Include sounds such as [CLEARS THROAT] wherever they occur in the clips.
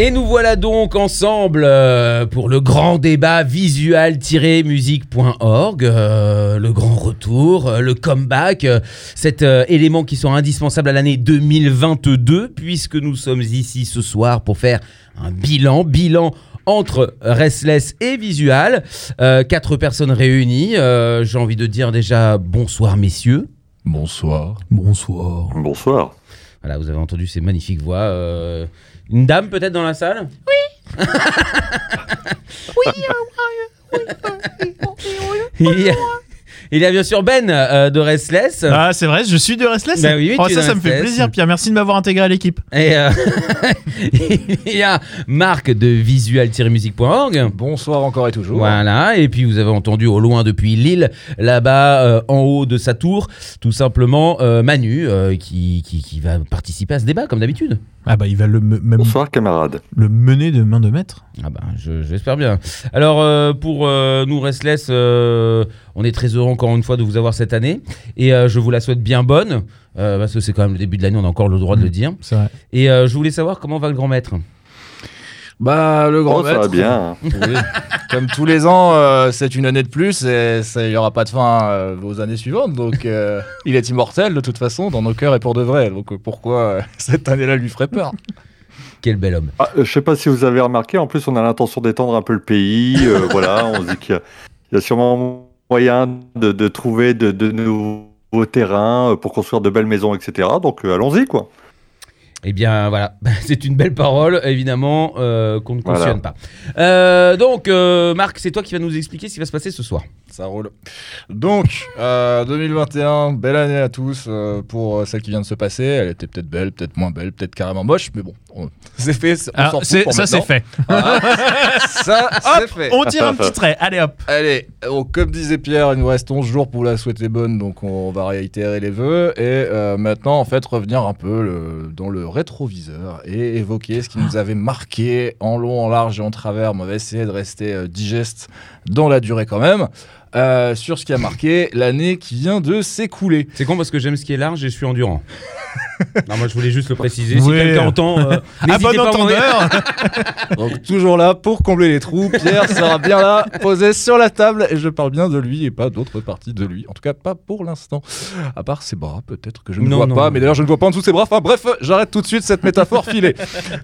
Et nous voilà donc ensemble euh, pour le grand débat visual-musique.org, euh, le grand retour, euh, le comeback, cet élément qui sera indispensable à l'année 2022 puisque nous sommes ici ce soir pour faire un bilan, bilan entre Restless et Visual. Quatre personnes réunies. J'ai envie de dire déjà bonsoir messieurs. Bonsoir. Bonsoir. Bonsoir. Voilà, vous avez entendu ces magnifiques voix. Euh, une dame peut-être dans la salle Il y a, il y a bien sûr Ben euh, de Restless. Ah, c'est vrai, je suis de Restless. Bah oui, oui, oh, tu es ça, de ça me fait plaisir, Pierre. Merci de m'avoir intégré à l'équipe. Et euh, [LAUGHS] il y a Marc de visual-musique.org. Bonsoir encore et toujours. Voilà, et puis vous avez entendu au loin depuis Lille, là-bas euh, en haut de sa tour, tout simplement euh, Manu euh, qui, qui, qui va participer à ce débat comme d'habitude. Ah bah, il va le, me- même Bonsoir camarades. le mener de main de maître. Ah bah, je- j'espère bien. Alors, euh, pour euh, nous, Restless, euh, on est très heureux encore une fois de vous avoir cette année. Et euh, je vous la souhaite bien bonne, euh, parce que c'est quand même le début de l'année, on a encore le droit de le dire. C'est vrai. Et euh, je voulais savoir comment va le grand maître. Bah, le grand Oh, ça va maître. bien. [LAUGHS] Oui. Comme tous les ans, euh, c'est une année de plus et ça- il n'y aura pas de fin euh, aux années suivantes. Donc, euh, il est immortel de toute façon dans nos cœurs et pour de vrai. Donc, pourquoi euh, [LAUGHS] cette année-là lui ferait peur? Quel bel homme. Ah, je sais pas si vous avez remarqué, en plus on a l'intention d'étendre un peu le pays. euh, voilà, on se dit qu'il y, a sûrement moyen de, de trouver de, de nouveaux terrains euh, pour construire de belles maisons, etc. Donc euh, allons-y quoi. Eh bien, voilà, [LAUGHS] c'est une belle parole, évidemment, euh, qu'on ne Voilà. cautionne pas. Euh, donc, euh, Marc, c'est toi qui vas nous expliquer ce qui va se passer ce soir. Ça roule. Donc, euh, 2021, belle année à tous euh, pour celle qui vient de se passer. Elle était peut-être belle, peut-être moins belle, peut-être carrément moche, mais bon, on- c'est fait. on s'en fout pour ça, c'est fait. [LAUGHS] Ça, c'est fait. On tire un petit trait. Allez hop. Allez, donc, comme disait Pierre, il nous reste 11 jours pour la souhaiter bonne, donc on va réitérer les vœux. Et euh, maintenant, en fait, revenir un peu le- dans le rétroviseur et évoquer ce qui nous avait marqué en long, en large et en travers. Mais on va essayer de rester euh, digeste dans la durée quand même. Euh, sur ce qui a marqué l'année qui vient de s'écouler. C'est con parce que j'aime ce qui est large et je suis endurant. [LAUGHS] non, moi je voulais juste le préciser. Si Ouais. quelqu'un entend, euh, [LAUGHS] À bon pas entendeur. [LAUGHS] Donc toujours là pour combler les trous. Pierre sera bien là, posé sur la table. Et je parle bien de lui et pas d'autres parties de lui. En tout cas, pas pour l'instant. À part ses bras, peut-être que je ne Non, vois non, pas. non. Mais d'ailleurs, je ne vois pas en dessous ses bras. Enfin bref, j'arrête tout de suite cette métaphore filée.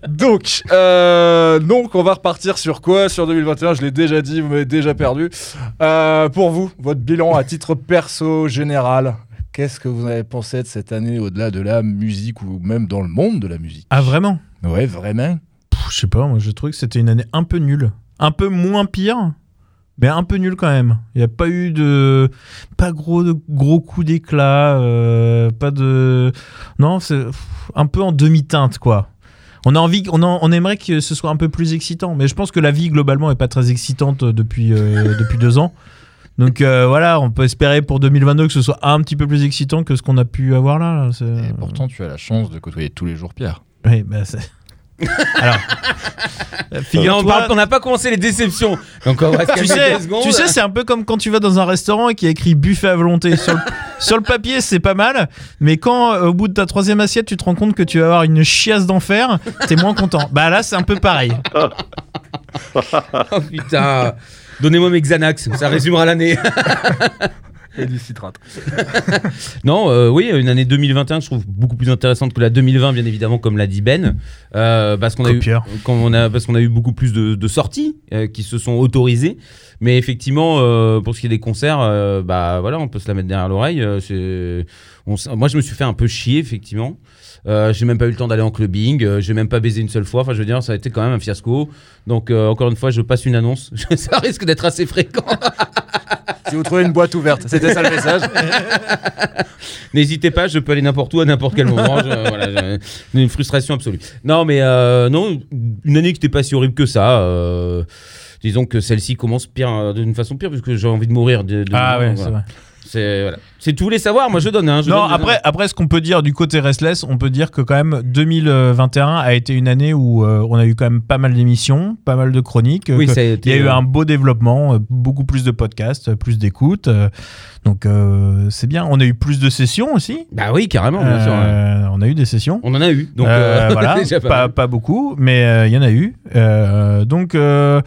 Donc, euh, donc, on va repartir sur quoi? Sur 2021, je l'ai déjà dit, vous m'avez déjà perdu. Euh, pour vous, votre bilan à titre perso général. Qu'est-ce que vous avez pensé de cette année au-delà de la musique ou même dans le monde de la musique? Ah vraiment? Ouais, vraiment. Je sais pas, moi je trouve que c'était une année un peu nulle. Un peu moins pire, mais un peu nulle quand même. Il n'y a pas eu de. Pas gros, de gros coups d'éclat, euh, pas de. Non, c'est un peu en demi-teinte quoi. On a envie, on, en- on aimerait que ce soit un peu plus excitant, mais je pense que la vie globalement est pas très excitante depuis, euh, depuis deux ans. Donc euh, voilà, on peut espérer pour 2022 que ce soit un petit peu plus excitant que ce qu'on a pu avoir là. Et pourtant, tu as la chance de côtoyer tous les jours Pierre. Oui, bah c'est. [LAUGHS] Alors, Et on parle- on n'a pas commencé les déceptions. Donc on va se tu sais, tu sais, c'est un peu comme quand tu vas dans un restaurant et qu'il y a écrit buffet à volonté. Sur le, sur le papier, c'est pas mal, mais quand euh, au bout de ta troisième assiette, tu te rends compte que tu vas avoir une chiasse d'enfer, t'es moins content. Bah là, c'est un peu pareil. [LAUGHS] Oh putain. Donnez-moi mes Xanax, ça résumera l'année. [LAUGHS] Et du citrate. [LAUGHS] Non, euh, oui, une année 2021 que je trouve beaucoup plus intéressante que la 2020, bien évidemment, comme l'a dit Ben, euh, parce qu'on a eu, Copieur. quand on a, parce qu'on a eu beaucoup plus de, de sorties euh, qui se sont autorisées. Mais effectivement, pour ce qui est des concerts, bah voilà, on peut se la mettre derrière l'oreille. moi, je me suis fait un peu chier, effectivement. Euh, j'ai même pas eu le temps d'aller en clubbing, euh, j'ai même pas baisé une seule fois. Enfin, je veux dire, ça a été quand même un fiasco. Donc, euh, encore une fois, je passe une annonce. [LAUGHS] ça risque d'être assez fréquent. [LAUGHS] Si vous trouvez une boîte ouverte, c'était ça le message. [LAUGHS] N'hésitez pas, je peux aller n'importe où à n'importe quel moment. Je- voilà, une frustration absolue. Non, mais euh, non, une année qui n'était pas si horrible que ça. euh, disons que celle-ci commence pire, d'une façon pire, puisque j'ai envie de mourir. de- de- Ah ouais, voilà. c'est vrai. C'est voilà. C'est tous les savoirs. Moi, je donne. Hein, je Non, donne, je après, après, ce qu'on peut dire du côté Restless, on peut dire que quand même 2021 a été une année où euh, on a eu quand même pas mal d'émissions, pas mal de chroniques. Oui, que- ça a il y a eu euh, un beau développement, euh, beaucoup plus de podcasts, euh, plus d'écoutes. euh, donc euh, c'est bien. On a eu plus de sessions aussi. Bah oui, carrément, bien sûr. ouais. Euh, On a eu des sessions. On en a eu. Donc Euh, euh, [LAUGHS] voilà, pas pas, beaucoup, mais euh, il y en a eu. Euh, donc, euh,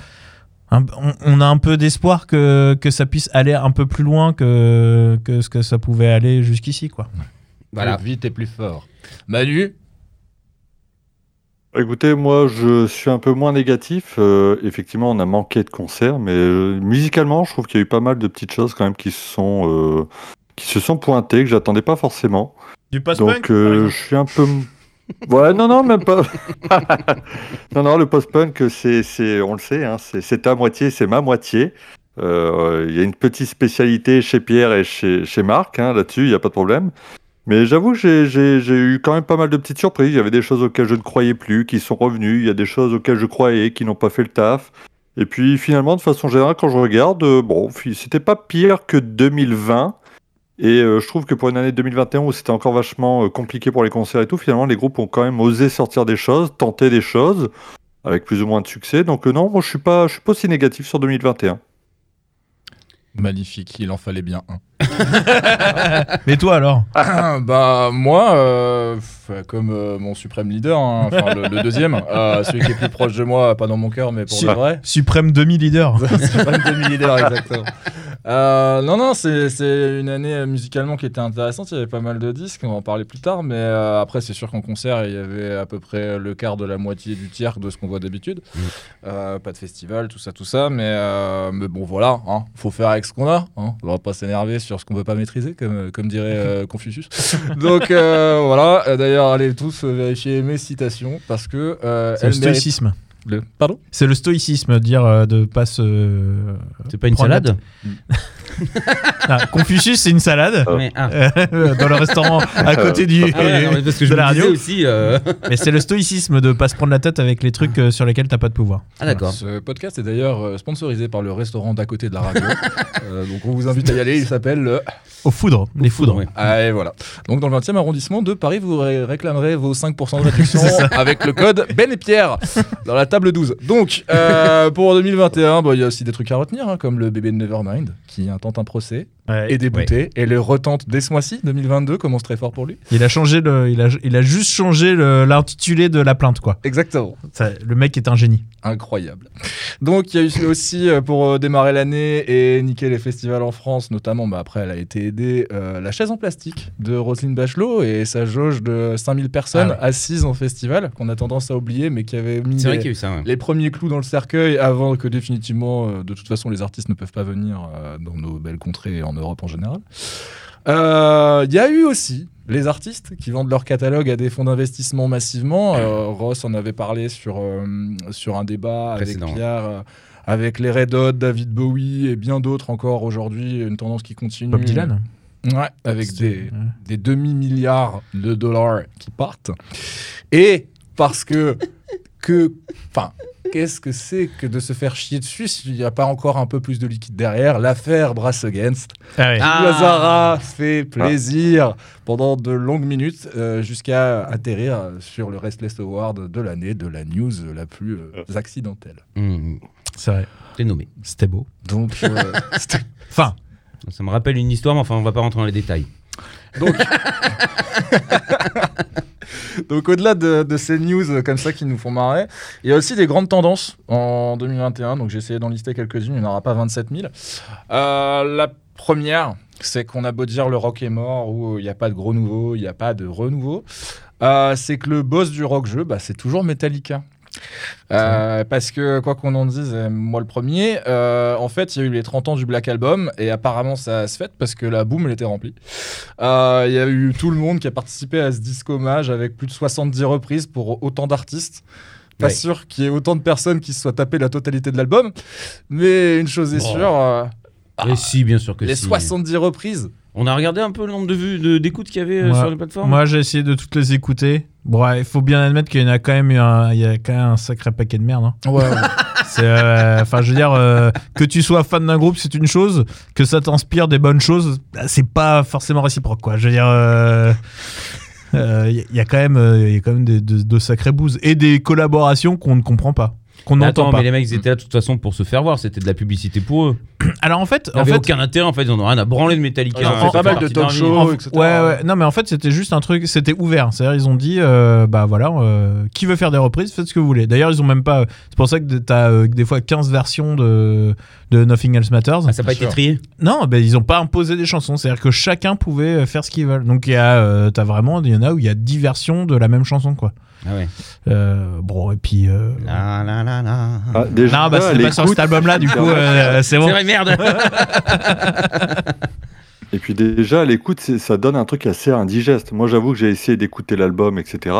un- on, on a un peu d'espoir que, que ça puisse aller un peu plus loin que, que ce que ça pouvait aller jusqu'ici. quoi. Voilà. Plus vite et plus fort. Manu Écoutez, moi, je suis un peu moins négatif. Euh, effectivement, on a manqué de concerts, mais euh, musicalement, je trouve qu'il y a eu pas mal de petites choses quand même qui se sont, euh, qui se sont pointées, que j'attendais pas forcément. Du Donc, euh, je suis un peu. Ouais, non, non, même pas. [LAUGHS] non, non, le post-punk, on le sait, hein, c'est, ta moitié, c'est ma moitié. Euh, Il y a une petite spécialité chez Pierre et chez, chez Marc, hein, là-dessus, il n'y a pas de problème. Mais j'avoue j'ai, eu quand même pas mal de petites surprises. Il y avait des choses auxquelles je ne croyais plus qui sont revenues. Il y a des choses auxquelles je croyais qui n'ont pas fait le taf. Et puis finalement, de façon générale, quand je regarde, euh, bon, c'était pas pire que 2020. Et euh, je trouve que pour une année 2021 où c'était encore vachement euh, compliqué pour les concerts et tout, finalement les groupes ont quand même osé sortir des choses, tenter des choses, avec plus ou moins de succès. Donc euh, non, moi je suis pas, je suis pas aussi négatif sur 2021. Magnifique, il en fallait bien un. [LAUGHS] Mais toi alors bah moi, euh, comme euh, mon suprême leader, hein, enfin le, le deuxième, euh, celui qui est plus proche de moi, pas dans mon cœur, mais pour Si. de vrai. Suprême demi-leader. [LAUGHS] suprême demi-leader, exactement. Non, non, c'est une année musicalement qui était intéressante. Il y avait pas mal de disques, on va en parler plus tard. Mais après, c'est sûr qu'en concert, il y avait à peu près le quart de la moitié du tiers de ce qu'on voit d'habitude. Euh, pas de festival, tout ça, tout ça. Mais, mais bon, voilà, hein, faut faire avec ce qu'on a. Hein. On va pas s'énerver sur ce qu'on veut pas maîtriser, comme, comme dirait [LAUGHS] euh, Confucius. Donc euh, voilà, Euh, d'ailleurs, allez tous euh, vérifier mes citations parce que. euh, C'est le stoïcisme. le- Pardon? C'est le stoïcisme, dire euh, de pas se. C'est pas une salade [LAUGHS] Ah, Confucius, c'est une salade Mais, ah. euh, [LAUGHS] dans le restaurant à [LAUGHS] côté du. Ah ouais, non, mais parce que je de me la disais radio. aussi. euh, [LAUGHS] Mais c'est le stoïcisme de pas se prendre la tête avec les trucs euh, sur lesquels t'as pas de pouvoir. Ah d'accord. Ce podcast est d'ailleurs euh, sponsorisé par le restaurant d'à côté de la radio. Euh, donc on vous invite à y aller. Il s'appelle le. Aux foudres, les foudres. ouais. Ah, et voilà. Donc dans le 20e arrondissement de Paris, vous ré- réclamerez vos 5% de réduction avec le code Ben et Pierre dans la table 12. Donc euh, pour 2021, bon, il y a aussi des trucs à retenir, hein, comme le bébé de Nevermind qui un procès Ouais. et débouté, et le retente dès ce mois-ci, 2022, commence très fort pour lui? Il a changé le, il a, il a juste changé l'intitulé de la plainte quoi. Exactement. Ça, le mec est un génie. Incroyable. Donc il y a eu aussi euh, pour euh, démarrer l'année et niquer les festivals en France, notamment, bah, après elle a été aidée, euh, la chaise en plastique de Roselyne Bachelot et sa jauge de 5000 personnes Ah ouais. assises en festival, qu'on a tendance à oublier, mais qui avait mis les, ça. ouais. premiers clous dans le cercueil avant que définitivement, euh, de toute façon, les artistes ne peuvent pas venir euh, dans nos belles contrées en Europe en général. Euh, Il y a eu aussi les artistes qui vendent leur catalogue à des fonds d'investissement massivement. Euh, [CLEARS THROAT] Ross en avait parlé sur, euh, sur un débat avec. Pierre, euh, avec les Red Hot, David Bowie et bien d'autres encore aujourd'hui. Une tendance qui continue. Bob Dylan. Ouais, avec des, ouais. des demi-milliards de dollars qui partent. Et parce que, que, enfin, qu'est-ce que c'est que de se faire chier dessus s'il n'y a pas encore un peu plus de liquide derrière? L'affaire Brass Against. Ah ouais. Ah. Lazara fait plaisir pendant de longues minutes euh, jusqu'à atterrir sur le Restless Award de l'année de la news la plus euh, accidentelle. Mmh, C'est vrai. T'es nommé. C'était beau. Donc, euh, [LAUGHS] c'était- Enfin, Ça me rappelle une histoire, mais enfin, on va pas rentrer dans les détails. Donc, [LAUGHS] Donc au-delà de, ces news comme ça qui nous font marrer, il y a aussi des grandes tendances en 2021. Donc j'ai essayé d'en lister quelques-unes, il n'y en aura pas 27 000. Euh, la première, c'est qu'on a beau dire le rock est mort ou il n'y a pas de gros nouveau, il n'y a pas de renouveau. Euh, c'est que le boss du rock jeu, bah, c'est toujours Metallica. Euh, parce que quoi qu'on en dise, euh, moi le premier, euh, en fait il y a eu les 30 ans du Black Album et apparemment ça se fait parce que la boom elle était remplie. Euh, Il y a eu tout le monde qui a participé à ce disque hommage avec plus de 70 reprises pour autant d'artistes. Pas Ouais. sûr qu'il y ait autant de personnes qui se soient tapé la totalité de l'album, mais une chose est Oh. sûre, Et si, bien sûr que les si. 70 reprises, On a regardé un peu le nombre de vues, de- d'écoutes qu'il y avait euh, Ouais. sur les plateformes. moi j'ai essayé de toutes les écouter. Bon, ouais, il faut bien admettre qu'il y en a quand même eu un, il y a quand même un sacré paquet de merde. hein. ouais, [LAUGHS] euh, Enfin, je veux dire, euh, que tu sois fan d'un groupe, c'est une chose. Que ça t'inspire des bonnes choses, bah, c'est pas forcément réciproque, quoi. Je veux dire, il y, a quand même, euh, y a quand même des- de, de sacrées bouses et des collaborations qu'on ne comprend pas, qu'on Mais n'entend pas. mais les mecs ils étaient là de toute façon pour se faire voir, c'était de la publicité pour eux. [CLEARS THROAT] Alors en fait, Ils en n'avaient fait, aucun intérêt en fait, ils en ont rien à branler de Metallica. Ils ont hein, pas mal de talk livre. etc. Ouais, ouais. Non, mais en fait, c'était juste un truc, c'était ouvert. C'est-à-dire, ils ont dit, euh, bah voilà, euh, qui veut faire des reprises, faites ce que vous voulez. D'ailleurs, ils ont même pas. C'est pour ça que t'as euh, des fois 15 versions de, de Nothing Else Matters. Ah, ça n'a pas été trié? Non, ben ils ont pas imposé des chansons. C'est-à-dire que chacun pouvait euh, faire ce qu'il veut. Donc, il y a, euh, t'as vraiment, il y en a où il y a 10 versions de la même chanson, quoi. Ah ouais. Euh, bon, et puis. euh, La, la, la, la. Ah, déjà, Non, bah c'était pas sur cet album-là, du coup, euh, c'est C'est bon. vrai, merde [LAUGHS] Et puis déjà, à l'écoute, ça donne un truc assez indigeste. Moi, j'avoue que j'ai essayé d'écouter l'album, etc.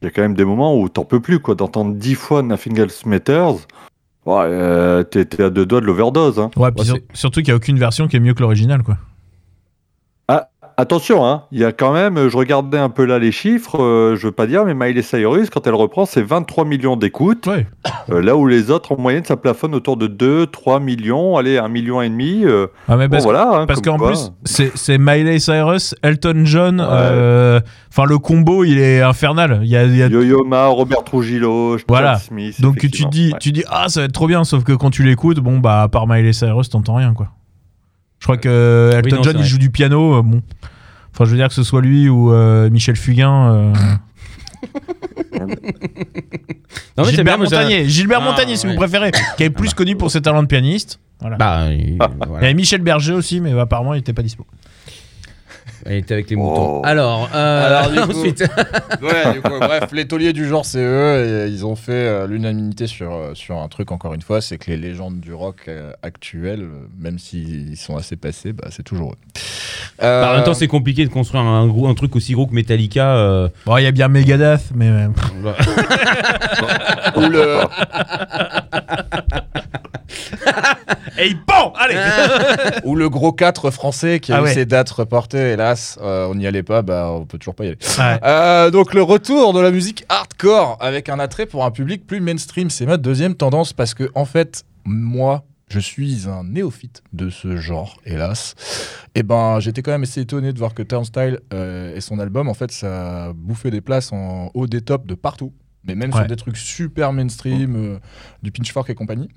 Il y a quand même des moments où t'en peux plus, quoi. D'entendre dix fois Nothing Else Matters, ouais, euh, t'es à deux doigts de l'overdose. Hein. Ouais, puis Ouais, sur- surtout qu'il y a aucune version qui est mieux que l'original, quoi. Attention, hein, il y a quand même, je regardais un peu là les chiffres, euh, je veux pas dire, mais Miley Cyrus, quand elle reprend, c'est 23 millions d'écoutes, Ouais. euh, là où les autres, en moyenne, ça plafonne autour de 2, 3 millions, allez, 1 million et demi. euh, Ah, mais bon, parce voilà. hein, Parce qu'en plus, c'est Miley Cyrus, Elton John. Ouais. euh, Enfin, le combo, il est infernal. Il y a, il y a- Yo-Yo Ma, Robert Trujillo, Voilà. Smith. donc tu dis, Ouais. tu dis, ah, ça va être trop bien. Sauf que quand tu l'écoutes, bon, bah, à part Miley Cyrus, t'entends rien, quoi. Je crois que Elton non, John, il joue du piano. euh, bon. Enfin, je veux dire que ce soit lui ou euh, Michel Fugain. euh, [LAUGHS] Non, mais c'est Gilbert bien, Montagnier, Gilbert Ah, Montagnier, si ouais. vous préférez, qui est plus connu pour ses talents de pianiste. Voilà. Bah, il, Il y avait Michel Berger aussi, mais apparemment, il était pas dispo. Il était avec les Oh. moutons. Alors, euh, [LAUGHS] Alors, du [LAUGHS] coup- ensuite. [LAUGHS] Ouais, du coup, bref, les tauliers du genre, c'est eux. Et ils ont fait euh, l'unanimité sur, euh, sur un truc, encore une fois, c'est que les légendes du rock euh, actuelles, même s'ils sont assez passés, bah, c'est toujours eux. Euh, Bah, en même temps, c'est compliqué de construire un, gros, un truc aussi gros que Metallica. euh, Bon, il y a bien Megadeth, mais. ou le- [LAUGHS] Et bon, allez [LAUGHS] ou le gros 4 français qui a Ah eu ouais. ses dates reportées, hélas, euh, on n'y allait pas, bah, on peut toujours pas y aller. Ouais. Euh, donc le retour de la musique hardcore avec un attrait pour un public plus mainstream, c'est ma deuxième tendance parce que en fait, moi, je suis un néophyte de ce genre, hélas. Et ben, j'étais quand même assez étonné de voir que Turnstile euh, et son album, en fait, ça a bouffé des places en haut des tops de partout. Mais même Ouais. sur des trucs super mainstream, euh, du Pitchfork et compagnie.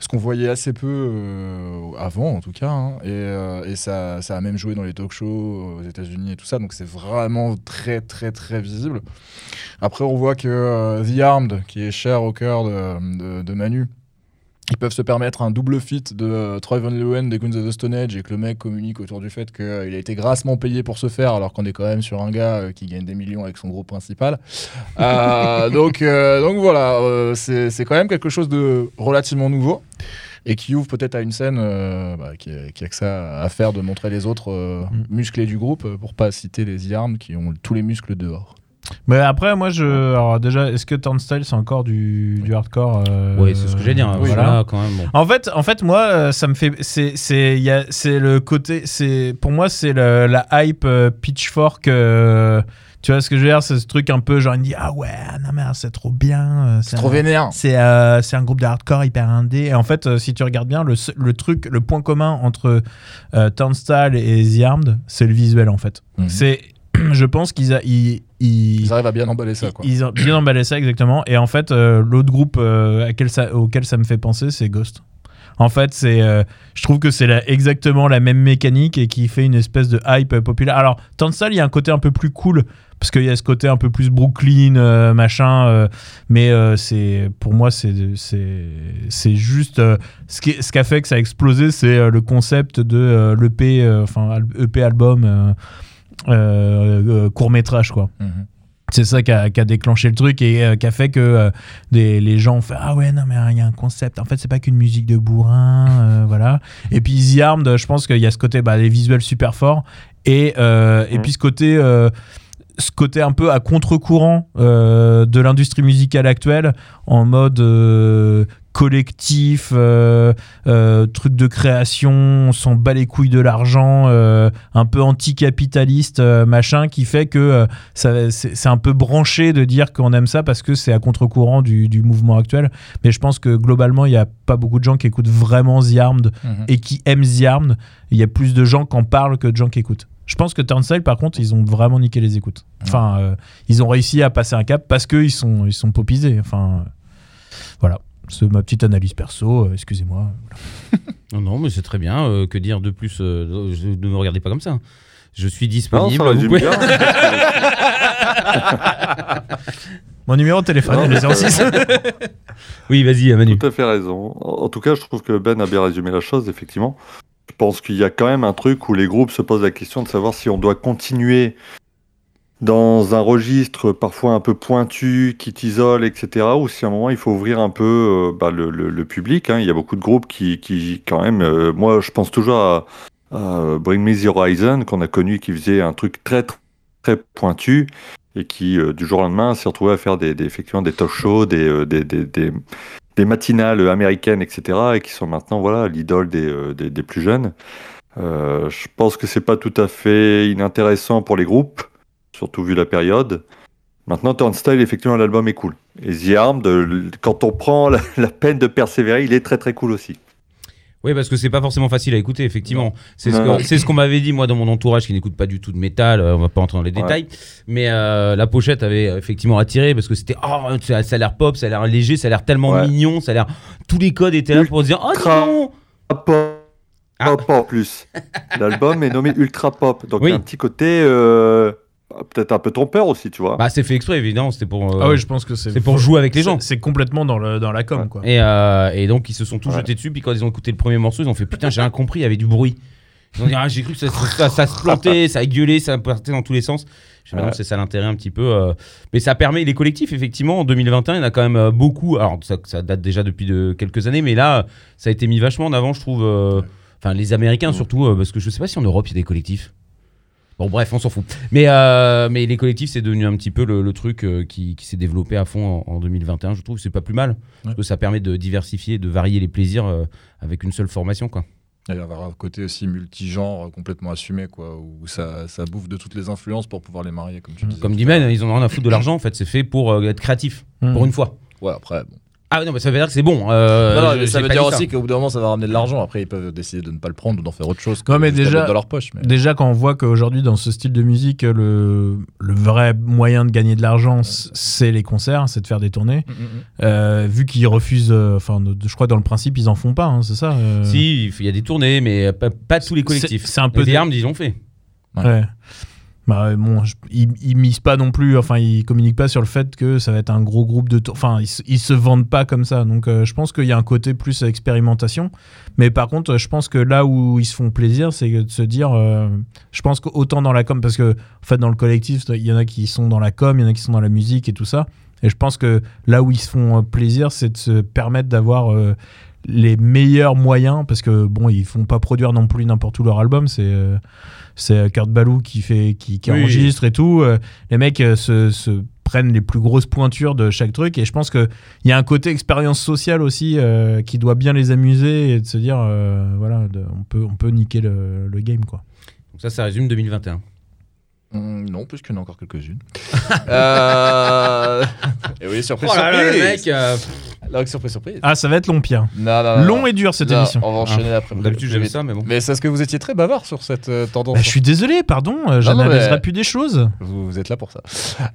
Ce qu'on voyait assez peu euh, avant, en tout cas. hein. Et, euh, et ça, ça a même joué dans les talk shows aux États-Unis et tout ça. Donc c'est vraiment très, très, très visible. Après, on voit que The Armed, qui est cher au cœur de, de- de Manu, ils peuvent se permettre un double feat de euh, Troy Van Leeuwen des Queens of the Stone Age et que le mec communique autour du fait qu'il a été grassement payé pour ce faire alors qu'on est quand même sur un gars euh, qui gagne des millions avec son groupe principal. Euh, [LAUGHS] donc, donc voilà, c'est quand même quelque chose de relativement nouveau et qui ouvre peut-être à une scène bah, qui, a, qui a que ça à faire de montrer les autres Mm. musclés du groupe pour pas citer les The Armed qui ont tous les muscles dehors. Mais après, moi, je. Alors, déjà, est-ce que Turnstile, c'est encore du, du hardcore euh, ouais, c'est ce que j'allais dire. oui, voilà, voilà. quand même. Bon. En fait, en fait, moi, euh, ça me fait. C'est, c'est, il y a- c'est le côté. C'est, pour moi, c'est le- la hype euh, pitchfork. euh, tu vois ce que je veux dire? C'est ce truc un peu genre, il me dit Ah ouais, non, mais c'est trop bien. C'est trop vénère. C'est euh, c'est un groupe de hardcore hyper indé. Et en fait, euh, si tu regardes bien, le, le truc, le point commun entre euh, Turnstile et The Armed, c'est le visuel en fait. Mhm. C'est, [CLEARS THROAT] je pense qu'ils, ils, ils, Ils arrivent à bien emballer ça. Quoi. ils ont bien emballé ça exactement. Et en fait, euh, l'autre groupe euh, à quel ça- auquel ça me fait penser, c'est Ghost. En fait, c'est, euh, je trouve que c'est exactement la même mécanique et qui fait une espèce de hype populaire. Alors, Turnstile, il y a un côté un peu plus cool parce qu'il y a ce côté un peu plus Brooklyn, euh, machin. euh, mais c'est, pour moi, c'est, juste ce qui, ce qui a fait que ça a explosé, c'est le concept de l'EP, enfin EP album. Euh, euh, court métrage quoi Mhm. c'est ça qui a, qui a déclenché le truc et euh, qui a fait que euh, des, les gens ont fait ah ouais non mais il y a un concept en fait c'est pas qu'une musique de bourrin euh, [LAUGHS] voilà et puis The Armed je pense qu'il y a ce côté bah, les visuels super forts et, et Mhm. puis ce côté ce côté un peu à contre-courant euh, de l'industrie musicale actuelle, en mode euh, collectif, euh, euh, truc de création, on s'en bat les couilles de l'argent, euh, un peu anticapitaliste, machin, qui fait que c'est un peu branché de dire qu'on aime ça parce que c'est à contre-courant du, du mouvement actuel. Mais je pense que globalement, il n'y a pas beaucoup de gens qui écoutent vraiment The Armed Mhm. et qui aiment The Armed. Il y a plus de gens qui en parlent que de gens qui écoutent. Je pense que Turnstile, par contre, ils ont vraiment niqué les écoutes. Enfin, ils ont réussi à passer un cap parce qu'ils sont, ils sont popisés. Enfin, voilà. C'est ma petite analyse perso, euh, excusez-moi. [LAUGHS] Non, non, mais c'est très bien. euh, que dire de plus euh, je- Ne me regardez pas comme ça. Je suis Non, disponible. vous pouvez- bien. [LAUGHS] Mon numéro de téléphone, Non, est le [LAUGHS] 06. Oui, vas-y, Manu. Tout à fait raison. En en tout cas, je trouve que Ben a bien résumé la chose, effectivement. Je pense qu'il y a quand même un truc où les groupes se posent la question de savoir si on doit continuer dans un registre parfois un peu pointu, qui t'isole, etc., ou si à un moment il faut ouvrir un peu euh, bah, le, le- le public. hein. Il y a beaucoup de groupes qui, qui quand même, euh, moi je pense toujours à, à Bring Me the Horizon, qu'on a connu, qui faisait un truc très très, pointu, et qui euh, du jour au lendemain s'est retrouvé à faire des, des- effectivement des talk shows, des, euh, des, des- des- matinales américaines, etc., et qui sont maintenant voilà l'idole des, euh, des, plus jeunes. Je pense que c'est pas tout à fait inintéressant pour les groupes, surtout vu la période. Maintenant, Turnstile, effectivement, l'album est cool. Et The Armed, euh, quand on prend la, la peine de persévérer, il est très très cool aussi. Oui, parce que c'est pas forcément facile à écouter, effectivement. C'est ce Non, non. qu'on m'avait dit, moi, dans mon entourage, qui n'écoute pas du tout de métal. euh, on va pas entrer dans les Ouais. détails. Mais euh, la pochette avait euh, effectivement attiré parce que c'était. Oh, ça, ça a l'air pop, ça a l'air léger, ça a l'air tellement Ouais. mignon, ça a l'air. Tous les codes étaient là pour dire Oh, donc Pop, Ah. en plus. [LAUGHS] L'album est nommé Ultra Pop, donc Oui. il y a un petit côté euh, peut-être un peu trompeur aussi, tu vois. Bah, c'est fait exprès, évidemment. C'était pour. euh, Ah oui, je pense que c'est. c'est pour jouer avec les gens. C'est complètement dans, le, dans la com, quoi. Et, euh, et donc ils se sont tous Ouais. jetés dessus. Puis quand ils ont écouté le premier morceau, ils ont fait putain, j'ai rien compris, il y avait du bruit. Ils ont dit ah, j'ai cru que ça, ça, ça se plantait, ça a gueulé, ça partait dans tous les sens. Je dis, mais non, Ouais. c'est ça l'intérêt un petit peu. euh. Mais ça permet les collectifs, effectivement, en 2021, il y en a quand même euh, beaucoup. Alors ça, ça date déjà depuis de quelques années, mais là, ça a été mis vachement en avant, je trouve. euh, Enfin, les Américains surtout, euh, parce que je sais pas si en Europe il y a des collectifs. Bon, bref, on s'en fout. Mais, euh, mais les collectifs, c'est devenu un petit peu le, le truc euh, qui, qui s'est développé à fond en, en 2021. Je trouve que c'est pas plus mal. Parce que ça permet de diversifier, de varier les plaisirs euh, avec une seule formation. Quoi. Il y avoir un côté aussi multigenre complètement assumé, quoi, où ça, ça bouffe de toutes les influences pour pouvoir les marier, comme tu disais. Comme ils en ont rien à foutre de l'argent. En fait, c'est fait pour être créatif, Hmm. pour une fois. Ouais, après, bon. Ah non, mais ça veut dire que c'est bon. euh, non, non, mais ça veut dire aussi qu'au bout d'un moment, ça va ramener de l'argent. Après, ils peuvent décider de ne pas le prendre ou d'en faire autre chose. que Ouais, mais déjà- mettre dans leur poche. Mais... Déjà, quand on voit qu'aujourd'hui, dans ce style de musique, le, le vrai moyen de gagner de l'argent, c'est les concerts, c'est de faire des tournées. Mm, mm, mm. Euh, vu qu'ils refusent, euh, enfin, je crois dans le principe, ils en font pas, hein, c'est ça euh Si, il y a des tournées, mais pas, pas tous les collectifs. C'est- c'est un peu Les des- armes, ils ont fait. Ouais. Bah, bon, ils, ils misent pas non plus, enfin, ils communiquent pas sur le fait que ça va être un gros groupe de. Enfin, ils, ils se vendent pas comme ça. Donc, euh, je pense qu'il y a un côté plus expérimentation. Mais par contre, je pense que là où ils se font plaisir, c'est de se dire. euh, je pense qu'autant dans la com, parce que, en fait, dans le collectif, il y en a qui sont dans la com, il y en a qui sont dans la musique et tout ça. Et je pense que là où ils se font euh, plaisir, c'est de se permettre d'avoir. les meilleurs moyens parce que bon ils font pas produire non plus n'importe où leur album c'est c'est Kurt Ballou qui fait qui, qui Oui. enregistre et tout Euh, les mecs euh, se, se prennent les plus grosses pointures de chaque truc et je pense que il y a un côté expérience sociale aussi euh, qui doit bien les amuser et de se dire euh, voilà de- on peut on peut niquer le, le game quoi Donc ça, ça résume 2021. Mm, non, puisqu'il y en a encore quelques-unes. [LAUGHS] euh... Et oui, surprise, Oh là là, surprise. le mec euh, Donc, surprise, surprise. ah ça va être long Pierre Non, non, non, long non. et dur cette Non, émission On va enchaîner après. D'habitude, j'aime ça, mais bon. Mais c'est ce que vous étiez très bavard sur cette euh, tendance. Bah, je suis désolé pardon euh, j'analyserai mais- plus des choses Vous, vous êtes là pour ça.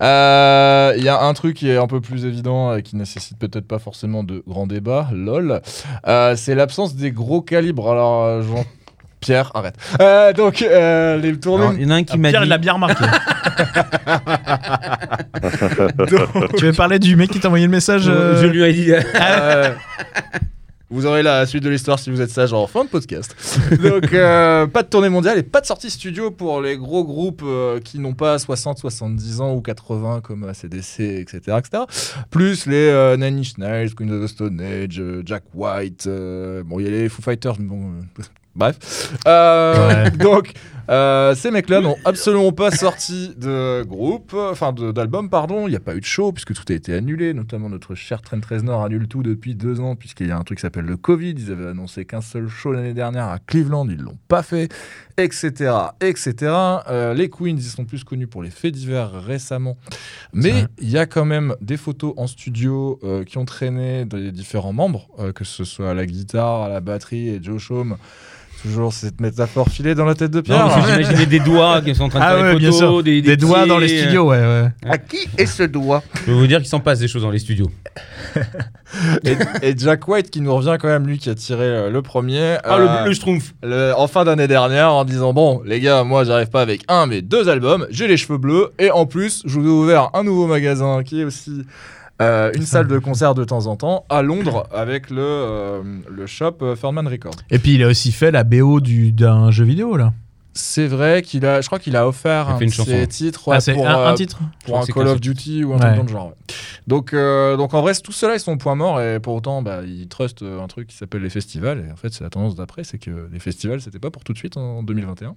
Euh, Il y a un truc qui est un peu plus évident et qui nécessite peut-être pas forcément de grands débats, lol. Euh, c'est l'absence des gros calibres. Alors, Jean. Pierre, arrête. Euh, donc, euh, les tournées. Il y en a un qui Ah, m'a Pierre dit. il l'a bien remarqué [LAUGHS] tu veux parler du mec qui t'a envoyé le message euh, Je lui ai dit. Euh, vous aurez la suite de l'histoire si vous êtes sage en fin de podcast. Donc, euh, pas de tournée mondiale et pas de sortie studio pour les gros groupes euh, qui n'ont pas 60, 70 ans ou 80 comme ACDC, etc. etc. Plus les euh, Nine Inch Nails, Queen of the Stone Age, euh, Jack White. euh, bon, il y a les Foo Fighters, mais bon. euh, Bref. Euh, Ouais. [LAUGHS] Donc, Euh, ces mecs-là n'ont absolument pas sorti de groupe, enfin d'album, pardon. Il n'y a pas eu de show puisque tout a été annulé. Notamment notre cher Trent Reznor annule tout depuis deux ans puisqu'il y a un truc qui s'appelle le Covid. Ils avaient annoncé qu'un seul show l'année dernière à Cleveland, ils l'ont pas fait, etc., etc. Euh, les Queens, ils sont plus connus pour les faits divers récemment, mais il y a quand même des photos en studio euh, qui ont traîné des différents membres, que ce soit à la guitare, à la batterie et Joe Chaume. Toujours cette métaphore filée dans la tête de Pierre. j'imaginais des doigts qui sont en train de Ah faire ouais, des photos, sûr. des, Des, doigts dans les studios, ouais, ouais. À qui est ce doigt Je peux vous dire qu'il s'en passe des choses dans les studios. et, et Jack White qui nous revient quand même, lui qui a tiré euh, le premier. Ah, euh, le, le schtroumpf. le- en fin d'année dernière en disant bon les gars moi j'arrive pas avec un mais deux albums j'ai les cheveux bleus et en plus je vous ai ouvert un nouveau magasin qui est aussi euh, une [LAUGHS] salle de concert de temps en temps à Londres avec le, euh, le shop euh, Ferdman Records. Et puis il a aussi fait la BO du- d'un jeu vidéo là. C'est vrai qu'il a, je crois qu'il a offert un fait une de ses titres ouais, ah, pour, un, un titre pour un Call of Duty ou un Ouais. truc dans le genre. ouais. Donc, euh, donc en vrai, tout cela ils sont au point mort et pour autant bah, ils trustent un truc qui s'appelle les festivals. Et en fait, c'est la tendance d'après, c'est que les festivals c'était pas pour tout de suite en 2021.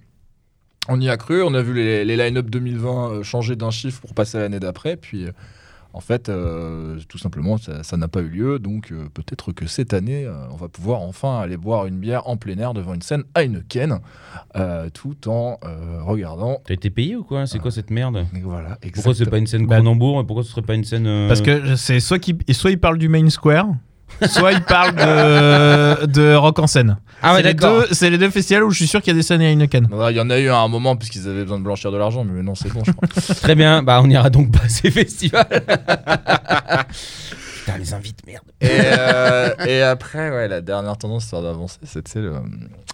On y a cru, on a vu les, les line-up 2020 euh, changer d'un chiffre pour passer à l'année d'après, puis euh, en fait, euh, tout simplement, ça n'a pas eu lieu. Donc euh, peut-être que cette année, euh, on va pouvoir enfin aller boire une bière en plein air devant une scène Heineken, euh, tout en euh, regardant. T'as été payé ou quoi? C'est quoi cette merde? Et voilà, Pourquoi c'est pas une scène Cronenbourg et pourquoi ce serait pas une scène. euh, Parce que c'est soit, et soit il parle du main square, soit il parle de, de rock en scène. Ah ouais, c'est les, d'accord. deux- c'est les deux festivals où je suis sûr qu'il y a des scènes à Heineken. Il y en a eu à un moment puisqu'ils avaient besoin de blanchir de l'argent, mais maintenant c'est bon, je crois. [LAUGHS] Très bien, bah on ira donc pas à ces festivals. [LAUGHS] Putain, les invites, merde. et, euh, et après, ouais, la dernière tendance, histoire d'avancer, c'était le,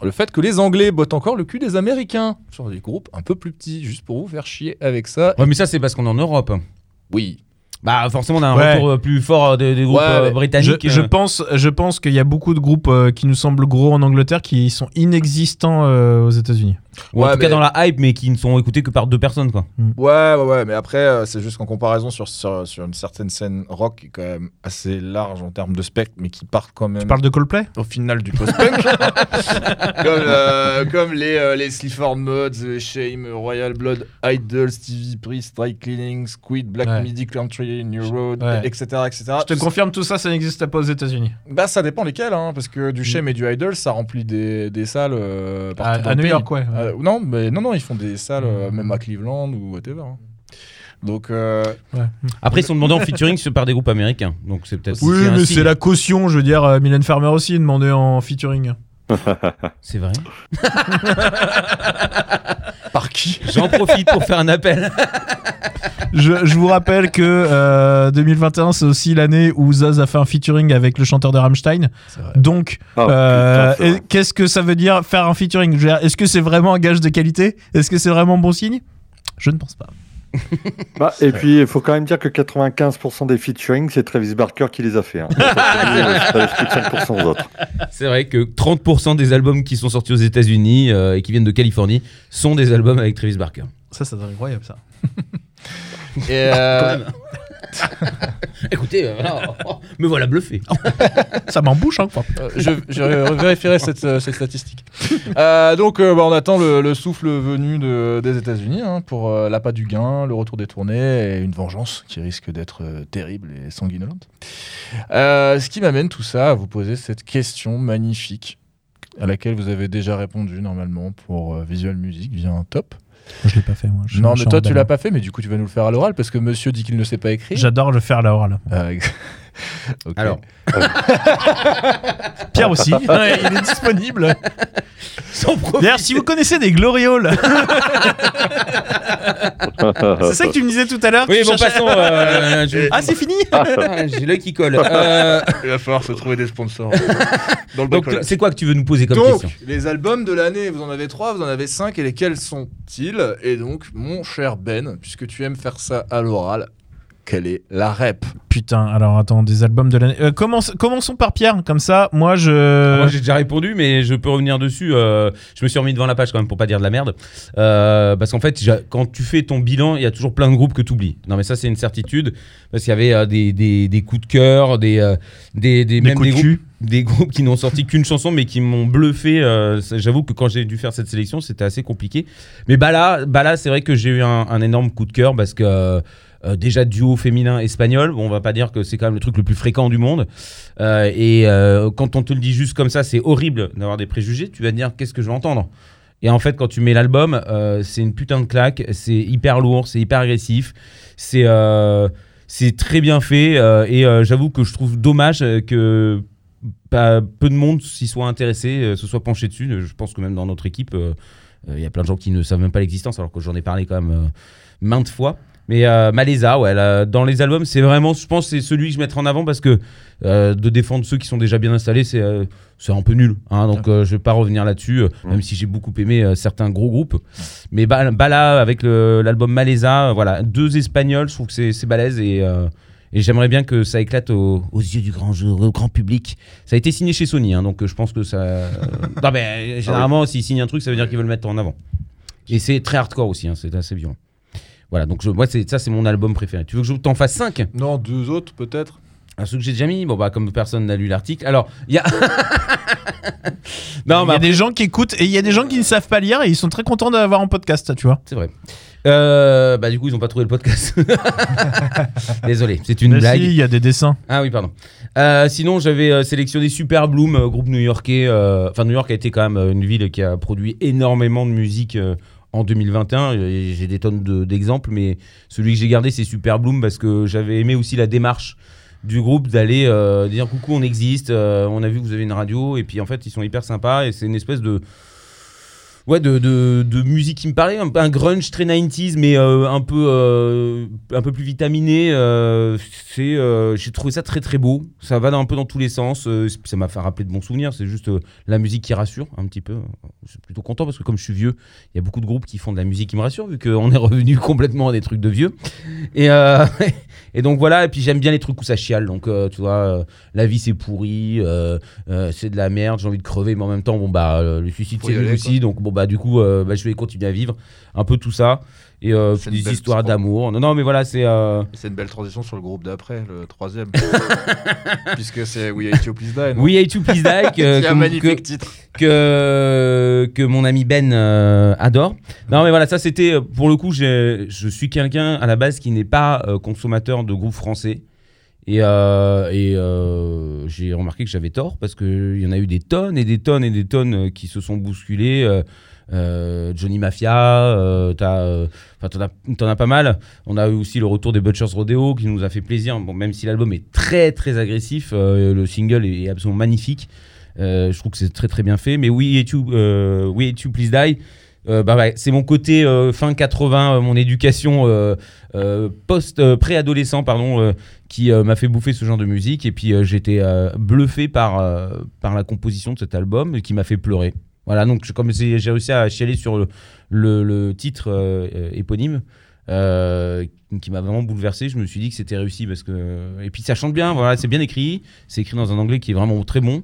le fait que les Anglais bottent encore le cul des Américains sur des groupes un peu plus petits, juste pour vous faire chier avec ça. Ouais, mais ça, c'est parce qu'on est en Europe. Oui. Bah, forcément, on a un Ouais. retour euh, plus fort euh, des, des groupes Ouais, euh, Je, britanniques. je pense, je pense qu'il y a beaucoup de groupes qui nous semblent gros en Angleterre qui sont inexistants aux États-Unis. Ou en Ouais, tout cas dans la hype, mais qui ne sont écoutés que par deux personnes, quoi. Ouais, ouais, ouais, mais après, euh, c'est juste qu'en comparaison sur, sur, sur une certaine scène rock qui est quand même assez large en termes de spectre, mais qui part quand même Tu parles de Coldplay? Au final du post-punk. [LAUGHS] comme, euh, comme les, euh, les Sleaford Mods, euh, Shame, Royal Blood, Idol, Stevie Priest, Dry Cleaning, Squid, Black Ouais. Midi Country, New Road, Ouais. etc. etc. Je te Tout ça- confirme, tout ça, ça n'existe pas aux États-Unis. Bah, ça dépend lesquels, hein, parce que du Shame et du Idol, ça remplit des, des salles euh, À, partout dans à le New pays. York, ouais. ouais. Euh, non, mais non, non, ils font des salles, euh, même à Cleveland ou whatever. hein. Donc, euh, Après, ils sont demandés en featuring sur- par des groupes américains. Donc, c'est peut-être. Oui, un mais signe. c'est la caution, je veux dire. euh, Mylène Farmer aussi est demandée en featuring. C'est vrai. [LAUGHS] qui J'en profite pour faire un appel. [LAUGHS] Je, je vous rappelle que euh, 2021, c'est aussi l'année où Zaz a fait un featuring avec le chanteur de Rammstein. Donc, Ah, euh, qu'est-ce que ça veut dire faire un featuring? Est-ce que c'est vraiment un gage de qualité? Est-ce que c'est vraiment bon signe? Je ne pense pas. [LAUGHS] Bah, et puis, il faut quand même dire que 95% des featuring, c'est Travis Barker qui les a fait. Hein. [LAUGHS] Ça laisse plus que 5% aux autres. C'est vrai que 30% des albums qui sont sortis aux États-Unis euh, et qui viennent de Californie sont des albums avec Travis Barker. Ça, c'est incroyable, ça. Et, euh, [LAUGHS] Écoutez, euh, voilà. [LAUGHS] me voilà bluffé. [LAUGHS] ça m'embouche, hein, quoi. Euh, je, je vérifierai cette, euh, cette statistique. Euh, donc, euh, bah, on attend le, le souffle venu de- des États-Unis hein, pour euh, l'appât du gain, le retour des tournées et une vengeance qui risque d'être euh, terrible et sanguinolente. Euh, ce qui m'amène tout ça à vous poser cette question magnifique à laquelle vous avez déjà répondu normalement pour euh, Visual Music via un top. Je l'ai pas fait, moi. Je- non, mais toi tu l'as pas fait, mais du coup tu vas nous le faire à l'oral parce que monsieur dit qu'il ne sait pas écrire. J'adore le faire à l'oral. Euh, [LAUGHS] Alors, [LAUGHS] Pierre aussi. Ouais, il est disponible. D'ailleurs, si vous connaissez des glorioles, c'est ça que tu me disais tout à l'heure. Oui, tu bon, cherchais- passons. euh, [LAUGHS] je- Ah, c'est fini Ah, J'ai l'œil qui colle. Euh, Il va falloir se trouver des sponsors dans le donc, bricolage. c'est quoi que tu veux nous poser comme Donc, question les albums de l'année, vous en avez trois, vous en avez cinq, et lesquels sont-ils? Et donc, mon cher Ben, puisque tu aimes faire ça à l'oral, quelle est la rep Putain, alors attends, des albums de l'année. Euh, commence- commençons par Pierre, comme ça, moi je. Moi j'ai déjà répondu, mais je peux revenir dessus. euh, je me suis remis devant la page quand même pour pas dire de la merde. Euh, parce qu'en fait, quand tu fais ton bilan, il y a toujours plein de groupes que tu oublies. Non, mais ça, c'est une certitude. Parce qu'il y avait euh, des, des, des coups de cœur, des, euh, des, des, des même coups des de groupes. cul. des groupes qui n'ont sorti qu'une chanson mais qui m'ont bluffé. euh, J'avoue que quand j'ai dû faire cette sélection, c'était assez compliqué. Mais Bala, Bala c'est vrai que j'ai eu un, un énorme coup de cœur parce que euh, déjà duo féminin espagnol, on va pas dire que c'est quand même le truc le plus fréquent du monde. Euh, et euh, quand on te le dit juste comme ça, c'est horrible d'avoir des préjugés. Tu vas te dire qu'est-ce que je vais entendre? Et en fait, quand tu mets l'album, c'est une putain de claque, c'est hyper lourd, c'est hyper agressif, c'est très bien fait. et j'avoue que je trouve dommage que peu de monde s'y soit intéressé, se soit penché dessus. Je pense que même dans notre équipe, il y a plein de gens qui ne savent même pas l'existence, alors que j'en ai parlé quand même maintes fois. Mais euh, Malésa, ouais, là, dans les albums, c'est vraiment, je pense, c'est celui que je mettrai en avant parce que euh, de défendre ceux qui sont déjà bien installés, c'est euh, c'est un peu nul. hein, donc euh, je vais pas revenir là-dessus, même si j'ai beaucoup aimé certains gros groupes. Mais Ba- Bala avec l'album Malésa, euh, voilà, deux Espagnols, je trouve que c'est balèze et, et j'aimerais bien que ça éclate au- aux yeux du grand, au grand public. Ça a été signé chez Sony, hein, donc je pense que ça. [LAUGHS] non, mais généralement, s'ils signent un truc, ça veut dire qu'ils veulent le mettre en avant. Et c'est très hardcore aussi, hein, c'est assez violent. Voilà, donc je, moi, ça, c'est mon album préféré. Tu veux que je t'en fasse 5 Non, deux autres peut-être. Un ceux que j'ai déjà mis? Bon, bah, comme personne n'a lu l'article. Alors, il y a. [LAUGHS] non, Il y a des gens qui écoutent et il y a des gens qui ne savent pas lire et ils sont très contents d'avoir en podcast, tu vois. C'est vrai. Euh, bah, du coup, ils ont pas trouvé le podcast. [LAUGHS] Désolé, c'est une Mais blague. si, il y a des dessins. Ah oui, pardon. Euh, sinon, j'avais euh, sélectionné Super Bloom, euh, groupe new-yorkais. euh, Enfin, New York a été quand même euh, une ville qui a produit énormément de musique euh, en 2021. Et J'ai des tonnes de- d'exemples, mais celui que j'ai gardé, c'est Super Bloom parce que j'avais aimé aussi la démarche du groupe d'aller euh, dire coucou, on existe, euh, on a vu que vous avez une radio, et puis en fait, ils sont hyper sympas et c'est une espèce de. Ouais, de, de, de musique qui me parlait, un, grunge très 90s, mais euh, un, peu, euh, un peu plus vitaminé. euh, c'est, j'ai trouvé ça très très beau. Ça va dans- un peu dans tous les sens. ça m'a fait rappeler de bons souvenirs. C'est juste la musique qui rassure un petit peu. Je suis plutôt content parce que comme je suis vieux, il y a beaucoup de groupes qui font de la musique qui me rassure vu qu'on est revenu [LAUGHS] complètement à des trucs de vieux. Et, [LAUGHS] et donc voilà. Et puis j'aime bien les trucs où ça chiale. Donc tu vois, la vie c'est pourri, c'est de la merde, j'ai envie de crever, mais en même temps, bon bah le suicide c'est aussi. Donc bon bah du coup, euh, bah, je vais continuer à vivre un peu tout ça. Et euh, des histoires d'amour. Non, non, mais voilà, c'est. euh, C'est une belle transition sur le groupe d'après, le troisième. [LAUGHS] Puisque c'est We Hate You Please Die. We Hate You Please Die, que, [LAUGHS] C'est un que- magnifique que- titre. que, que mon ami Ben euh, adore. Non, mais voilà, ça c'était. Pour le coup, je suis quelqu'un à la base qui n'est pas consommateur de groupes français. Et, euh, et euh, j'ai remarqué que j'avais tort parce qu'il y en a eu des tonnes et des tonnes et des tonnes euh, qui se sont bousculées. Johnny Mafia, t'en, as, pas mal. On a eu aussi le retour des Butchers Rodeo qui nous a fait plaisir. Bon, même si l'album est très très agressif, le single est absolument magnifique. Je trouve que c'est très très bien fait. Mais We Hate You, We Hate You Please Die, euh, bah c'est mon côté euh, fin 80, euh, mon éducation post préadolescent pardon, qui m'a fait bouffer ce genre de musique. Et puis j'étais bluffé par par la composition de cet album, qui m'a fait pleurer. Voilà, donc comme j'ai réussi à chialer sur le, titre éponyme. Qui m'a vraiment bouleversé, je me suis dit que c'était réussi parce que et puis ça chante bien, voilà, c'est bien écrit, c'est écrit dans un anglais qui est vraiment très bon.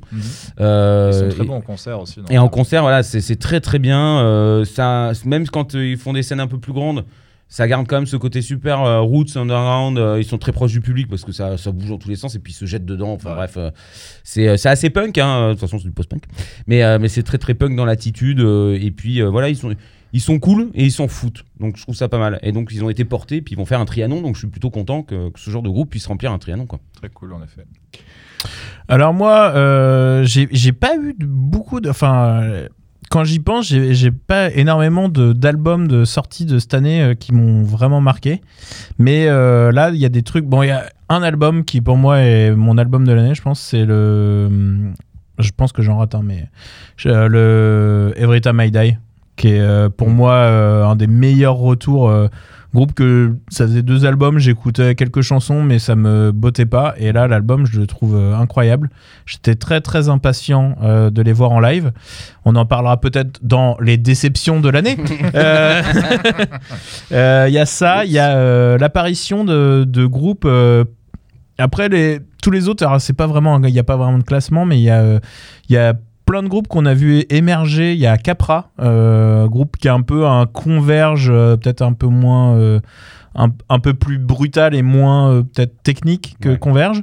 Euh, Ils sont très bons en concert aussi. non et en concert, voilà, c'est très très bien. euh, ça, même quand euh, ils font des scènes un peu plus grandes, ça garde quand même ce côté super euh, roots underground. euh, ils sont très proches du public parce que ça, ça bouge dans tous les sens et puis ils se jettent dedans. Enfin Ouais. bref, euh, c'est c'est assez punk. hein, De toute façon, c'est du post-punk. Mais, mais c'est très très punk dans l'attitude. et puis voilà, ils sont. Ils sont cool et ils s'en foutent. Donc je trouve ça pas mal. Et donc ils ont été portés, puis ils vont faire un trianon. Donc je suis plutôt content que, que ce genre de groupe puisse remplir un trianon. Quoi. Très cool en effet. Alors moi, euh, j'ai pas eu de- beaucoup de... Enfin, euh, quand j'y pense, j'ai pas énormément de- d'albums de, sorties de cette année euh, qui m'ont vraiment marqué. Mais euh, là, il y a des trucs... Bon, il y a un album qui pour moi est mon album de l'année, je pense, c'est le... Je pense que j'en rate un, mais... le Every Time I Die, qui est euh, pour moi euh, un des meilleurs retours... euh, Groupe que ça faisait deux albums, j'écoutais quelques chansons, mais ça me bottait pas. Et là, l'album, je le trouve incroyable. J'étais très très impatient de les voir en live. On en parlera peut-être dans les déceptions de l'année. [LAUGHS] [LAUGHS] Euh, Il y a ça, il y a l'apparition de, de groupes. après, les, tous les autres, alors c'est pas vraiment, il n'y a pas vraiment de classement, mais il y a, il y a plein de groupes qu'on a vu émerger. Il y a Capra, euh, groupe qui est un peu un converge, euh, peut-être un peu moins, euh, un, un peu plus brutal et moins peut-être technique que Ouais. Converge,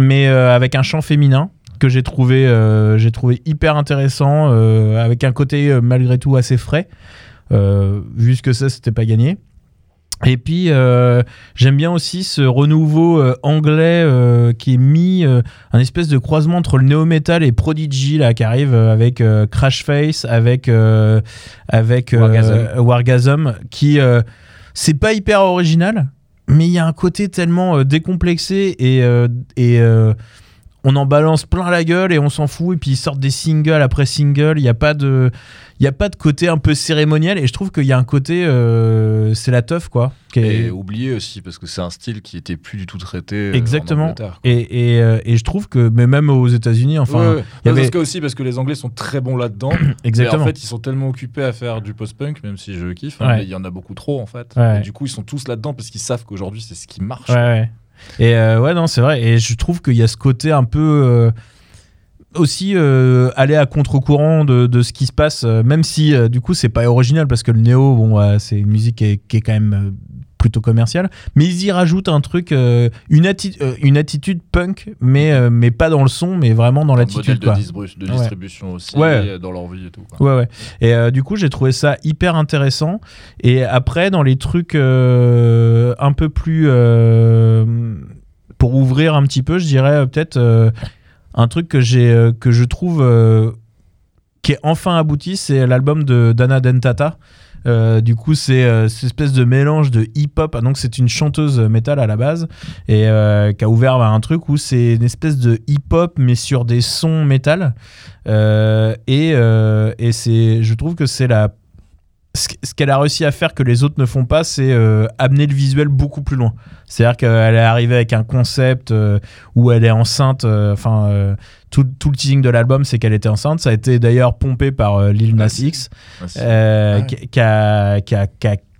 mais avec un chant féminin que j'ai trouvé, j'ai trouvé hyper intéressant, avec un côté malgré tout assez frais. Vu ce que c'est, c'était pas gagné. Et puis euh, j'aime bien aussi ce renouveau euh, anglais euh, qui est mis un espèce de croisement entre le néo metal et Prodigy là qui arrive avec Crash Face, avec avec Wargasm. Wargasm, qui c'est pas hyper original, mais il y a un côté tellement décomplexé et et on en balance plein la gueule et on s'en fout et puis ils sortent des singles après singles il n'y a pas de il y a pas de côté un peu cérémoniel et je trouve qu'il y a un côté euh, c'est la teuf quoi qui est- Et oublié aussi, parce que c'est un style qui était plus du tout traité. euh, Exactement. En et, et, euh, et je trouve que mais même aux États-Unis enfin Ouais, ouais. y avait- que aussi parce que les Anglais sont très bons là-dedans. exactement [CLEARS THROAT] Mais en fait, ils sont tellement occupés à faire du post-punk, même si je kiffe, hein, Ouais. il y en a beaucoup trop en fait. Et du coup, ils sont tous là-dedans parce qu'ils savent qu'aujourd'hui c'est ce qui marche. Ouais. Et euh, ouais, non, c'est vrai. Et je trouve qu'il y a ce côté un peu. euh, aussi euh, aller à contre-courant de, de ce qui se passe, même si du coup c'est pas original parce que le néo, bon, c'est une musique qui est, quand même plutôt commerciale, mais ils y rajoutent un truc, euh, une, atti- euh, une attitude punk, mais, euh, mais pas dans le son, mais vraiment dans l'attitude. de, de Ouais. distribution aussi Ouais. dans leur vie et tout. quoi. Ouais, ouais. Et euh, du coup, j'ai trouvé ça hyper intéressant. Et après, dans les trucs un peu plus. pour ouvrir un petit peu, je dirais peut-être un truc que, j'ai, que je trouve qui est enfin abouti, c'est l'album de Dana Dentata. Euh, du coup, c'est euh, cette espèce de mélange de hip-hop. Ah, donc, c'est une chanteuse métal à la base et euh, qui a ouvert un truc où c'est une espèce de hip-hop mais sur des sons métal. Euh, et et c'est, je trouve que c'est la ce qu'elle a réussi à faire que les autres ne font pas, c'est euh, amener le visuel beaucoup plus loin. C'est-à-dire qu'elle est arrivée avec un concept euh, où elle est enceinte. euh, Enfin, euh, tout, tout le teasing de l'album, c'est qu'elle était enceinte. Ça a été d'ailleurs pompé par Lil Nas X, qui a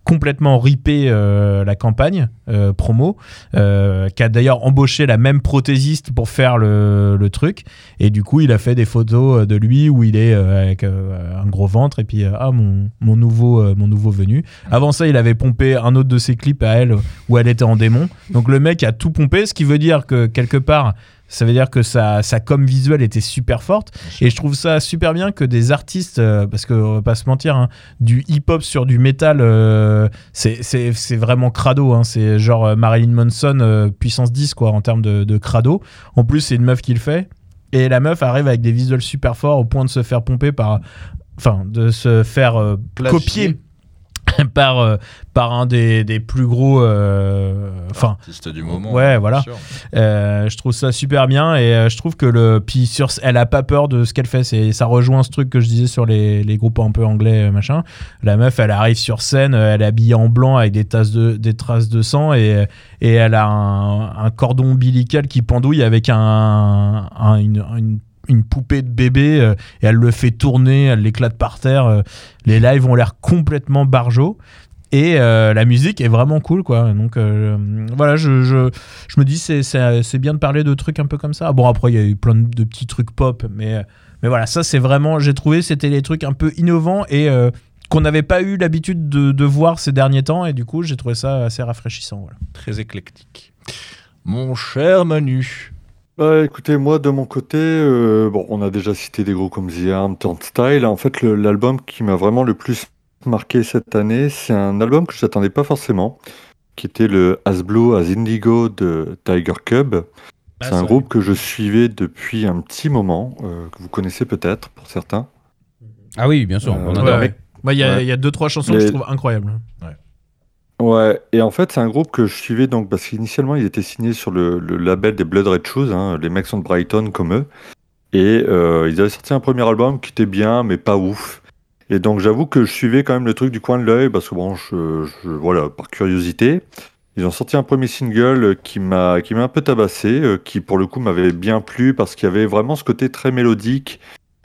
complètement ripé euh, la campagne euh, promo, euh, qui a d'ailleurs embauché la même prothésiste pour faire le, le truc. Et du coup, il a fait des photos euh, de lui où il est avec un gros ventre et puis ah mon, mon nouveau mon nouveau venu. Avant ça, il avait pompé un autre de ses clips à elle où elle était en démon. Donc le mec a tout pompé, ce qui veut dire que quelque part ça veut dire que sa, sa com visuelle était super forte. Et je trouve ça super bien que des artistes, euh, parce qu'on va pas se mentir, hein, du hip-hop sur du métal, euh, c'est- vraiment crado. hein. C'est genre euh, Marilyn Manson euh, puissance 10 quoi, en termes de, de crado. En plus, c'est une meuf qui le fait. Et la meuf arrive avec des visuels super forts au point de se faire pomper par. Enfin, de se faire copier [LAUGHS] par, euh, par un des, des plus gros. euh, Enfin. Du moment. Ouais, hein, voilà. Euh, je trouve ça super bien et je trouve que le puis sur elle a pas peur de ce qu'elle fait c'est ça rejoint ce truc que je disais sur les, les groupes un peu anglais machin la meuf elle arrive sur scène elle est habillée en blanc avec des tasses de des traces de sang et et elle a un, un cordon ombilical qui pendouille avec un, un- une, une une poupée de bébé euh, et elle le fait tourner, elle l'éclate par terre. euh, les lives ont l'air complètement barjots. Et euh, la musique est vraiment cool, quoi. Donc voilà, je, je, me dis c'est bien de parler de trucs un peu comme ça. Bon après il y a eu plein de, petits trucs pop, mais mais voilà ça c'est vraiment j'ai trouvé c'était des trucs un peu innovants et qu'on n'avait pas eu l'habitude de, de voir ces derniers temps et du coup j'ai trouvé ça assez rafraîchissant. Voilà. Très éclectique. Mon cher Manu. Bah, écoutez, moi de mon côté, euh, bon, on a déjà cité des groupes comme The Arm, Turnstile. En fait, le- l'album qui m'a vraiment le plus marqué cette année, c'est un album que je n'attendais pas forcément, qui était le As Blue As Indigo de Tiger Cub. c'est un groupe que je suivais depuis un petit moment, euh, que vous connaissez peut-être pour certains. Ah oui, bien sûr. Euh, on ouais, adore. Ouais, Moi, il y, a- Ouais. il y a deux trois chansons que Les- je trouve incroyables. Ouais, et en fait, c'est un groupe que je suivais donc parce qu'initialement, ils étaient signés sur le, le label des Blood Red Shoes, hein, les mecs sont de Brighton comme eux. Et euh, ils avaient sorti un premier album qui était bien, mais pas ouf. Et donc, j'avoue que je suivais quand même le truc du coin de l'œil parce que, bon, je, je- voilà, par curiosité. Ils ont sorti un premier single qui m'a qui m'a un peu tabassé, euh, qui pour le coup m'avait bien plu parce qu'il y avait vraiment ce côté très mélodique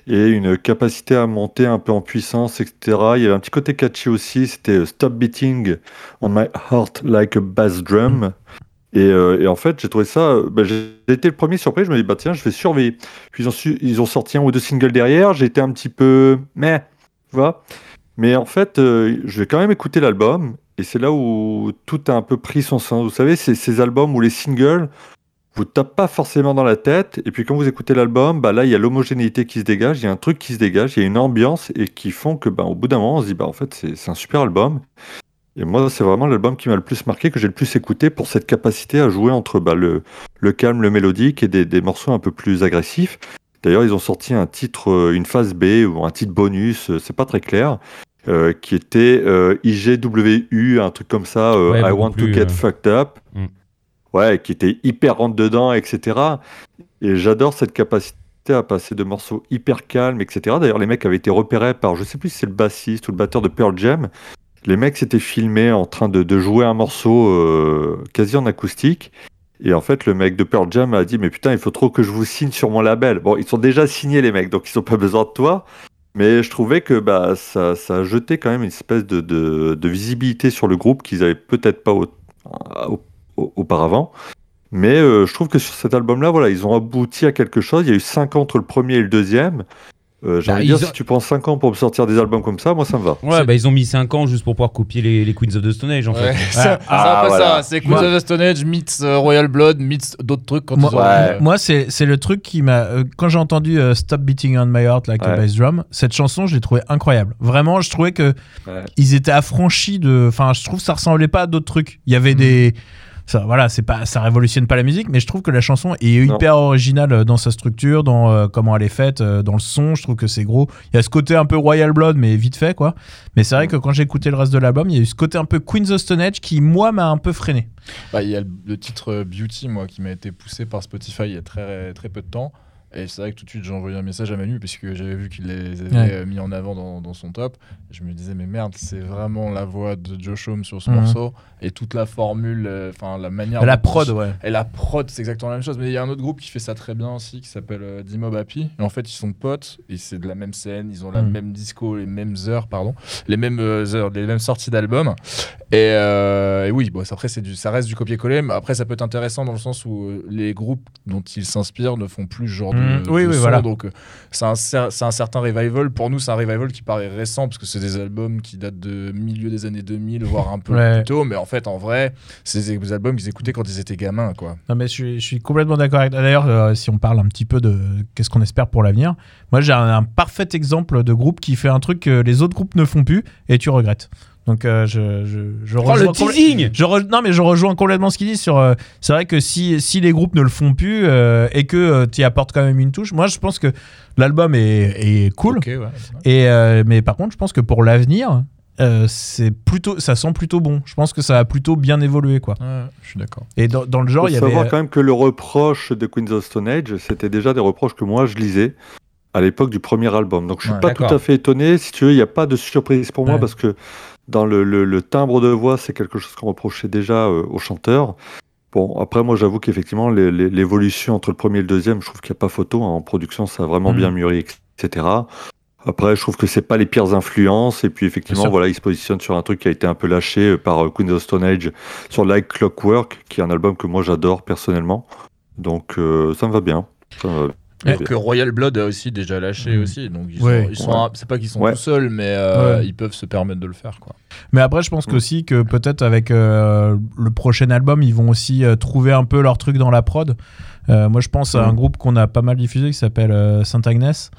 et une capacité à monter un peu en puissance, etc. Il y avait un petit côté catchy aussi, c'était euh, Stop Beating on My Heart Like a Bass Drum. Et, euh, en fait, j'ai trouvé ça. euh, bah, j'ai été le premier surpris. Je me dis, bah tiens, je vais surveiller. Puis ils ont, sorti un ou deux singles derrière. J'ai été un petit peu. Mais, tu. Mais en fait, je vais quand même écouter l'album. Et c'est là où tout a un peu pris son sens. Vous savez, ces albums où les singles vous tape pas forcément dans la tête. Et puis quand vous écoutez l'album, bah là, il y a l'homogénéité qui se dégage, il y a un truc qui se dégage, il y a une ambiance et qui font que, bah, au bout d'un moment, on se dit, bah, en fait, c'est un super album. Et moi, c'est vraiment l'album qui m'a le plus marqué, que j'ai le plus écouté pour cette capacité à jouer entre bah, le, le calme, le mélodique et des, des morceaux un peu plus agressifs. D'ailleurs, ils ont sorti un titre, euh, une phase B ou un titre bonus, euh, c'est pas très clair, euh, qui était euh, IGWU, un truc comme ça, euh, Ouais, I want to get fucked up. Mm. Ouais, qui était hyper rentre dedans, etc. Et j'adore cette capacité à passer de morceaux hyper calmes, etc. D'ailleurs, les mecs avaient été repérés par, je sais plus si c'est le bassiste ou le batteur de Pearl Jam. Les mecs s'étaient filmés en train de, jouer un morceau euh, quasi en acoustique. Et en fait, le mec de Pearl Jam a dit Mais putain, il faut trop que je vous signe sur mon label. Bon, ils sont déjà signés, les mecs, donc ils n'ont pas besoin de toi. Mais je trouvais que bah, ça, ça a jeté quand même une espèce de, visibilité sur le groupe qu'ils avaient peut-être pas au- auparavant. Mais euh, je trouve que sur cet album-là, voilà, ils ont abouti à quelque chose. Il y a eu 5 ans entre le premier et le deuxième. Euh, J'ai Bah, envie de dire, ont- si tu prends 5 ans pour me sortir des albums comme ça, moi ça me va. Ouais, bah ils ont mis 5 ans juste pour pouvoir copier les, les Queens of the Stone Age en Ouais, fait. [LAUGHS] c'est c'est un peu Ah, voilà. ça. C'est Queens of the Stone Age meets euh, Royal Blood meets d'autres trucs quand Moi, ont. Ouais. euh, moi, c'est c'est le truc qui m'a. euh, quand j'ai entendu euh, Stop Beating on My Heart Like a. Bass Drum, cette chanson, je l'ai trouvée incroyable. Vraiment, je trouvais que Ouais. ils étaient affranchis de. Enfin, je trouve que ça ressemblait pas à d'autres trucs. Il y avait des. Ça, voilà, c'est pas, ça révolutionne pas la musique, mais je trouve que la chanson est Non. hyper originale euh, dans sa structure, dans euh, comment elle est faite, euh, dans le son. Je trouve que c'est gros. Il y a ce côté un peu Royal Blood, mais vite fait, quoi. Mais c'est vrai que quand j'ai écouté le reste de l'album, il y a eu ce côté un peu Queens of Stone Age qui, moi, m'a un peu freiné. Bah, il y a le, le titre Beauty, moi, qui m'a été poussé par Spotify il y a très, très peu de temps. Et c'est vrai que tout de suite, j'ai envoyé un message à Manu, parce que j'avais vu qu'il les avait Ouais. euh, mis en avant dans, dans son top. Et je me disais, mais merde, c'est vraiment la voix de Joe Shome sur ce Mhm. morceau. Et toute la formule, euh, enfin, la manière. La dont- prod, ouais. Et la prod, c'est exactement la même chose. Mais il y a un autre groupe qui fait ça très bien aussi, qui s'appelle euh, D-Mob Happy. Et en fait, ils sont potes, et c'est de la même scène, ils ont la Mm. même disco, les mêmes heures, pardon, les mêmes euh, heures, les mêmes sorties d'albums. Et, euh, et oui, bon, après, du, ça reste du copier-coller, mais après, ça peut être intéressant dans le sens où les groupes dont ils s'inspirent ne font plus ce genre de, Mm. Oui, oui, son. voilà. Donc, euh, c'est un, un certain revival. Pour nous, c'est un revival qui paraît récent, parce que c'est des albums qui datent de milieu des années 2000, voire un peu [LAUGHS] Ouais. plus tôt. Mais en fait, en vrai, c'est des albums qu'ils écoutaient quand ils étaient gamins, quoi. Non, mais je suis, je suis complètement d'accord avec. D'ailleurs, euh, si on parle un petit peu de qu'est-ce qu'on espère pour l'avenir, moi j'ai un, un parfait exemple de groupe qui fait un truc que les autres groupes ne font plus et tu regrettes. Donc euh, je, je, je Oh le rejoins complè- teasing je re- non mais je rejoins complètement ce qu'il dit sur euh, c'est vrai que si, si les groupes ne le font plus euh, et que tu y apportes quand même une touche moi je pense que l'album est, est cool ouais. et euh, mais par contre je pense que pour l'avenir euh, c'est plutôt ça sent plutôt bon je pense que ça a plutôt bien évolué quoi Ouais, je suis d'accord. et dans, dans le genre Il il y faut avait savoir quand même que le reproche de Queens of Stone Age, c'était déjà des reproches que moi je lisais à l'époque du premier album. Donc je suis Ouais, pas tout à fait étonné. Si tu veux, il n'y a pas de surprise pour moi parce que dans le, le- le timbre de voix, c'est quelque chose qu'on reprochait déjà euh, aux chanteurs. Bon, après, moi, j'avoue qu'effectivement, l'évolution entre le premier et le deuxième, je trouve qu'il n'y a pas photo. hein. En production, ça a vraiment Mhm. bien mûri, etc. Après, je trouve que c'est pas les pires influences. Et puis, effectivement, voilà, ils se positionnent sur un truc qui a été un peu lâché euh, par euh, Queens of Stone Age sur Like Clockwork, qui est un album que moi j'adore personnellement. Donc, euh, ça me va bien. Ça me va bien. Alors que Royal Blood a aussi déjà lâché Mm. aussi, donc ils Ouais. sont, ils sont Ouais. un- c'est pas qu'ils sont Ouais. tout seuls, mais euh, Ouais. ils peuvent se permettre de le faire, quoi. Mais après, je pense Mm. qu'aussi que peut-être avec euh, le prochain album, ils vont aussi euh, trouver un peu leur truc dans la prod. Euh, moi, je pense à un Mm. groupe qu'on a pas mal diffusé qui s'appelle euh, Saint-Agnès,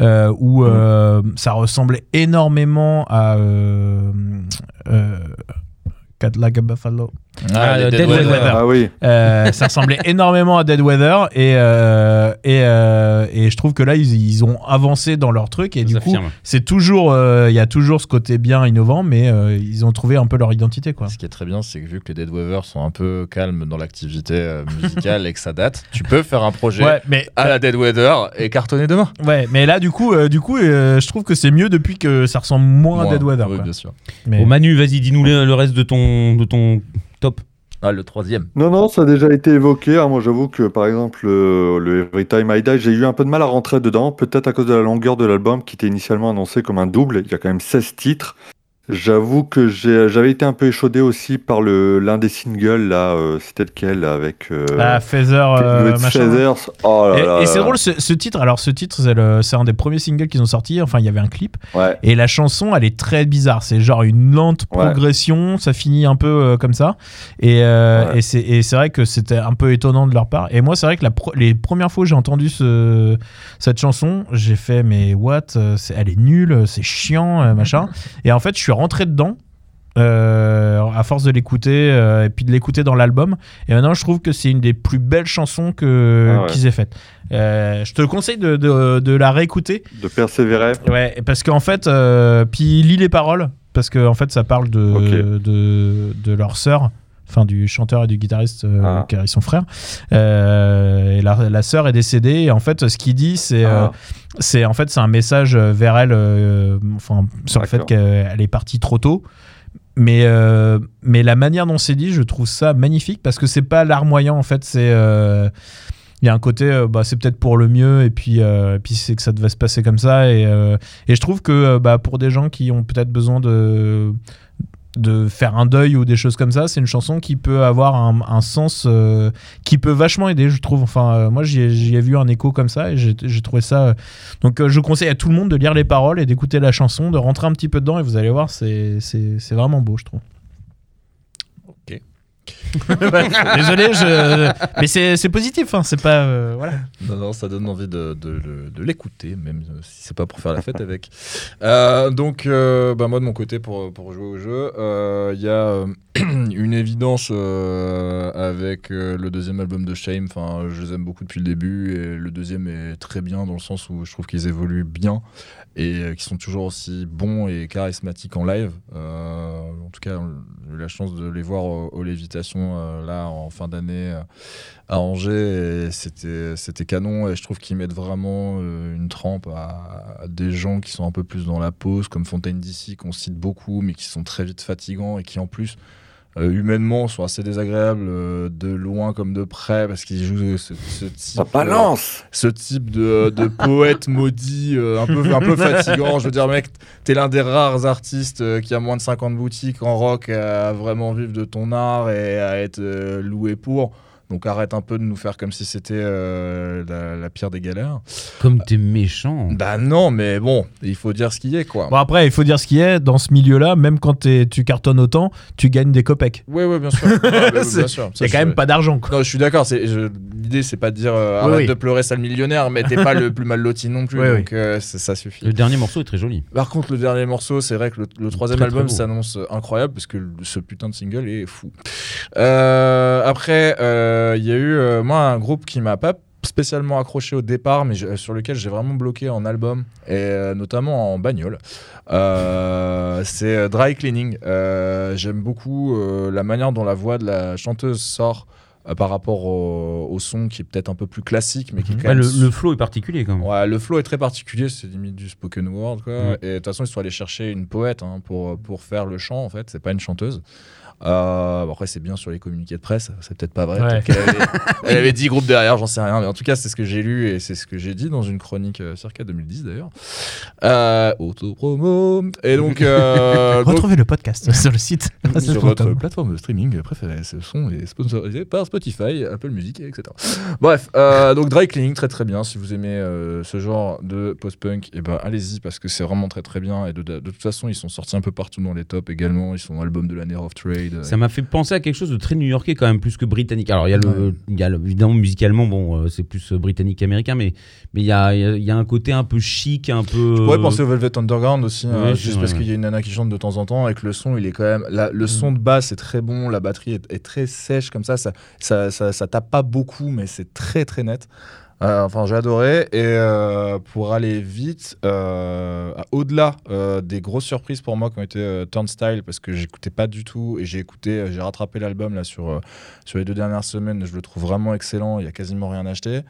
euh, où euh, ça ressemblait énormément à euh, euh, Ah, les Dead Weather. Weather. Ah oui. Euh, ça ressemblait [LAUGHS] énormément à Dead Weather et, euh, et, euh, et je trouve que là ils, ils ont avancé dans leur truc et Ça du coup c'est toujours euh, il y a toujours ce côté bien innovant mais euh, ils ont trouvé un peu leur identité quoi. Ce qui est très bien, c'est que vu que les Dead Weather sont un peu calmes dans l'activité musicale et que ça date, tu peux faire un projet Ouais, mais à la Dead Weather et cartonner demain. ouais, mais là du coup, euh, du coup, euh, je trouve que c'est mieux depuis que ça ressemble moins à Dead Weather. Oui, quoi. bien sûr. Mais- Bon, Manu, vas-y, dis-nous le, le reste de ton, de ton top. Ah, le troisième. Non, non, ça a déjà été évoqué. hein. Moi, j'avoue que, par exemple, le, le Every Time I Die, j'ai eu un peu de mal à rentrer dedans, peut-être à cause de la longueur de l'album qui était initialement annoncé comme un double. Il y a quand même 16 titres. J'avoue que j'ai- j'avais été un peu échaudé aussi par l'un des singles là, euh, c'était lequel avec euh, Ah, Feather, euh. Feathers. Oh là Et, là et là c'est drôle, ce, ce titre. Alors, ce titre, c'est un des premiers singles qu'ils ont sorti. Enfin, il y avait un clip. Ouais. Et la chanson, elle est très bizarre. C'est genre une lente Ouais. progression. Ça finit un peu euh, comme ça. Et, euh, Ouais. et c'est vrai que c'était un peu étonnant de leur part. Et moi, c'est vrai que la pro- les premières fois où j'ai entendu ce, cette chanson, j'ai fait, mais what euh, Elle est nulle, c'est chiant, euh, machin. [LAUGHS] Et en fait, je suis rentré dedans. euh, à force de l'écouter euh, et puis de l'écouter dans l'album et maintenant je trouve que c'est une des plus belles chansons que Ah ouais. qu'ils aient faites Euh, je te conseille de, de- de la réécouter De persévérer. Ouais, parce qu'en fait, puis lis les paroles, parce qu'en en fait, ça parle de, de leur sœur, enfin du chanteur et du guitariste, euh, Ah. car ils sont frères. Euh, et la, la sœur est décédée, et en fait, ce qu'il dit, c'est euh, Ah. c'est en fait c'est un message euh, vers elle, euh, enfin sur le fait qu'elle est partie trop tôt. Mais, euh, mais la manière dont c'est dit, je trouve ça magnifique parce que c'est pas larmoyant en fait. C'est euh, il y a un côté, euh, bah, c'est peut-être pour le mieux et puis, euh, et puis c'est que ça devait se passer comme ça. Et, euh, et je trouve que euh, bah, pour des gens qui ont peut-être besoin de de faire un deuil ou des choses comme ça, c'est une chanson qui peut avoir un, un sens euh, qui peut vachement aider, je trouve. Enfin, euh, moi, j'y ai, vu un écho comme ça et j'ai trouvé ça. euh, Donc, je conseille à tout le monde de lire les paroles et d'écouter la chanson, de rentrer un petit peu dedans et vous allez voir, c'est vraiment beau, je trouve. [LAUGHS] Désolé, mais c'est positif, hein, c'est pas. euh, voilà. Non, ça donne envie de, l'écouter, même euh, si c'est pas pour faire la fête avec. Euh, donc, bah, moi de mon côté, pour, jouer au jeu, il y a [CLEARS THROAT] une évidence avec le deuxième album de Shame. Enfin, je les aime beaucoup depuis le début et le deuxième est très bien dans le sens où je trouve qu'ils évoluent bien et qu'ils sont toujours aussi bons et charismatiques en live. En tout cas, j'ai eu la chance de les voir au, au euh, là en fin d'année euh, à Angers c'était c'était canon. Et je trouve qu'ils mettent vraiment euh, une trempe à, à des gens qui sont un peu plus dans la pause comme Fontaine d'ici qu'on cite beaucoup mais qui sont très vite fatigants et qui en plus euh, humainement sont assez désagréables euh, de loin comme de près parce qu'ils jouent ce, ce type Ça euh, balance. ce type de, de poète [LAUGHS] maudit euh, un, peu, un peu fatigant. Je veux dire, mec, t'es l'un des rares artistes qui a moins de 50 boutiques en rock à vraiment vivre de ton art et à être loué pour. Donc arrête un peu de nous faire comme si c'était euh, la, la pire des galères. Comme t'es méchant. Bah non, mais bon, il faut dire ce qu'il y est, quoi. Bon, après, il faut dire ce qui est, dans ce milieu-là, même quand t'es- tu cartonnes autant, tu gagnes des copecs. Ouais, ouais, bien sûr. Ah, bah, [LAUGHS] bien C'est- sûr. Il a quand même pas d'argent, quoi. Non, je suis d'accord. L'idée, c'est pas de dire euh, Oui, arrête oui. de pleurer, sale millionnaire, mais t'es pas le plus mal loti non plus. [LAUGHS] Oui, oui. donc euh, ça, suffit. Le dernier morceau est très joli. Par contre, le dernier morceau, c'est vrai que le, le troisième Très, album s'annonce incroyable parce que ce putain de single est fou. Euh, après, euh, il y a eu, euh, moi, un groupe qui m'a pas spécialement accroché au départ, mais je- sur lequel j'ai vraiment bloqué en album et euh, notamment en bagnole. Euh, [LAUGHS] c'est euh, Dry Cleaning. Euh, J'aime beaucoup euh, la manière dont la voix de la chanteuse sort euh, par rapport au, au son qui est peut-être un peu plus classique, mais qui est quand Ouais, même le, le flow est particulier quand même. Ouais, le flow est très particulier, c'est limite du spoken word, quoi. Et de toute façon, ils sont allés chercher une poète hein, pour, pour faire le chant, en fait, c'est pas une chanteuse. Euh, bon, après, c'est bien sur les communiqués de presse, c'est peut-être pas vrai. Ouais. qu'elle avait, [LAUGHS] elle avait 10 groupes derrière, j'en sais rien. Mais en tout cas, c'est ce que j'ai lu et c'est ce que j'ai dit dans une chronique euh, circa 2010 d'ailleurs. Euh, Autopromo. Et donc. euh, [LAUGHS] donc- Retrouvez le podcast [LAUGHS] sur le site. sur votre plateforme de streaming préférée. Ce son est sponsorisé par Spotify, Apple Music, etc. Bref, euh, donc Dry Cleaning, très très bien. Si vous aimez euh, ce genre de post-punk, et ben allez-y parce que c'est vraiment très très bien. Et de, de, de toute façon, ils sont sortis un peu partout dans les tops également. Ils sont album de l'année of Trade. Ça m'a fait penser à quelque chose de très new-yorkais quand même plus que britannique. Alors il y a, le, il y a le- évidemment musicalement bon euh, c'est plus euh, britannique américain mais mais il y a, y a- y a un côté un peu chic un peu. Je pourrais penser au Velvet Underground aussi, hein, juste parce qu'il y a une nana qui chante de temps en temps et que le son, il est quand même. la- le son de basse est très bon, la batterie est, est très sèche comme ça, ça, ça, ça, ça tape pas beaucoup, mais c'est très très net. Euh, enfin, j'ai adoré. Et euh, pour aller vite, euh, au-delà des grosses surprises pour moi qui ont été Turnstile, parce que j'écoutais pas du tout et j'ai écouté, j'ai rattrapé l'album là sur, sur les deux dernières semaines. Je le trouve vraiment excellent. Il y a quasiment rien acheté.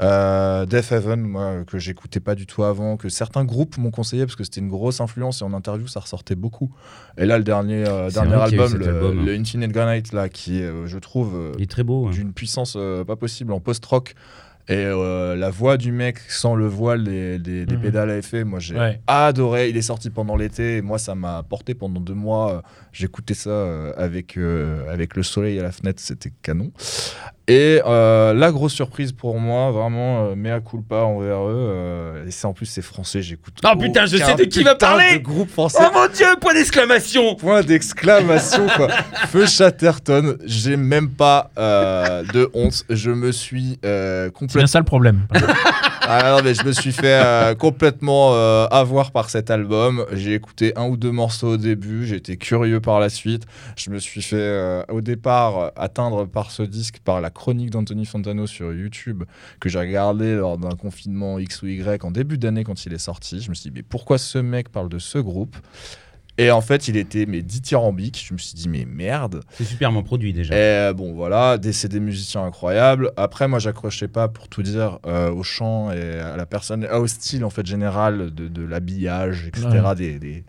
Euh, Death Heaven, moi, que j'écoutais pas du tout avant, que certains groupes m'ont conseillé parce que c'était une grosse influence et en interview ça ressortait beaucoup. Et là, le dernier, euh, dernier album, le, album, hein. le Infinite Granite, là, qui euh, je trouve, Il est très beau. hein. d'une puissance pas possible en post-rock. Et euh, la voix du mec sans le voile des, des- des Mhm. pédales à effet, moi j'ai Ouais. adoré. Il est sorti pendant l'été et moi ça m'a porté pendant deux mois. J'écoutais ça euh, avec, euh, avec le soleil à la fenêtre, c'était canon. Et euh, la grosse surprise pour moi, vraiment, euh, mea culpa envers eux. euh, et c'est en plus c'est français, j'écoute. Oh, putain, je sais de qui va parler de groupe français. Oh mon dieu, point d'exclamation Point d'exclamation quoi. [LAUGHS] Feu Chatterton, j'ai même pas euh, de honte. Je me suis euh, C'est complètement bien ça le problème. [LAUGHS] ah non, mais je me suis fait euh, complètement euh, avoir par cet album. J'ai écouté un ou deux morceaux au début, j'ai été curieux par la suite. Je me suis fait euh, au départ atteindre par ce disque par la chronique d'Anthony Fantano sur YouTube que j'ai regardé lors d'un confinement X ou Y en début d'année quand il est sorti. Je me suis dit, mais pourquoi ce mec parle de ce groupe? Et en fait, il était mais dithyrambique. Je me suis dit, mais merde. C'est superment produit déjà. Et euh, bon, voilà, des, c'est des musiciens incroyables. Après, moi, j'accrochais pas, pour tout dire, euh, au chant et à la personne, au style, en fait, général de, de l'habillage, etc., Ouais. des, des,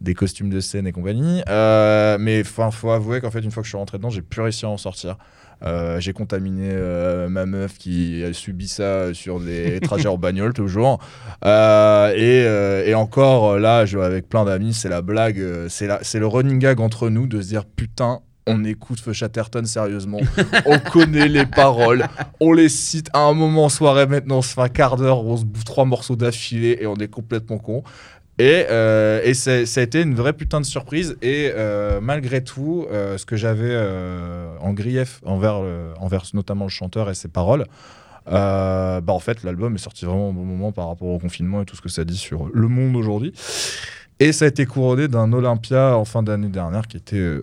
des costumes de scène et compagnie. Euh, mais enfin, faut avouer qu'en fait, une fois que je suis rentré dedans, j'ai plus réussi à en sortir. Euh, j'ai contaminé euh, ma meuf qui a subi ça sur des [LAUGHS] trajets en bagnole toujours. Euh, et, euh, et encore euh, là, je, avec plein d'amis, c'est la blague, euh, c'est la- c'est le running gag entre nous de se dire putain, on écoute Feu Chatterton sérieusement, [LAUGHS] on connaît les paroles, on les cite à un moment en soirée maintenant, fait un quart d'heure, on se bouffe trois morceaux d'affilée et on est complètement con. Et, euh, et ça a été une vraie putain de surprise. Et euh, malgré tout, euh, ce que j'avais en grief envers, envers notamment le chanteur et ses paroles, bah en fait, l'album est sorti vraiment au bon moment par rapport au confinement et tout ce que ça dit sur le monde aujourd'hui. Et ça a été couronné d'un Olympia en fin d'année dernière qui était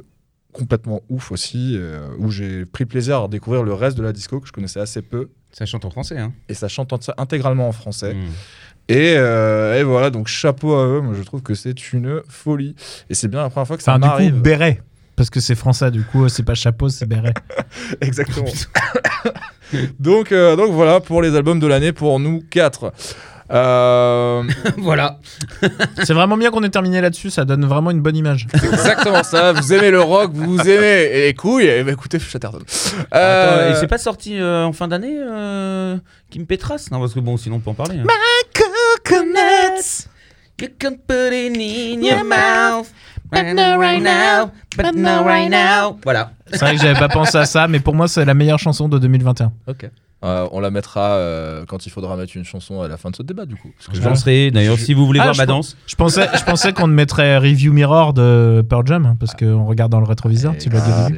complètement ouf aussi, euh, où j'ai pris plaisir à découvrir le reste de la disco que je connaissais assez peu. Ça chante en français, hein. Et ça chante en- intégralement en français. Mm. Et, euh, et voilà, donc chapeau à eux. Moi, je trouve que c'est une folie. Et c'est bien la première fois que ça Enfin, du coup, m'arrive. béret. Parce que c'est français, du coup, c'est pas chapeau, c'est béret. [LAUGHS] Exactement. [LAUGHS] donc, euh, donc voilà pour les albums de l'année pour nous quatre. Euh, [LAUGHS] voilà. c'est vraiment bien qu'on ait terminé là-dessus, ça donne vraiment une bonne image. c'est exactement ça. Vous aimez le rock, vous aimez les couilles, et bah, écoutez Chatterton. Attends, et c'est pas sorti euh, en fin d'année, euh, Kim Petras? Non, parce que bon, sinon on peut en parler. hein. You can put it in your mouth. But not right now. But not right now. Voilà. [LAUGHS] C'est vrai que j'avais pas pensé à ça, mais pour moi, c'est la meilleure chanson de 2021. Ok. euh, on la mettra euh, quand il faudra mettre une chanson à la fin de ce débat, du coup. Parce que Je je- lancerai. D'ailleurs, si vous voulez Ah, voir ma danse. Je pensais, je pensais qu'on mettrait Review Mirror de Pearl Jam, hein, parce qu'on regarde dans le rétroviseur, tu l'as dit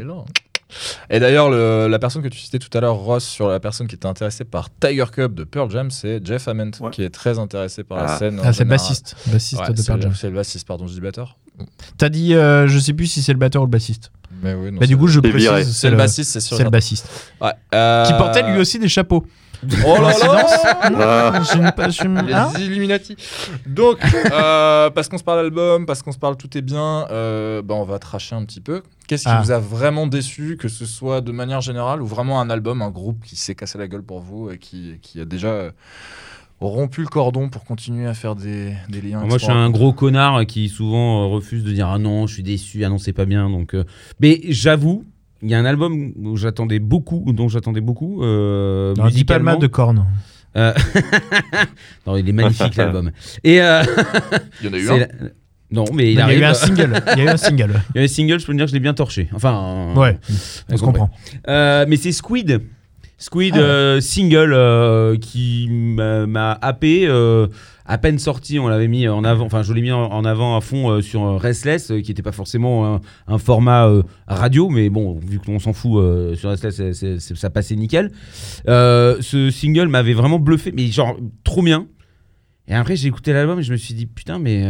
Et d'ailleurs, le- la personne que tu citais tout à l'heure, Ross, sur la personne qui était intéressée par Tiger Cub de Pearl Jam, c'est Jeff Ament, Ouais. qui est très intéressé par la Ah. scène. Ah, c'est le bassiste, bassiste Ouais, de c'est Pearl le- Jam. C'est le bassiste, pardon, je dis batteur. T'as dit, euh, je sais plus si c'est le batteur ou le bassiste. Mais oui, non, Bah, c'est du coup, je précise, c'est le bassiste, c'est sûr. C'est le bassiste. Ouais. Euh, Qui portait lui aussi des chapeaux. Oh là là [LAUGHS] Ah, Je ne pas- je Les hein Illuminati. Donc, euh, parce qu'on se parle d'album, parce qu'on se parle tout est bien, euh, bah, on va tracher un petit peu. Qu'est-ce qui Ah. vous a vraiment déçu, que ce soit de manière générale ou vraiment un album, un groupe qui s'est cassé la gueule pour vous et qui, qui a déjà euh, rompu le cordon pour continuer à faire des, des liens Moi, je suis un gros connard qui souvent euh, refuse de dire ah non, je suis déçu, ah non, c'est pas bien. Donc, euh, mais j'avoue, il y a un album où j'attendais beaucoup, dont j'attendais beaucoup. Euh, Non, dis pas le musicalement. mal de Korn. Euh, [LAUGHS] non, il est magnifique [LAUGHS] l'album. Et euh, Il y en a eu un. la- non, mais il, Il y a arrive. eu un single. Il y a eu un [LAUGHS] single. Il y a un single, je peux dire que je l'ai bien torché. Enfin, euh, Ouais, on se comprend. Euh, mais c'est Squid. Squid Ah ouais. euh, single euh, qui m'a m'a happé. À peine sorti, on l'avait mis en avant. Enfin, je l'ai mis en, avant à fond euh, sur euh, Restless, euh, qui n'était pas forcément un, format radio, mais bon, vu qu'on s'en fout sur Restless, ça passait nickel. Ce single m'avait vraiment bluffé, mais genre trop bien. Et après, j'ai écouté l'album et je me suis dit, putain, mais.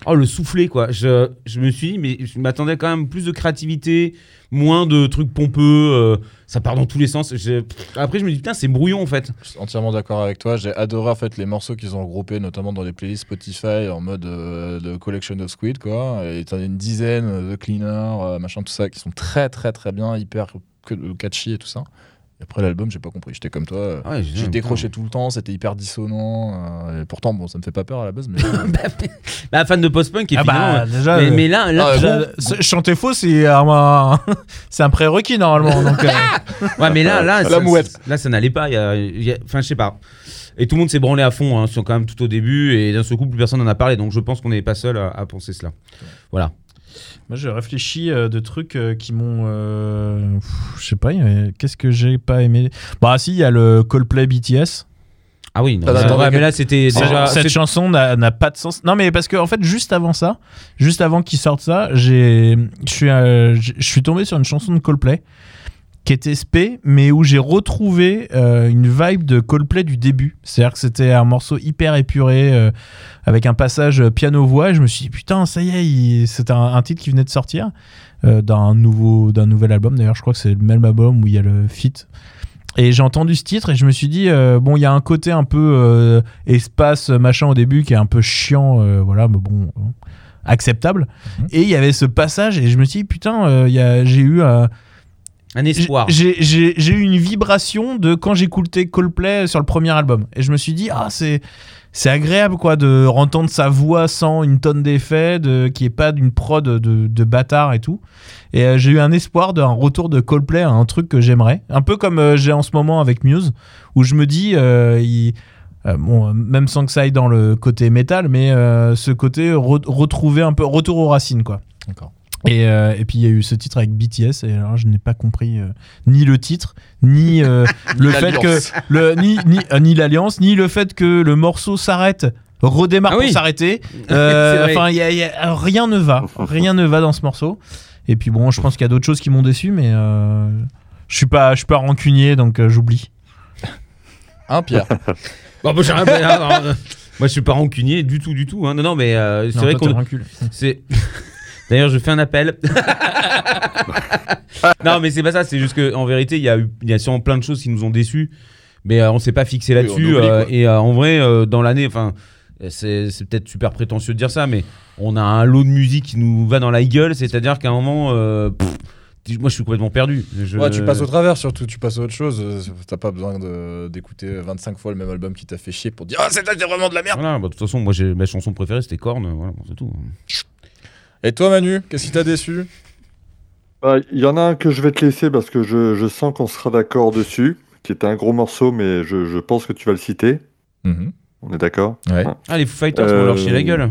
Euh, Oh, le soufflet, quoi. Je, je me suis dit, mais je m'attendais quand même plus de créativité, moins de trucs pompeux. euh, ça part dans tous les sens. Je- Après, je me dis, putain, c'est brouillon, en fait. Je suis entièrement d'accord avec toi. J'ai adoré en fait les morceaux qu'ils ont regroupés, notamment dans les playlists Spotify en mode euh, de collection of squid quoi. Et t'en as une dizaine de cleaners, euh, machin tout ça, qui sont très très très bien, hyper catchy et tout ça. Et après l'album, j'ai pas compris. J'étais comme toi. euh, Ah ouais, J'ai décroché tout le temps, c'était hyper dissonant. euh, et pourtant, bon, ça me fait pas peur à la base, mais. [LAUGHS] Bah, fan de post-punk, Ah bah, déjà, mais, euh, mais là, là Ah, chanter faux, c'est un, [LAUGHS] c'est un prérequis normalement. Donc, euh, [LAUGHS] Ouais, mais là, là, ça, mouette. Là, ça n'allait pas. Enfin, je sais pas. Et tout le monde s'est branlé à fond, hein, sur quand même tout au début, et d'un seul coup, plus personne n'en a parlé. Donc, je pense qu'on n'est pas seul à, à penser cela. Voilà. Moi, j'ai réfléchi euh, de trucs euh, qui m'ont. euh, je sais pas, avait- qu'est-ce que j'ai pas aimé? Bah, si, il y a le Coldplay BTS. Ah oui, non, Ah, mais- attends, ouais, mais mais là, c'était Cette- déjà. cette c'est- chanson n'a pas de sens. Non, mais parce que en fait, juste avant ça, juste avant qu'ils sortent ça, j'ai, je suis, euh, je je suis tombé sur une chanson de Coldplay qui était spé, mais où j'ai retrouvé euh, une vibe de Coldplay du début. C'est-à-dire que c'était un morceau hyper épuré euh, avec un passage piano-voix. Je me suis dit putain, ça y est, il- c'est un, un titre qui venait de sortir euh, d'un nouveau, d'un nouvel album. D'ailleurs, je crois que c'est le même album où il y a le feat. Et j'ai entendu ce titre et je me suis dit, euh, bon, il y a un côté un peu euh, espace machin au début qui est un peu chiant, euh, voilà, mais bon, acceptable. Mhm. Et il y avait ce passage et je me suis dit, putain, j'ai eu Un espoir. j'ai- eu une vibration de quand j'écoutais Coldplay sur le premier album. Et je me suis dit, ah, c'est. C'est agréable quoi de entendre sa voix sans une tonne d'effets, de qui est pas d'une prod de, de bâtard et tout. Et euh, j'ai eu un espoir d'un retour de Coldplay à un truc que j'aimerais, un peu comme euh, j'ai en ce moment avec Muse, où je me dis, euh, il- bon, même sans que ça aille dans le côté métal, mais ce côté re- retrouver un peu retour aux racines quoi. D'accord. Et, euh, et puis il y a eu ce titre avec BTS et alors je n'ai pas compris euh, ni le titre ni euh, [LAUGHS] le fait que le ni ni, euh, ni l'alliance ni le fait que le morceau s'arrête redémarre Ah pour s'arrêter [LAUGHS] Euh, enfin rien ne va rien ne va dans ce morceau et puis bon je pense qu'il y a d'autres choses qui m'ont déçu mais euh, je suis pas je suis pas rancunier donc euh, j'oublie [LAUGHS] Hein, Pierre? Bon, bah, euh, Moi, je suis pas rancunier du tout, du tout. hein. Non, non, mais euh, c'est vrai qu'on. C'est. D'ailleurs, je fais un appel. [LAUGHS] non, mais c'est pas ça. C'est juste que en vérité, il y a eu, il y a sûrement plein de choses qui nous ont déçus, mais euh, on s'est pas fixé Oui, là-dessus. on oublie, euh, quoi. et euh, en vrai, euh, dans l'année, enfin, c'est c'est peut-être super prétentieux de dire ça, mais on a un lot de musique qui nous va dans la gueule. C'est-à-dire qu'à un moment, euh, pff, moi, je suis complètement perdu. Je- Ouais, tu passes au travers surtout, tu passes à autre chose. euh, T'as pas besoin de- d'écouter 25 fois le même album qui t'a fait chier pour dire Ah, c'était vraiment de la merde. Voilà, bah, de toute façon, moi, j'ai ma chanson préférée, c'était Korn. Voilà, c'est tout. Et toi, Manu, qu'est-ce qui t'a déçu? Bah, Il y en a un que je vais te laisser parce que je, je sens qu'on sera d'accord dessus, qui est un gros morceau, mais je, je pense que tu vas le citer. Mhm. On est d'accord? Ouais. Ah, les Foo Fighters vont leur Euh, chier la gueule.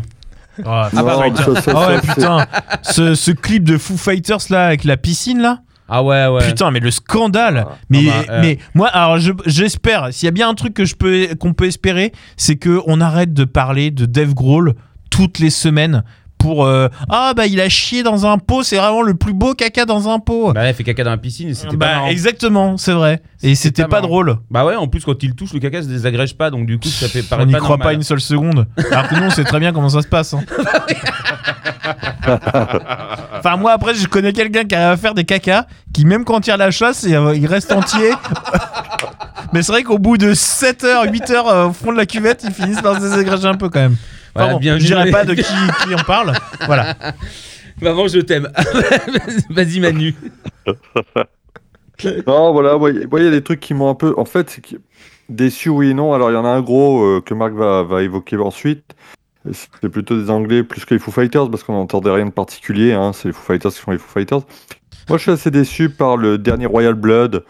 Ah, Non, pardon. ça- ça- Ah ouais, putain, ce, ce clip de Foo Fighters là avec la piscine là, Ah ouais, ouais. putain, mais le scandale. Mais, Ah bah, euh. mais moi, alors je- j'espère, s'il y a bien un truc que je peux qu'on peut espérer, c'est que on arrête de parler de Dave Grohl toutes les semaines pour euh, ah bah il a chié dans un pot, c'est vraiment le plus beau caca dans un pot. Bah, elle fait caca dans la piscine c'était Bah, pas marrant. exactement, c'est vrai. Et C'était pas drôle. Bah ouais, en plus quand il touche le caca se désagrège pas donc du coup ça fait On n'y croit normal. pas une seule seconde. Alors que nous, on sait très bien comment ça se passe. hein. [LAUGHS] enfin, moi, après, je connais quelqu'un qui arrive à faire des cacas, qui, même quand on tire la chasse, il il reste entier. [LAUGHS] Mais c'est vrai qu'au bout de 7 heures, 8 heures euh, au fond de la cuvette, ils finissent par se désagréger un peu quand même. Voilà, bon, je dirais pas de qui, qui on parle. Voilà. [LAUGHS] Maman, je t'aime. [LAUGHS] Vas-y Manu. [LAUGHS] Non, voilà, ouais, ouais, il y a des trucs qui m'ont un peu. En fait, c'est déçu, oui et non. Alors, il y en a un gros euh, que Marc va, va évoquer ensuite. C'est plutôt des Anglais plus que les Foo Fighters parce qu'on n'entendait rien de particulier. Hein. C'est les Foo Fighters qui font les Foo Fighters. Moi, je suis assez déçu par le dernier Royal Blood.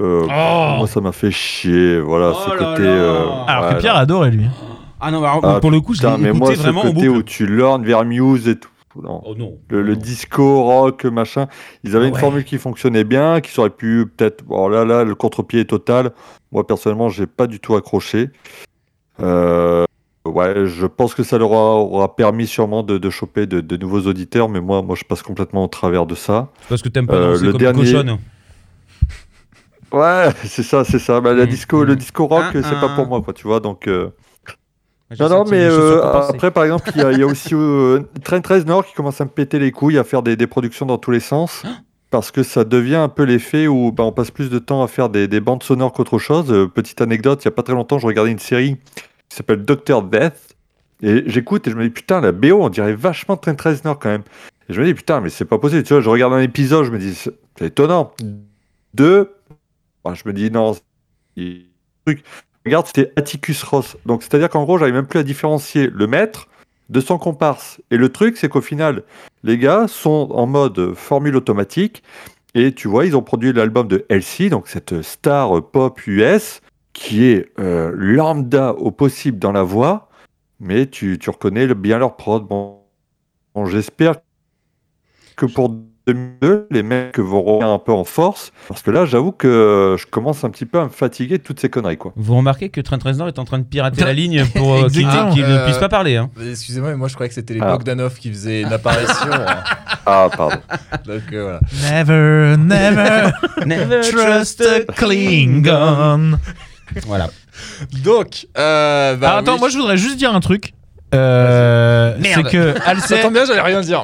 Euh, Moi, ça m'a fait chier. Voilà, Oh ce là côté. là. euh, Alors que Pierre adore lui. Ah non, alors, Ah, pour le coup, je putain, l'ai mais écouté moi, ce vraiment en côté où tu learns vers Muse et tout. Non. Oh non. Le, le Non. disco, rock, machin. Ils avaient une ouais. formule qui fonctionnait bien, qui aurait pu peut-être. Bon, là, là, le contre-pied est total. Moi, personnellement, j'ai pas du tout accroché. Euh, ouais, je pense que ça leur aura, permis sûrement de, de choper de, de nouveaux auditeurs, mais moi, moi, je passe complètement au travers de ça. Parce que t'aimes pas Euh, danser le comme dernier- cochonne. Ouais, [LAUGHS] c'est ça, c'est ça. Bah, la Mm, disco, le disco rock, Ah, c'est pas pour moi, quoi, tu vois. Donc, euh, Non, non, mais euh, après, par exemple, il y, y a aussi euh, Train 13 Nord qui commence à me péter les couilles, à faire des, des productions dans tous les sens. Parce que ça devient un peu l'effet où bah, on passe plus de temps à faire des, des bandes sonores qu'autre chose. Euh, petite anecdote, il n'y a pas très longtemps, je regardais une série qui s'appelle Doctor Death. Et j'écoute et je me dis, putain, la BO, on dirait vachement Train 13 Nord quand même. Et je me dis, putain, mais c'est pas possible. Tu vois, je regarde un épisode, je me dis, c'est c'est étonnant. Deux, Bah, je me dis non, il- truc. Regarde, c'était Atticus Ross. Donc c'est-à-dire qu'en gros, j'arrive même plus à différencier le maître de son comparse. Et le truc, c'est qu'au final, les gars sont en mode formule automatique. Et tu vois, ils ont produit l'album de Elsie, donc cette star pop US, qui est euh, lambda au possible dans la voix, mais tu, tu reconnais bien leur prod. Bon, j'espère que pour 2002, les mecs vont revenir un peu en force, parce que là, j'avoue que je commence un petit peu à me fatiguer de toutes ces conneries, quoi. Vous remarquez que Trent Reznor est en train de pirater la [LAUGHS] ligne pour euh, qu'il ne Euh, puisse pas parler. Hein. Excusez-moi, mais moi je croyais que c'était les Ah. Bogdanov qui faisaient une apparition. hein. [LAUGHS] Ah, pardon. [LAUGHS] Donc euh, voilà. Never, never Never trust a Klingon. Voilà. Donc, euh, bah Alors, attends, oui. moi je voudrais juste dire un truc. Euh, c'est que [LAUGHS] Ça Halsey, tombe bien, j'allais rien dire.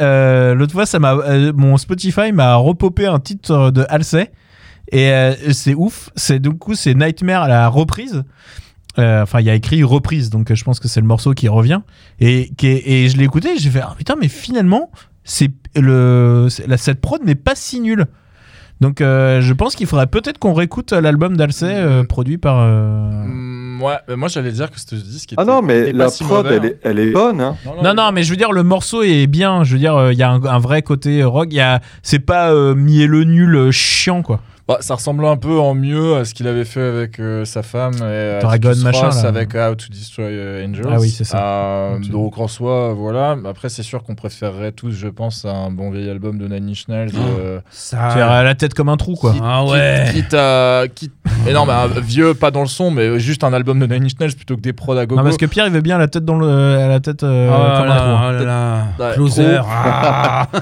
Euh, l'autre fois, ça m'a, euh, mon Spotify m'a repopé un titre de Halsey. Et c'est ouf. C'est, du coup, c'est Nightmare à la reprise. Enfin, il y a écrit reprise, donc je pense que c'est le morceau qui revient. Et, qui est- et je l'ai écouté, j'ai fait, ah, putain, mais finalement, c'est le, la, cette prod n'est pas si nulle. Donc, euh, je pense qu'il faudrait peut-être qu'on réécoute l'album d'Halsey euh, produit par. euh, Mm, ouais, mais moi j'allais dire que ce disque était, Ah non, mais la si prod, mauvais, elle hein. est, elle est bonne. Hein. Non, non, mais je veux dire, le morceau est bien. Je veux dire, euh, il y a un, un vrai côté rock. Il y a, c'est pas euh, mielleux nul euh, chiant, quoi. Bah, ça ressemble un peu en mieux à ce qu'il avait fait avec euh, sa femme et euh, Dragon, machin, là. avec How to Destroy euh, Angels. Ah oui, c'est ça. Euh, Donc, donc en soi, voilà. Après, c'est sûr qu'on préférerait tous, je pense, à un bon vieil album de Nine Inch Nails. euh, Ça. Tu as la tête comme un trou, quoi. Ah quitte- ouais. Quitte à. Quitte... Mais non, mais un vieux, pas dans le son, mais juste un album de Nine Inch Nails plutôt que des prods à gogo. Non, parce que Pierre, il veut bien la tête dans le, à la tête euh, Oh comme un trou. là, hein. oh là là. Closer. Ah. [LAUGHS]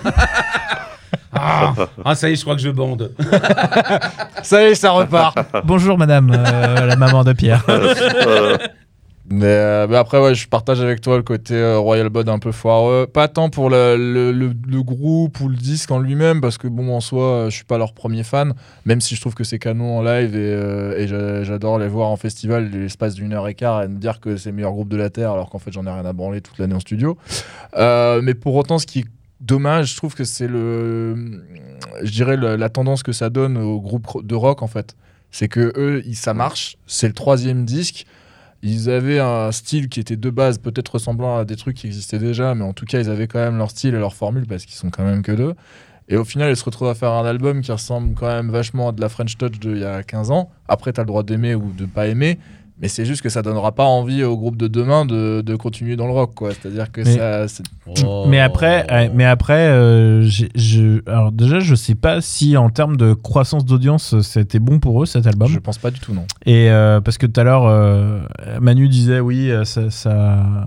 Ah. Ah, ça y est, je crois que je bande. [LAUGHS] Ça y est, ça repart. Bonjour, madame, euh, la maman de Pierre. Euh, [LAUGHS] Mais, euh, mais après, ouais, je partage avec toi le côté euh, Royal Blood un peu foireux. Pas tant pour le, le- le- le groupe ou le disque en lui-même, parce que bon, en soi, euh, je suis pas leur premier fan, même si je trouve que c'est canon en live et, euh, et j'a- j'adore les voir en festival l'espace d'une heure et quart et me dire que c'est le meilleur groupe de la Terre, alors qu'en fait, j'en ai rien à branler toute l'année en studio. Euh, mais pour autant, ce qui est dommage, je trouve que c'est le. Je dirais le- la tendance que ça donne aux groupes de rock, en fait. C'est que eux, ils- ça marche, c'est le troisième disque. Ils avaient un style qui était de base peut-être ressemblant à des trucs qui existaient déjà, mais en tout cas, ils avaient quand même leur style et leur formule parce qu'ils sont quand même que deux. Et au final, ils se retrouvent à faire un album qui ressemble quand même vachement à de la French Touch d'il y a 15 ans. Après, tu as le droit d'aimer ou de pas aimer, mais c'est juste que ça donnera pas envie au groupe de demain de, de continuer dans le rock, quoi. C'est-à-dire que Mais- ça. c'est- Mais après, euh, mais après euh, je, alors déjà, je sais pas si en termes de croissance d'audience, c'était bon pour eux cet album. Je pense pas du tout, non. Et euh, parce que tout à l'heure, euh, Manu disait oui, ça, ça-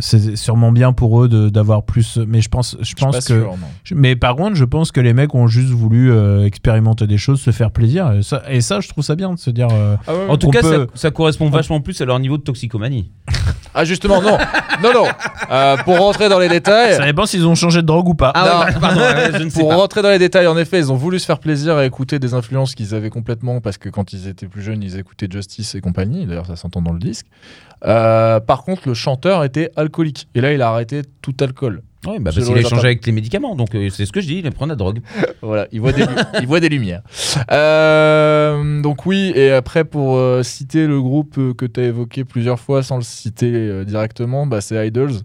c'est sûrement bien pour eux de- d'avoir plus. Mais je pense, je pense pas que. sûr, non. je- Mais par contre, je pense que les mecs ont juste voulu euh, expérimenter des choses, se faire plaisir. Et ça, et ça, je trouve ça bien de se dire. euh, En tout cas, peut- ça, ça correspond vachement plus à leur niveau de toxicomanie. [LAUGHS] Ah, justement, non. non, non. Euh, pour rentrer dans les détails. ça dépend s'ils ont changé de drogue ou pas. Non. bah, pardon, ouais, je ne [LAUGHS] sais Pour pas. rentrer dans les détails, en effet, ils ont voulu se faire plaisir à écouter des influences qu'ils avaient complètement, parce que quand ils étaient plus jeunes, ils écoutaient Justice et compagnie. D'ailleurs, ça s'entend dans le disque. Euh, par contre, le chanteur était alcoolique. Et là, il a arrêté tout alcool. Ouais, bah, parce qu'il a échangé avec les médicaments, donc euh, c'est ce que je dis, il prend la drogue. [LAUGHS] Voilà, il voit des, il voit des lumières. Euh, donc oui, et après pour euh, citer le groupe que tu as évoqué plusieurs fois sans le citer directement, bah, c'est Idols.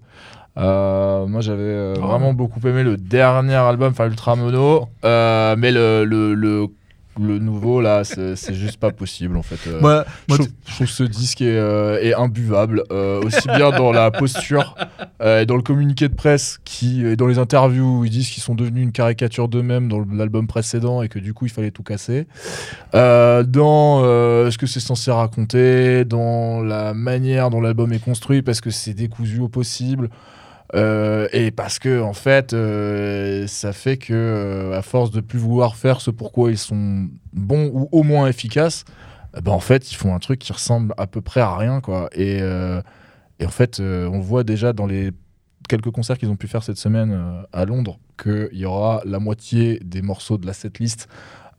Moi j'avais Oh. vraiment beaucoup aimé le dernier album, enfin Ultra Mono, mais le, le, le, le nouveau là, c'est juste pas possible en fait. Euh, Moi, je, moi, trouve, je trouve ce disque est, euh, est imbuvable, euh, aussi bien dans la posture et dans le communiqué de presse, qui, et dans les interviews où ils disent qu'ils sont devenus une caricature d'eux-mêmes dans l'album précédent et que du coup il fallait tout casser. Dans ce que c'est censé raconter, dans la manière dont l'album est construit, parce que c'est décousu au possible. Euh, et parce que en fait, euh, ça fait que euh, à force de plus vouloir faire ce pourquoi ils sont bons ou au moins efficaces, ben en fait ils font un truc qui ressemble à peu près à rien quoi. Et, en fait, on voit déjà dans les quelques concerts qu'ils ont pu faire cette semaine à Londres qu'il y aura la moitié des morceaux de la setlist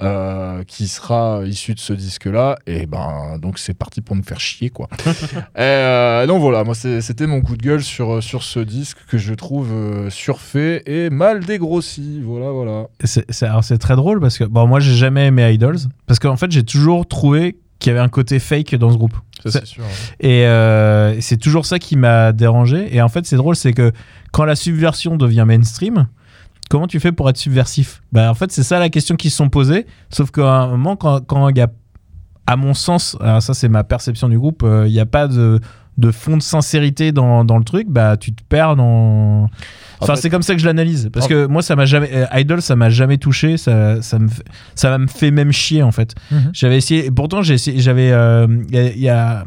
euh, qui sera issu de ce disque-là. Et ben, donc c'est parti pour nous faire chier, quoi. [LAUGHS] et, euh, donc voilà, moi c'était mon coup de gueule sur, sur ce disque que je trouve euh, surfait et mal dégrossi. Voilà, voilà. C'est c'est- alors c'est très drôle parce que bon moi j'ai jamais aimé Idols parce qu'en fait j'ai toujours trouvé qu'il y avait un côté fake dans ce groupe. Ça, sûr. hein. Et euh, c'est toujours ça qui m'a dérangé. Et en fait, c'est drôle, c'est que quand la subversion devient mainstream, comment tu fais pour être subversif? Bah, En fait, c'est ça la question qu'ils se sont posées. Sauf qu'à un moment, quand quand il y a, à mon sens, alors ça c'est ma perception du groupe, euh, il n'y a pas de, de fond de sincérité dans, dans le truc, bah tu te perds dans. Enfin, fait- c'est comme ça que je l'analyse. Parce En- que moi, ça m'a jamais. euh, Idol, ça m'a jamais touché. Ça, ça, me, fait- ça me fait même chier, en fait. Mhm. J'avais essayé. et Pourtant. J'avais. euh, Il y a- il y a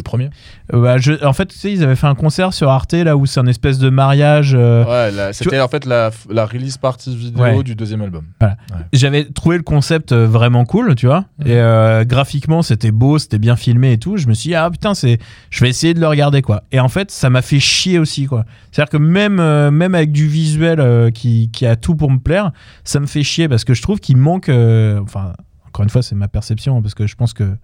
Le premier euh, bah, je- en fait, tu sais, ils avaient fait un concert sur Arte là où c'est un espèce de mariage. euh, Ouais, c'était en fait la, la release partie vidéo Ouais. du deuxième album. J'avais trouvé le concept euh, vraiment cool, tu vois. Mhm. Et euh, graphiquement, c'était beau, c'était bien filmé et tout. Je me suis dit, ah putain, c'est, je vais essayer de le regarder quoi. Et en fait, ça m'a fait chier aussi quoi. C'est-à-dire que même, euh, même avec du visuel euh, qui, qui a tout pour me plaire, ça me fait chier parce que je trouve qu'il manque. euh, enfin, encore une fois, c'est ma perception hein, parce que je pense que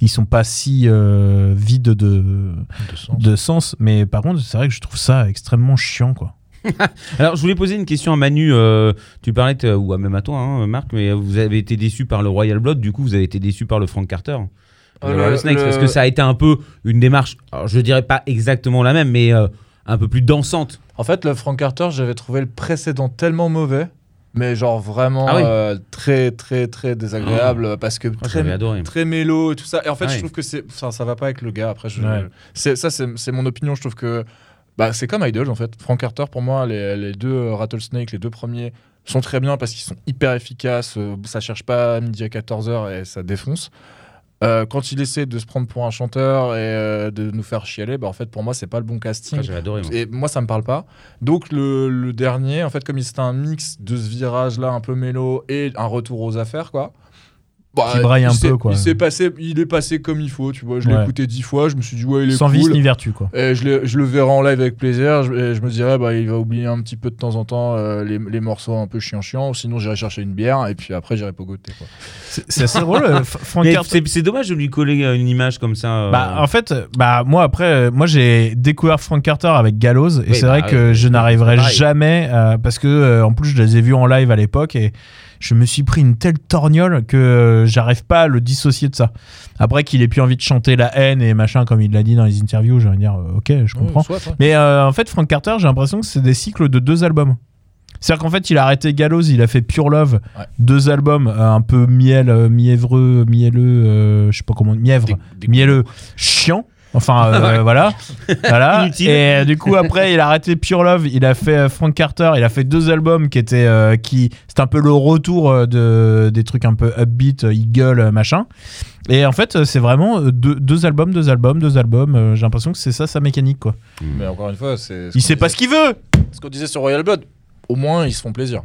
ils sont pas si euh, vides de, De sens. de sens. Mais par contre, c'est vrai que je trouve ça extrêmement chiant quoi. [LAUGHS] Alors, je voulais poser une question à Manu. euh, tu parlais, de- ou même à toi, hein, Marc, mais vous avez été déçu par le Royal Blood, du coup, vous avez été déçu par le Frank Carter. Le le- Royal Snakes, le- parce que ça a été un peu une démarche, alors, je dirais pas exactement la même, mais euh, un peu plus dansante. En fait, le Frank Carter, j'avais trouvé le précédent tellement mauvais, mais genre vraiment Ah oui. euh, très, très, très désagréable parce que Oh, très, très mélo et tout ça. Et en fait, Ah je oui. trouve que c'est, ça, ça va pas avec le gars. Après, je, Ouais. c'est, ça, c'est, c'est mon opinion. Je trouve que bah, c'est comme Idols en fait. Frank Carter, pour moi, les, les deux euh, Rattlesnake, les deux premiers, sont très bien parce qu'ils sont hyper efficaces. euh, ça cherche pas à midi à 14h et ça défonce. Euh, quand il essaie de se prendre pour un chanteur et euh, de nous faire chialer, bah, en fait, pour moi, c'est pas le bon casting. Ah, adoré. moi. Et moi, ça me parle pas. Donc, le, le dernier, en fait, comme c'était un mix de ce virage-là un peu mélo et un retour aux affaires, quoi. Bah, Qui braille il un peu, quoi. Il, s'est passé, il est passé comme il faut, tu vois. Je l'ai Ouais. écouté dix fois, je me suis dit, ouais, il est Sans cool. vice ni vertu quoi. Et je, l'ai- je le verrai en live avec plaisir. Je, et je me dirais, bah, il va oublier un petit peu de temps en temps euh, les, les morceaux un peu chiant-chiant. Sinon, j'irai chercher une bière et puis après, j'irai pogoter. Quoi. C'est assez drôle. euh, c'est c'est dommage de lui coller une image comme ça. euh, Bah, en fait, bah, moi, après, moi, j'ai découvert Frank Carter avec Gallows, et Oui, c'est bah, vrai que oui, je n'arriverai jamais, euh, parce que, euh, en plus, je les ai vus en live à l'époque, et je me suis pris une telle torgnole que euh, j'arrive pas à le dissocier de ça. Après qu'il ait plus envie de chanter la haine et machin, comme il l'a dit dans les interviews, j'ai envie de dire, euh, ok, je comprends. Soit. Mais euh, en fait, Frank Carter, j'ai l'impression que c'est des cycles de deux albums. C'est-à-dire qu'en fait, il a arrêté Gallows, il a fait Pure Love, Ouais. deux albums, euh, un peu miel, euh, mièvreux, mielleux, euh, je sais pas comment, mièvre, Des- des- mielleux, chiant. Enfin, euh, [LAUGHS] voilà. voilà. Inutile. Et euh, du coup, après, il a arrêté Pure Love, il a fait euh, Frank Carter, il a fait deux albums qui étaient. euh, qui C'était un peu le retour de, des trucs un peu upbeat, eagle, machin. Et en fait, c'est vraiment deux, deux albums, deux albums, deux albums. J'ai l'impression que c'est ça sa mécanique, quoi. Mais encore une fois, c'est. ce Il sait pas ce qu'il veut Ce qu'on disait sur Royal Blood, au moins ils se font plaisir.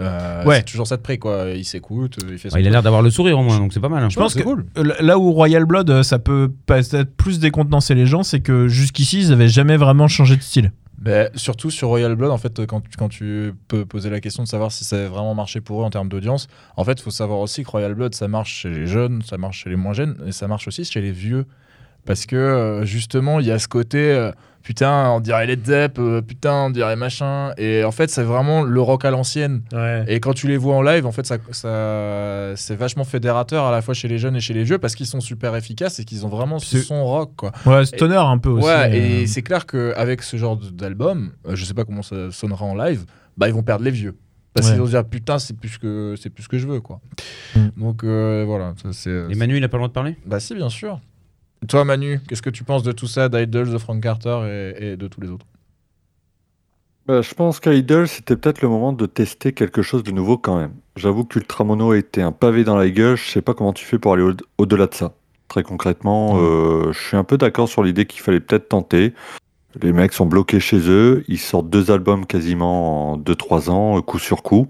Euh, Ouais. C'est toujours ça de prix, quoi. Il s'écoute, euh, il fait son il a l'air d'avoir le sourire au moins, donc c'est pas mal. hein. Je pense que cool. là où Royal Blood, euh, ça peut peut-être plus décontenancer les gens, c'est que jusqu'ici, ils avaient jamais vraiment changé de style. Mais surtout sur Royal Blood, en fait, quand, tu- quand tu peux poser la question de savoir si ça a vraiment marché pour eux en termes d'audience, en fait, il faut savoir aussi que Royal Blood, ça marche chez les jeunes, ça marche chez les moins jeunes, et ça marche aussi chez les vieux. Parce que justement, il y a ce côté, euh, putain, on dirait Led Zepp, euh, putain, on dirait machin. Et en fait, c'est vraiment le rock à l'ancienne. Et quand tu les vois en live, en fait, ça, ça- c'est vachement fédérateur à la fois chez les jeunes et chez les vieux parce qu'ils sont super efficaces et qu'ils ont vraiment ce son rock, quoi. Ouais, stoner un peu aussi. Ouais, et euh. c'est clair qu'avec ce genre d'album, euh, je sais pas comment ça sonnera en live, bah ils vont perdre les vieux. Parce Ouais. qu'ils vont se dire putain, c'est plus que c'est plus ce que je veux quoi. Mm. Donc euh, voilà, ça, Manu, il a pas le droit de parler? Bah si, bien sûr. Toi Manu, qu'est-ce que tu penses de tout ça, d'Idols, de Frank Carter et, et de tous les autres? Bah, je pense qu'Idol, c'était peut-être le moment de tester quelque chose de nouveau quand même. J'avoue qu'Ultramono a été un pavé dans la gueule, je sais pas comment tu fais pour aller au- au-delà de ça. Très concrètement, euh, je suis un peu d'accord sur l'idée qu'il fallait peut-être tenter. Les mecs sont bloqués chez eux, ils sortent deux albums quasiment en 2-3 ans, euh, coup sur coup.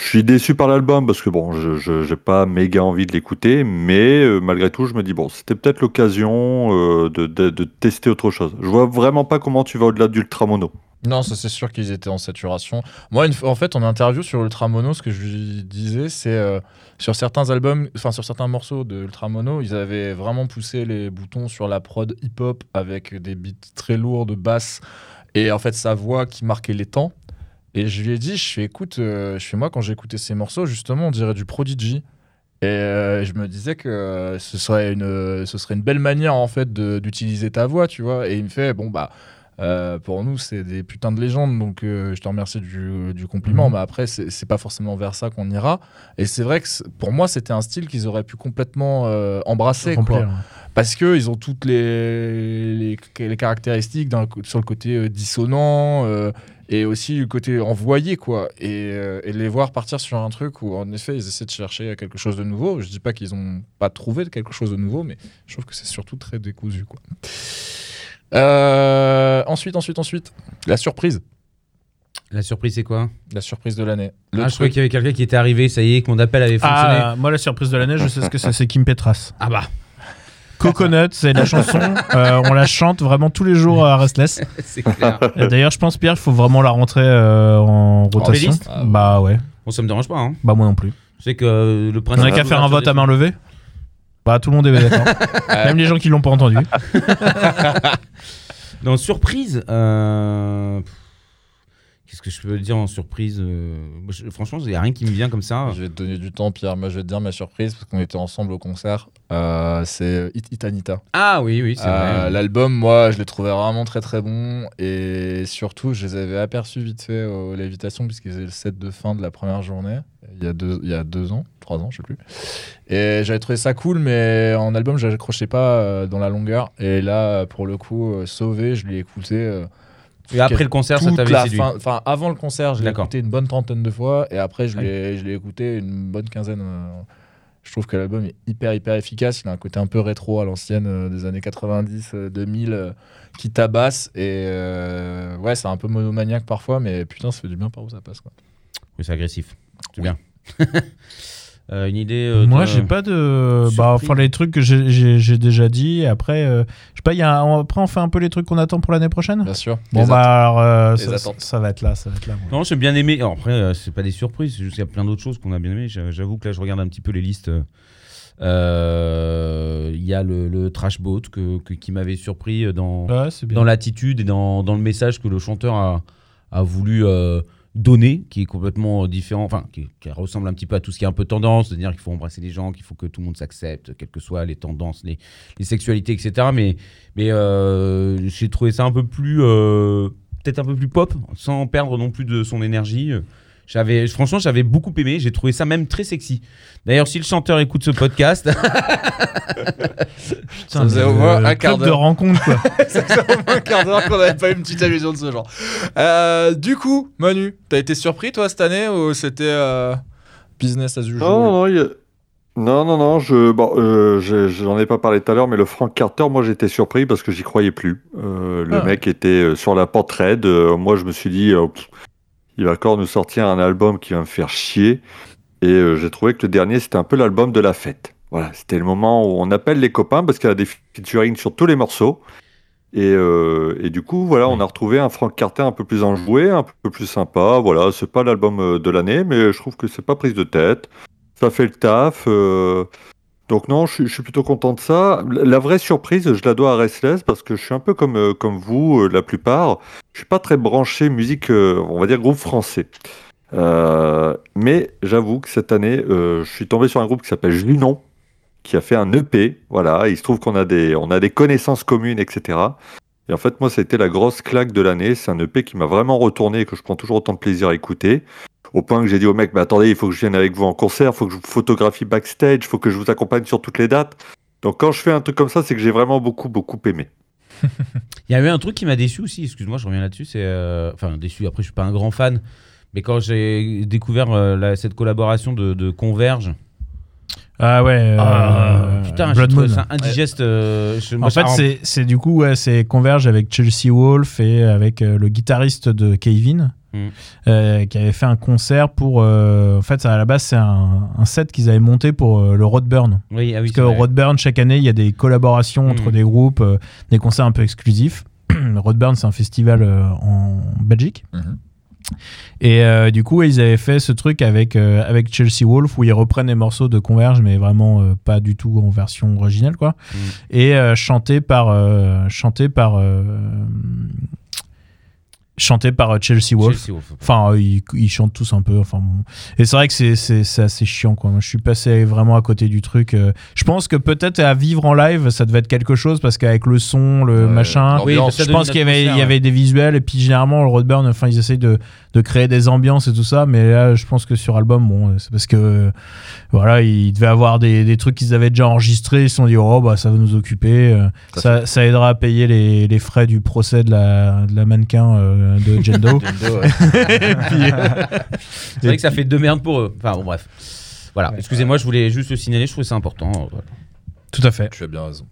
Je suis déçu par l'album parce que bon, je j'ai pas méga envie de l'écouter, mais euh, malgré tout, je me dis bon, c'était peut-être l'occasion euh, de, tester autre chose. Je vois vraiment pas comment tu vas au-delà d'Ultramono. Non, ça c'est sûr qu'ils étaient en saturation. Moi, en fait, en interview sur Ultramono, ce que je lui disais, c'est euh, sur certains albums, enfin sur certains morceaux de Ultramono, ils avaient vraiment poussé les boutons sur la prod hip-hop avec des beats très lourds de basse et en fait sa voix qui marquait les temps. Et je lui ai dit, je fais écoute, euh, je fais moi quand écouté ces morceaux, justement, on dirait du Prodigy. Et euh, je me disais que euh, ce serait une, ce serait une belle manière en fait d'utiliser ta voix, tu vois. Et il me fait bon bah. euh, pour nous, c'est des putains de légendes, donc euh, je te remercie du, du compliment. Mhm. Mais après, c'est pas forcément vers ça qu'on ira. Et c'est vrai que pour moi, c'était un style qu'ils auraient pu complètement euh, embrasser. quoi. Remplir, ouais. Parce qu'ils ont toutes les, les, les caractéristiques sur le côté dissonant et aussi le côté envoyé, quoi. Et, euh, et les voir partir sur un truc où, en effet, ils essaient de chercher quelque chose de nouveau. Je dis pas qu'ils ont pas trouvé quelque chose de nouveau, mais je trouve que c'est surtout très décousu, quoi. Euh, ensuite, ensuite, ensuite, la surprise. La surprise, c'est quoi? La surprise de l'année. Ah, je croyais qu'il y avait quelqu'un qui était arrivé, ça y est, que mon appel avait fonctionné. Ah, moi, la surprise de l'année, je sais ce que c'est, c'est Kim Petras. Ah bah, Coconut, c'est la chanson. [LAUGHS] euh, on la chante vraiment tous les jours à Restless. [LAUGHS] c'est clair. Et D'ailleurs, je pense, Pierre, il faut vraiment la rentrer euh, en rotation. playlist Ah, bah ouais. bon, ça me dérange pas. Hein. Bah moi non plus. Je sais que euh, le On principe. a qu'à faire un vote à main levée. Bah tout le monde est d'accord. [LAUGHS] Même les gens qui l'ont pas entendu. Dans surprise, euh, pff, qu'est-ce que je peux dire en surprise euh, je- Franchement, il n'y a rien qui me vient comme ça. Je vais te donner du temps, Pierre. Moi, je vais te dire ma surprise parce qu'on était ensemble au concert. Euh, c'est It Itanita. Ah oui, oui, c'est Euh, vrai. L'album, moi, je l'ai trouvé vraiment très très bon et surtout, je les avais aperçus vite fait au Lévitation puisqu'ils faisaient le set de fin de la première journée il y a deux, il y a deux ans, trois ans, je sais plus. Et j'avais trouvé ça cool, mais en album, je n'accrochais pas euh, dans la longueur. Et là, pour le coup, euh, Sauvé, je l'ai écouté. Et après le concert, ça t'avait séduit. fin- Enfin, avant le concert, je l'ai écouté une bonne trentaine de fois et après, je l'ai écouté une bonne quinzaine. euh, Je trouve que l'album est hyper, hyper efficace. Il a un côté un peu rétro à l'ancienne euh, des années 90, euh, 2000 euh, qui tabasse. Et ouais, c'est un peu monomaniaque parfois, mais putain, ça fait du bien par où ça passe. Quoi. Oui, c'est agressif. C'est bien. [LAUGHS] Euh, une idée euh, Moi, j'ai pas de. surprise. Bah, enfin, les trucs que j'ai- déjà dit. Après, euh, je sais pas, il y a un- après, on fait un peu les trucs qu'on attend pour l'année prochaine? Bien sûr. Bon, Les bah, alors, euh, Les ça, ça va être là. Ça va être là. Non, j'ai bien aimé. Alors, après, euh, c'est pas des surprises, c'est juste qu'il y a plein d'autres choses qu'on a bien aimé. J'a- J'avoue que là, je regarde un petit peu les listes. Euh, Il y a le, le Trash Boat que, que- qui m'avait surpris dans, Ouais, dans l'attitude et dans, dans le message que le chanteur a, a voulu euh, donner, qui est complètement différent, enfin, qui, ressemble un petit peu à tout ce qui est un peu tendance, de dire qu'il faut embrasser les gens, qu'il faut que tout le monde s'accepte, quelles que soient les tendances, les, sexualités, etc. Mais, mais euh, j'ai trouvé ça un peu plus, euh, peut-être un peu plus pop, sans perdre non plus de son énergie. J'avais, franchement, j'avais beaucoup aimé. J'ai trouvé ça même très sexy. D'ailleurs, si le chanteur écoute ce podcast, [LAUGHS] Putain, faisait le- au moins un quart club de d'heure. rencontre, quoi. [LAUGHS] ça fait au moins un quart d'heure qu'on n'avait pas eu une petite allusion de ce genre. Euh, du coup, Manu, t'as été surpris toi cette année ou c'était euh, business as usual? Non, non, il y a- non, non, non, je, bon, euh, je- j'en ai pas parlé tout à l'heure, mais le Frank Carter, moi j'étais surpris parce que j'y croyais plus. Euh, le Ah. mec était sur la raide. euh, moi je me suis dit, euh, pff, il va encore nous sortir un album qui va me faire chier. Et euh, j'ai trouvé que le dernier c'était un peu l'album de la fête. Voilà, c'était le moment où on appelle les copains parce qu'il y a des featuring sur tous les morceaux. Et, euh, et du coup, voilà, on a retrouvé un Frank Carter un peu plus enjoué, un peu plus sympa. Voilà, c'est pas l'album euh, de l'année, mais je trouve que c'est pas prise de tête. Ça fait le taf. Donc non, je, suis- plutôt content de ça. La vraie surprise, je la dois à Restless parce que je suis un peu comme, euh, comme vous, euh, la plupart. Je suis pas très branché musique, euh, on va dire groupe français. Mais j'avoue que cette année, je suis tombé sur un groupe qui s'appelle Junon, qui a fait un EP. Voilà, il se trouve qu'on a des, on a des connaissances communes, etc. Et en fait, moi, c'était la grosse claque de l'année. C'est un EP qui m'a vraiment retourné et que je prends toujours autant de plaisir à écouter. Au point que j'ai dit au mec, mais attendez, il faut que je vienne avec vous en concert, il faut que je vous photographie backstage, il faut que je vous accompagne sur toutes les dates. Donc quand je fais un truc comme ça, c'est que j'ai vraiment beaucoup, beaucoup aimé. [LAUGHS] Il y a eu un truc qui m'a déçu aussi, excuse-moi, je reviens là-dessus. C'est, euh, enfin, déçu, après, je suis pas un grand fan. Mais quand j'ai découvert euh, la- cette collaboration de, de Converge, Ah ouais. euh, euh, putain, ça indigeste. euh, je- moi, En fait, c'est- c'est du coup, ouais, c'est Converge avec Chelsea Wolf et avec euh, le guitariste de Kevin, Mm. euh, qui avait fait un concert pour. euh, en fait, à la base, c'est un, un set qu'ils avaient monté pour euh, le Roadburn. Oui, ah oui, Parce que vrai. Roadburn, chaque année, il y a des collaborations entre Mm. des groupes, euh, des concerts un peu exclusifs. [CLEARS THROAT] Roadburn, c'est un festival euh, en Belgique. Mhm. Et euh, du coup, ils avaient fait ce truc avec, euh, avec Chelsea Wolf où ils reprennent les morceaux de Converge, mais vraiment euh, pas du tout en version originale, quoi. Mm. Et euh, chanté par, euh, chanté par, euh, chanté par euh, Chelsea Wolf. Chelsea Wolf. Enfin, euh, ils, ils chantent tous un peu. Enfin, bon. Et c'est vrai que c'est- c'est c'est assez chiant, quoi. Moi, je suis passé vraiment à côté du truc. euh. Je pense que peut-être à vivre en live, ça devait être quelque chose parce qu'avec le son, le machin. Oui, je pense qu'il y avait, il y atmosphère, avait des visuels et puis généralement le Roadburn, enfin ils essayent de, de créer des ambiances et tout ça, mais là je pense que sur album, bon, c'est parce que voilà, ils devaient avoir des, des trucs qu'ils avaient déjà enregistrés, ils se sont dit oh bah ça va nous occuper, Ça ça, ça aidera à payer les, les frais du procès de la, de la mannequin euh, de Jendo. [LAUGHS] [LAUGHS] Euh, C'est vrai que ça fait deux merdes pour eux. Enfin bon, bref. Voilà, excusez-moi, je voulais juste le signaler, je trouvais ça important. Voilà. tout à fait. Tu as bien raison.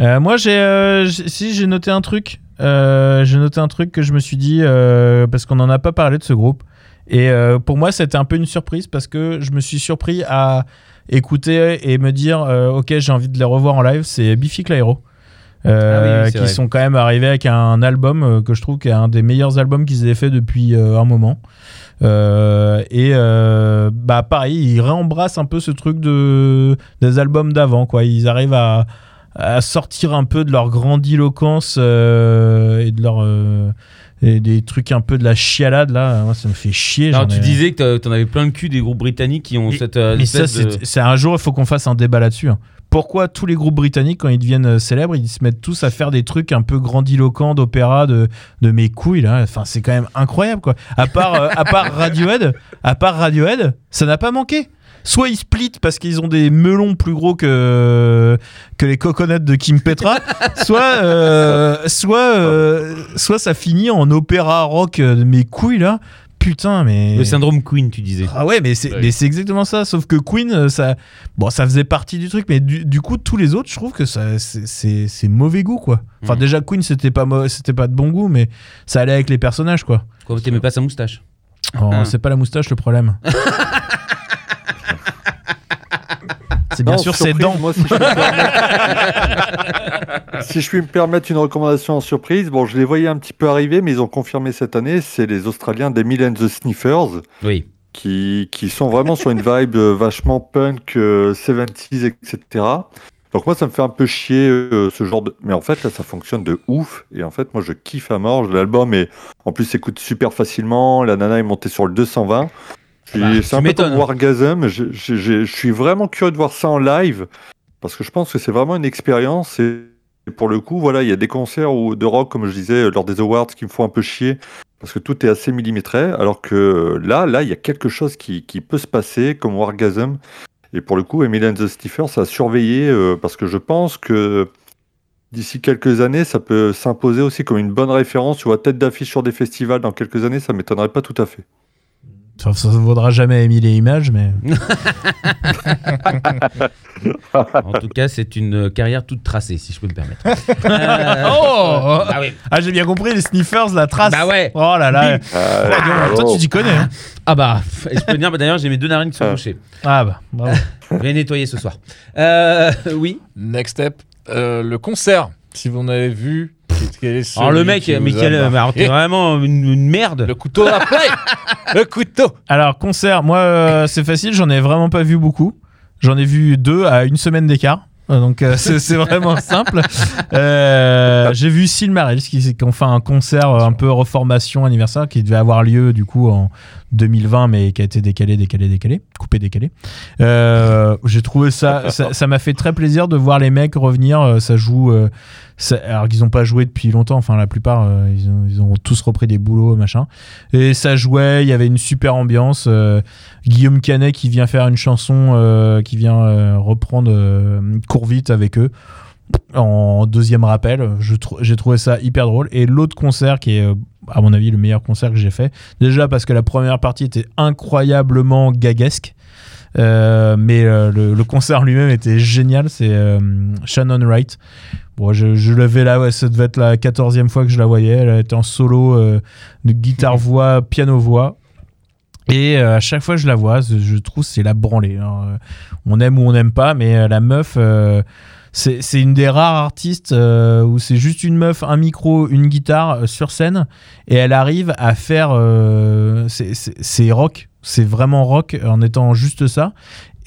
Euh, moi, j'ai, euh, si j'ai noté un truc, Euh, j'ai noté un truc que je me suis dit euh, parce qu'on n'en a pas parlé de ce groupe. Et euh, pour moi, c'était un peu une surprise parce que je me suis surpris à écouter et me dire, euh, ok, j'ai envie de les revoir en live. C'est Biffy Clyro. Euh, Ah oui, oui, c'est qui vrai. sont quand même arrivés avec un album euh, que je trouve qui est un des meilleurs albums qu'ils aient fait depuis euh, un moment. Euh, et euh, bah pareil, ils réembrassent un peu ce truc de des albums d'avant quoi. Ils arrivent à, à sortir un peu de leur grandiloquence euh, et de leur et des trucs un peu de la chialade là. Moi, ça me fait chier. Alors, tu ai- disais que t'en avais plein le cul des groupes britanniques qui ont cette. mais ça, de- c'est un jour, il faut qu'on fasse un débat là-dessus. hein. Pourquoi tous les groupes britanniques, quand ils deviennent euh, célèbres, ils se mettent tous à faire des trucs un peu grandiloquents d'opéra, de, mes couilles là c'est quand même incroyable quoi. À part, euh, à part Radiohead, à part Radiohead, ça n'a pas manqué. Soit ils split parce qu'ils ont des melons plus gros que, les coconuts de Kim Petra, soit, euh, soit, ça finit en opéra rock de mes couilles là. Putain, mais. Le syndrome Queen, tu disais. Ah ouais, mais c'est Ouais. exactement ça. Sauf que Queen, euh, ça, bon, ça faisait partie du truc, mais du, du coup, tous les autres, je trouve que ça, c'est- mauvais goût, quoi. Enfin, Mhm. déjà Queen, c'était pas pas de bon goût, mais ça allait avec les personnages, quoi. Quoi, t'aimais pas sa moustache? Oh, Ah. C'est pas la moustache le problème. [LAUGHS] c'est bien Non, sûr ses dents. Moi, si je, puis me permettre... si je puis me permettre une recommandation en surprise, bon, je les voyais un petit peu arriver, mais ils ont confirmé cette année, c'est les Australiens d'Emile and the Sniffers, Oui. qui, qui sont vraiment sur une vibe euh, vachement punk, euh, 70s, etc. Donc moi, ça me fait un peu chier euh, ce genre de... Mais en fait, là, ça fonctionne de ouf. Et en fait, moi, je kiffe à mort. L'album, est... en plus, s'écoute super facilement. La nana est montée sur le 220. Bah, c'est un peu comme Wargasm. Je, je- je- je suis vraiment curieux de voir ça en live. Parce que je pense que c'est vraiment une expérience. Et pour le coup, voilà, il y a des concerts où- de rock, comme je disais, lors des awards, qui me font un peu chier. Parce que tout est assez millimétré. Alors que là, là, il y a quelque chose qui, qui peut se passer, comme Wargasm. Et pour le coup, Emily and the Stiffers, ça a surveillé. euh, parce que je pense que d'ici quelques années, ça peut s'imposer aussi comme une bonne référence. Tu vois, tête d'affiche sur des festivals dans quelques années, ça m'étonnerait pas tout à fait. Ça, ça vaudra jamais Emile et Images, mais. En tout cas, c'est une carrière toute tracée, si je peux me permettre. [LAUGHS] Euh, Oh Ah oui. Ah, j'ai bien compris, les sniffers, la trace. Bah ouais. Oh là là. Euh, Toi, tu t'y connais. hein. Ah bah, et je peux dire, bah, d'ailleurs, j'ai mes deux narines qui sont Ah. bouchées. Ah bah, bravo. Je vais nettoyer ce soir. Euh, oui. Next step, euh, le concert. Si vous en avez vu, Alors le mec, vous mais quel, mais alors, t'es vraiment une, une merde. Le couteau à play [LAUGHS] Le couteau Alors, concert, moi, euh, c'est facile, j'en ai vraiment pas vu beaucoup. J'en ai vu deux à une semaine d'écart. Euh, Donc, euh, c'est c'est vraiment [LAUGHS] simple. Euh, J'ai vu Silmarils qui, qui ont fait un concert euh, un peu reformation anniversaire qui devait avoir lieu du coup en 2020, mais qui a été décalé, décalé, décalé, coupé, décalé. Euh, J'ai trouvé ça, ça ça m'a fait très plaisir de voir les mecs revenir. Euh, Ça joue. euh, alors qu'ils n'ont pas joué depuis longtemps, enfin la plupart, euh, ils, ont, tous repris des boulots, machin. Et ça jouait, il y avait une super ambiance. euh, Guillaume Canet qui vient faire une chanson, euh, qui vient reprendre Cours vite avec eux en deuxième rappel. J'ai trouvé ça hyper drôle. Et l'autre concert qui est, à mon avis, le meilleur concert que j'ai fait. Déjà parce que la première partie était incroyablement gaguesque. Euh, mais euh, le, le concert lui-même était génial. C'est euh, Shannon Wright. Bon, je, je l'avais là, ouais, ça devait être la quatorzième fois que je la voyais. Elle était en solo de guitare-voix, piano-voix. Et à chaque fois que je la vois, je trouve que c'est la branlée. Alors, euh, on aime ou on n'aime pas, mais la meuf, euh, c'est une des rares artistes euh, où c'est juste une meuf, un micro, une guitare euh, sur scène et elle arrive à faire. c'est rock, c'est vraiment rock en étant juste ça.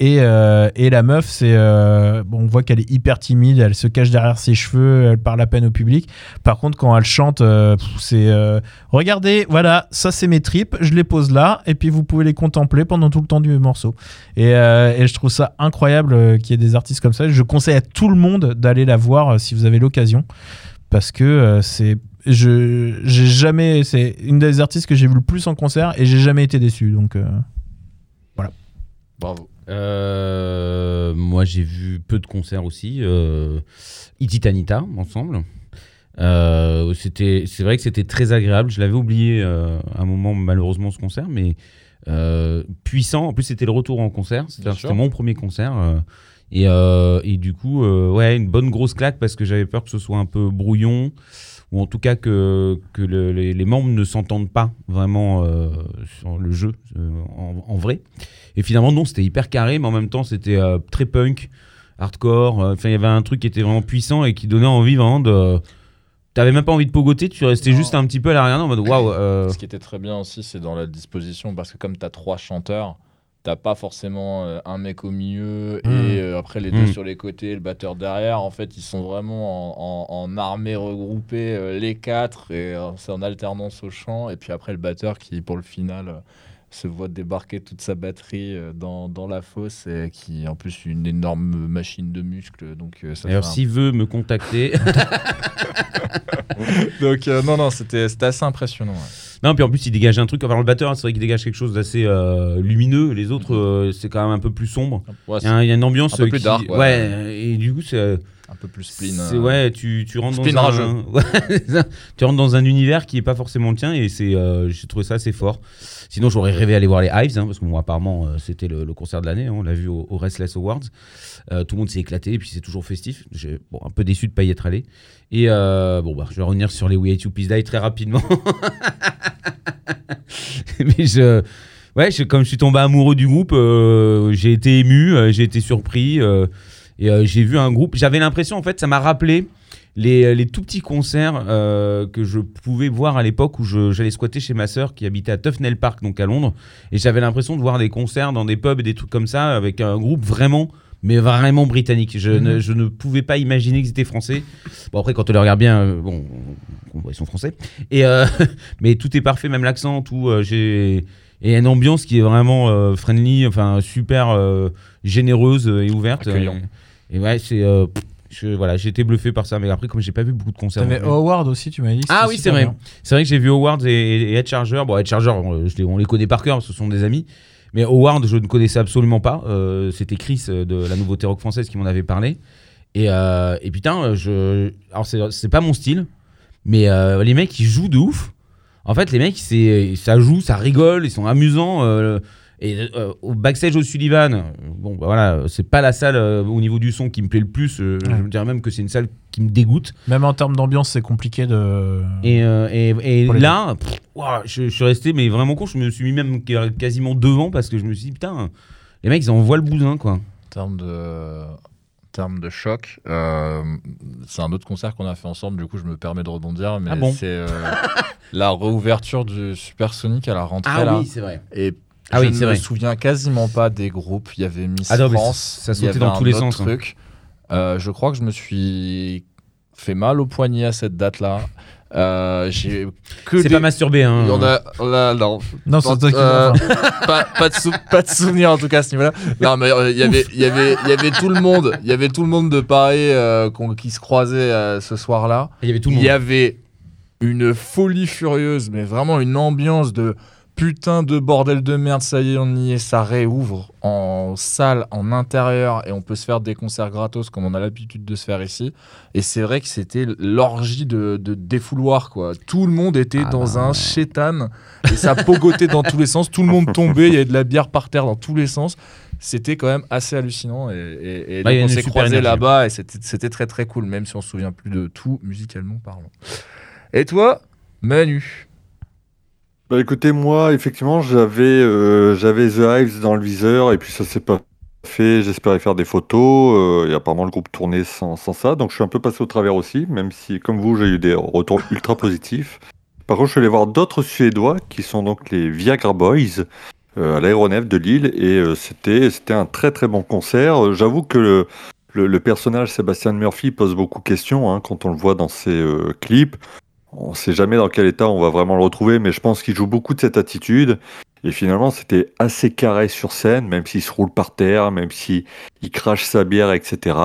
Et, euh, et la meuf, c'est euh, on voit qu'elle est hyper timide, elle se cache derrière ses cheveux, elle parle à peine au public. Par contre, quand elle chante, euh, c'est euh, regardez, voilà, ça c'est mes tripes, je les pose là, et puis vous pouvez les contempler pendant tout le temps du morceau. Et, euh, et je trouve ça incroyable euh, qu'il y ait des artistes comme ça. Je conseille à tout le monde d'aller la voir euh, si vous avez l'occasion, parce que euh, c'est je j'ai jamais c'est une des artistes que j'ai vu le plus en concert et j'ai jamais été déçu. Donc euh, Bravo. Euh, moi, j'ai vu peu de concerts aussi. Euh, Ititanita, ensemble. Euh, c'était, c'est vrai que c'était très agréable. Je l'avais oublié euh, à un moment, malheureusement, ce concert, mais euh, puissant. En plus, c'était le retour en concert. C'était, mon premier concert. euh, et, euh, et du coup, euh, ouais, une bonne grosse claque parce que j'avais peur que ce soit un peu brouillon ou en tout cas que, que le- les, les membres ne s'entendent pas vraiment euh, sur le jeu euh, en, en vrai. Et finalement, non, c'était hyper carré, mais en même temps, c'était euh, très punk, hardcore. Enfin, il y avait un truc qui était vraiment puissant et qui donnait envie vraiment de. T'avais même pas envie de pogoter, tu restais Non. juste un petit peu à l'arrière en mode waouh. Ce qui était très bien aussi, c'est dans la disposition, parce que comme tu as trois chanteurs, t'as pas forcément euh, un mec au milieu Mm. et euh, après les deux Mm. sur les côtés, le batteur derrière. En fait, ils sont vraiment en, en- en armée regroupée, euh, les quatre, et c'est en alternance au chant. Et puis après, le batteur qui, pour le final, se voit débarquer toute sa batterie dans, dans la fosse et qui, en plus, une énorme machine de muscles. Donc, ça un- s'il veut me contacter. [LAUGHS] donc non, non, c'était c'était assez impressionnant. ouais. Non, puis en plus, il dégage un truc. Enfin, le batteur, c'est vrai qu'il dégage quelque chose d'assez euh, lumineux. Les autres, euh, c'est quand même un peu plus sombre. Ouais, Il y, a un- il y a une ambiance Un peu euh, plus qui- dark, ouais. ouais. Et du coup, c'est. Un peu plus spleen. C'est euh, ouais, tu, tu rentres Spleen dans rageux. un, [LAUGHS] Ouais, tu rentres dans un univers qui est pas forcément le tien et c'est euh, j'ai trouvé ça assez fort. Sinon, j'aurais rêvé aller voir les Hives hein, parce que moi apparemment euh, c'était le, le concert de l'année, hein, on l'a vu au, au Restless Awards. Euh, tout le monde s'est éclaté et puis c'est toujours festif. J'ai bon, un peu déçu de pas y être allé. Et bon bah je vais revenir sur les We Hate You Please Die très rapidement. [LAUGHS] Mais je ouais, je- comme je suis tombé amoureux du groupe, j'ai été ému, j'ai été surpris. Euh, et euh, j'ai vu un groupe. J'avais l'impression, en fait, ça m'a rappelé les, les tout petits concerts euh, que je pouvais voir à l'époque où j'allais squatter chez ma sœur qui habitait à Tufnell Park, donc à Londres. Et j'avais l'impression de voir des concerts dans des pubs et des trucs comme ça avec un groupe vraiment. Mais vraiment britannique. Je, ne, je ne pouvais pas imaginer qu'ils étaient français. Bon, après, quand on les regarde bien, euh, bon, on ils sont français. Et, euh, [LAUGHS] mais tout est parfait, même l'accent, tout. euh, j'ai et une ambiance qui est vraiment euh, friendly, enfin super euh, généreuse et ouverte. Accueillant. Et, ouais, c'est euh, pff, je, voilà, j'ai été bluffé par ça. Mais après, comme j'ai pas vu beaucoup de concerts, t'avais. Howard aussi, tu m'as dit. Ah c'était oui, c'est super vrai. bien. C'est vrai que j'ai vu Howard et, et Ed Charger. Bon, Ed Charger, on, je les, on les connaît par cœur, ce sont des amis. Mais Howard, je ne connaissais absolument pas. Euh, C'était Chris euh, de la nouveauté rock française qui m'en avait parlé. Et, euh, et putain, je. Alors, c'est c'est pas mon style, mais euh, les mecs, ils jouent de ouf. En fait, les mecs, c'est ça joue, ça rigole, ils sont amusants. euh, et euh, au backstage au Sullivan, bon, bah voilà, c'est pas la salle euh, au niveau du son qui me plaît le plus. euh, Ouais. Je me dirais même que c'est une salle qui me dégoûte. Même en termes d'ambiance, c'est compliqué de. Et, euh, et, et là, pff, ouah, je, je suis resté mais vraiment con. Je me suis mis même quasiment devant parce que je me suis dit, putain, les mecs, ils envoient le bousin, quoi. En termes de, termes de choc, euh, c'est un autre concert qu'on a fait ensemble, du coup je me permets de rebondir, mais Ah bon c'est euh, [LAUGHS] la réouverture du Supersonic à la rentrée là. c'est vrai. Et Ah je oui, c'est ne me vrai. souviens quasiment pas des groupes. Il y avait Miss Ah non, France, ça- ça il sautait dans un tous les autre sens, hein. Euh, je crois que je me suis fait mal au poignet à cette date-là. Euh, C'est des- pas masturbé, hein. On a, on a- non, Non, c'est toi qui euh, [LAUGHS] pas, pas de sou- pas de souvenir en tout cas à ce niveau-là. Non, mais euh, il y avait, il y avait, il y avait tout le monde, il y avait tout le monde de Paris euh, qui se croisait euh, ce soir-là. Il y avait tout le Il monde. y avait une folie furieuse, mais vraiment une ambiance de putain de bordel de merde. Ça y est, on y est, ça réouvre en salle, en intérieur, et on peut se faire des concerts gratos comme on a l'habitude de se faire ici. Et c'est vrai que c'était l'orgie de, de défouloir, quoi. Tout le monde était Ah dans bah. un chétan, et ça pogotait dans tous les sens. Tout le monde tombait, il y avait de la bière par terre dans tous les sens. C'était quand même assez hallucinant et, Bah, donc on une s'est croisés là-bas et c'était c'était très très cool même si on se souvient plus de tout musicalement parlant. Et toi, Manu? Bah écoutez, moi, effectivement, j'avais euh, j'avais The Hives dans le viseur et puis ça s'est pas fait, j'espérais faire des photos, euh, et apparemment le groupe tournait sans, sans ça, donc je suis un peu passé au travers aussi, même si, comme vous, j'ai eu des retours ultra positifs. Par contre, je suis allé voir d'autres Suédois, qui sont donc les Viagra Boys, euh, à l'aéronef de Lille, et euh, c'était c'était un très très bon concert. Euh, J'avoue que le, le, personnage Sébastien Murphy pose beaucoup de questions, hein, quand on le voit dans ses euh, clips. On sait jamais dans quel état on va vraiment le retrouver, mais je pense qu'il joue beaucoup de cette attitude. Et finalement, c'était assez carré sur scène, même s'il se roule par terre, même s'il il crache sa bière, etc.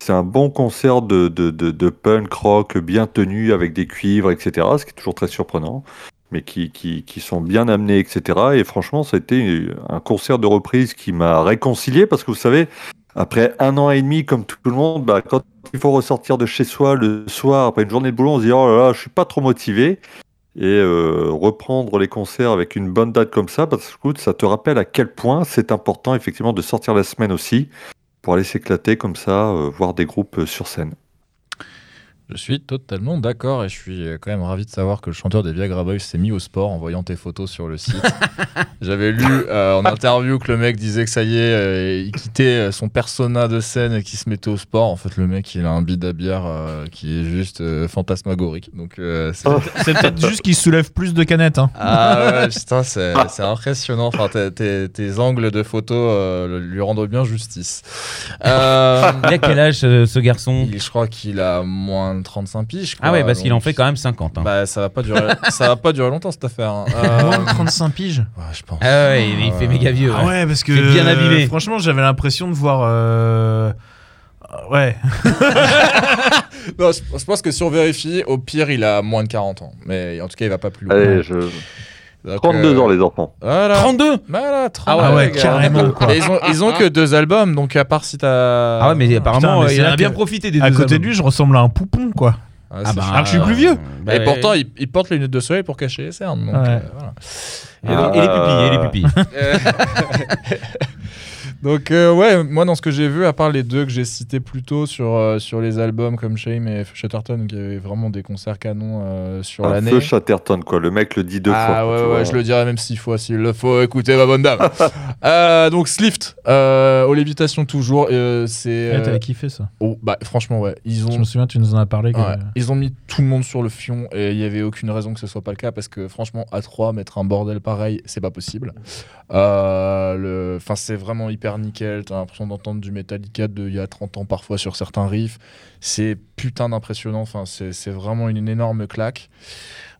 C'est un bon concert de, de, de, punk rock bien tenu, avec des cuivres, etc. Ce qui est toujours très surprenant, mais qui, qui, qui sont bien amenés, etc. Et franchement, été un concert de reprise qui m'a réconcilié, parce que vous savez, après un an et demi, comme tout le monde, bah, quand il faut ressortir de chez soi le soir, après une journée de boulot, on se dit, oh là là, je suis pas trop motivé. Et euh, reprendre les concerts avec une bonne date comme ça, parce que ça te rappelle à quel point c'est important effectivement de sortir la semaine aussi pour aller s'éclater comme ça, euh, voir des groupes euh, sur scène. Je suis totalement d'accord et je suis euh, quand même ravi de savoir que le chanteur des Viagra Boys s'est mis au sport en voyant tes photos sur le site. [LAUGHS] J'avais lu euh, en interview que le mec disait que ça y est, euh, il quittait son persona de scène et qu'il se mettait au sport. En fait, le mec, il a un bide à bière euh, qui est juste euh, fantasmagorique. Donc, euh, c'est- Oh. C'est peut-être [LAUGHS] juste qu'il soulève plus de canettes. Hein. Ah ouais, putain, c'est c'est impressionnant. Enfin, tes, angles de photos euh, lui rendent bien justice. Euh, Il a quel âge ce, ce garçon? il- je crois qu'il a moins de 35 piges. quoi. Ah ouais, parce qu'il en fait quand même 50. hein. Bah, ça va pas durer, ça va pas durer longtemps cette affaire. hein. [LAUGHS] Euh, Moins de 35 piges. ouais, je pense. Ah ouais, il, il fait méga vieux. Ah ouais, parce que. C'est bien abîmé. euh, franchement, j'avais l'impression de voir. euh, euh, Ouais. [LAUGHS] Non, je, je pense que si on vérifie, au pire, il a moins de 40 ans. Mais en tout cas, il va pas plus loin. Allez, je... Donc, 32 euh, ans les enfants. Voilà. 32 Voilà, 30, Ah ouais, gars. carrément, quoi. Ils ont, ils ont que deux albums, donc à part si t'as. Ah ouais, mais apparemment, Putain, mais il en a bien que- profité des À deux côté de lui, je ressemble à un poupon, quoi. Ah, Ah bah. Alors que je suis plus vieux. bah, et pourtant, il, il porte les lunettes de soleil pour cacher les cernes. donc, Ouais. euh, voilà. Et, les- et les pupilles, et les pupilles. [LAUGHS] [LAUGHS] Donc euh, ouais, moi dans ce que j'ai vu, à part les deux que j'ai cités plus tôt sur, euh, sur les albums comme Shame et Shatterton, qui avaient vraiment des concerts canons euh, sur Un l'année. feu Chatterton, quoi. Le mec le dit deux ah fois. ouais, tu ouais, vois. je le dirais même six fois s'il le faut. Écoutez ma bonne dame. [LAUGHS] Euh, donc Slift, euh, aux lévitations toujours. euh, c'est Ouais, euh, T'avais kiffé ça. oh, bah franchement ouais, ils Je ont me souviens, tu nous en as parlé. Ouais. Ils ont mis tout le monde sur le fion et il y avait aucune raison que ce soit pas le cas parce que franchement à 3 mettre un bordel pareil c'est pas possible. Euh, le... Enfin c'est vraiment hyper nickel. T'as l'impression d'entendre du Metallica de il y a 30 ans parfois sur certains riffs. C'est putain d'impressionnant. Enfin c'est vraiment une, énorme claque.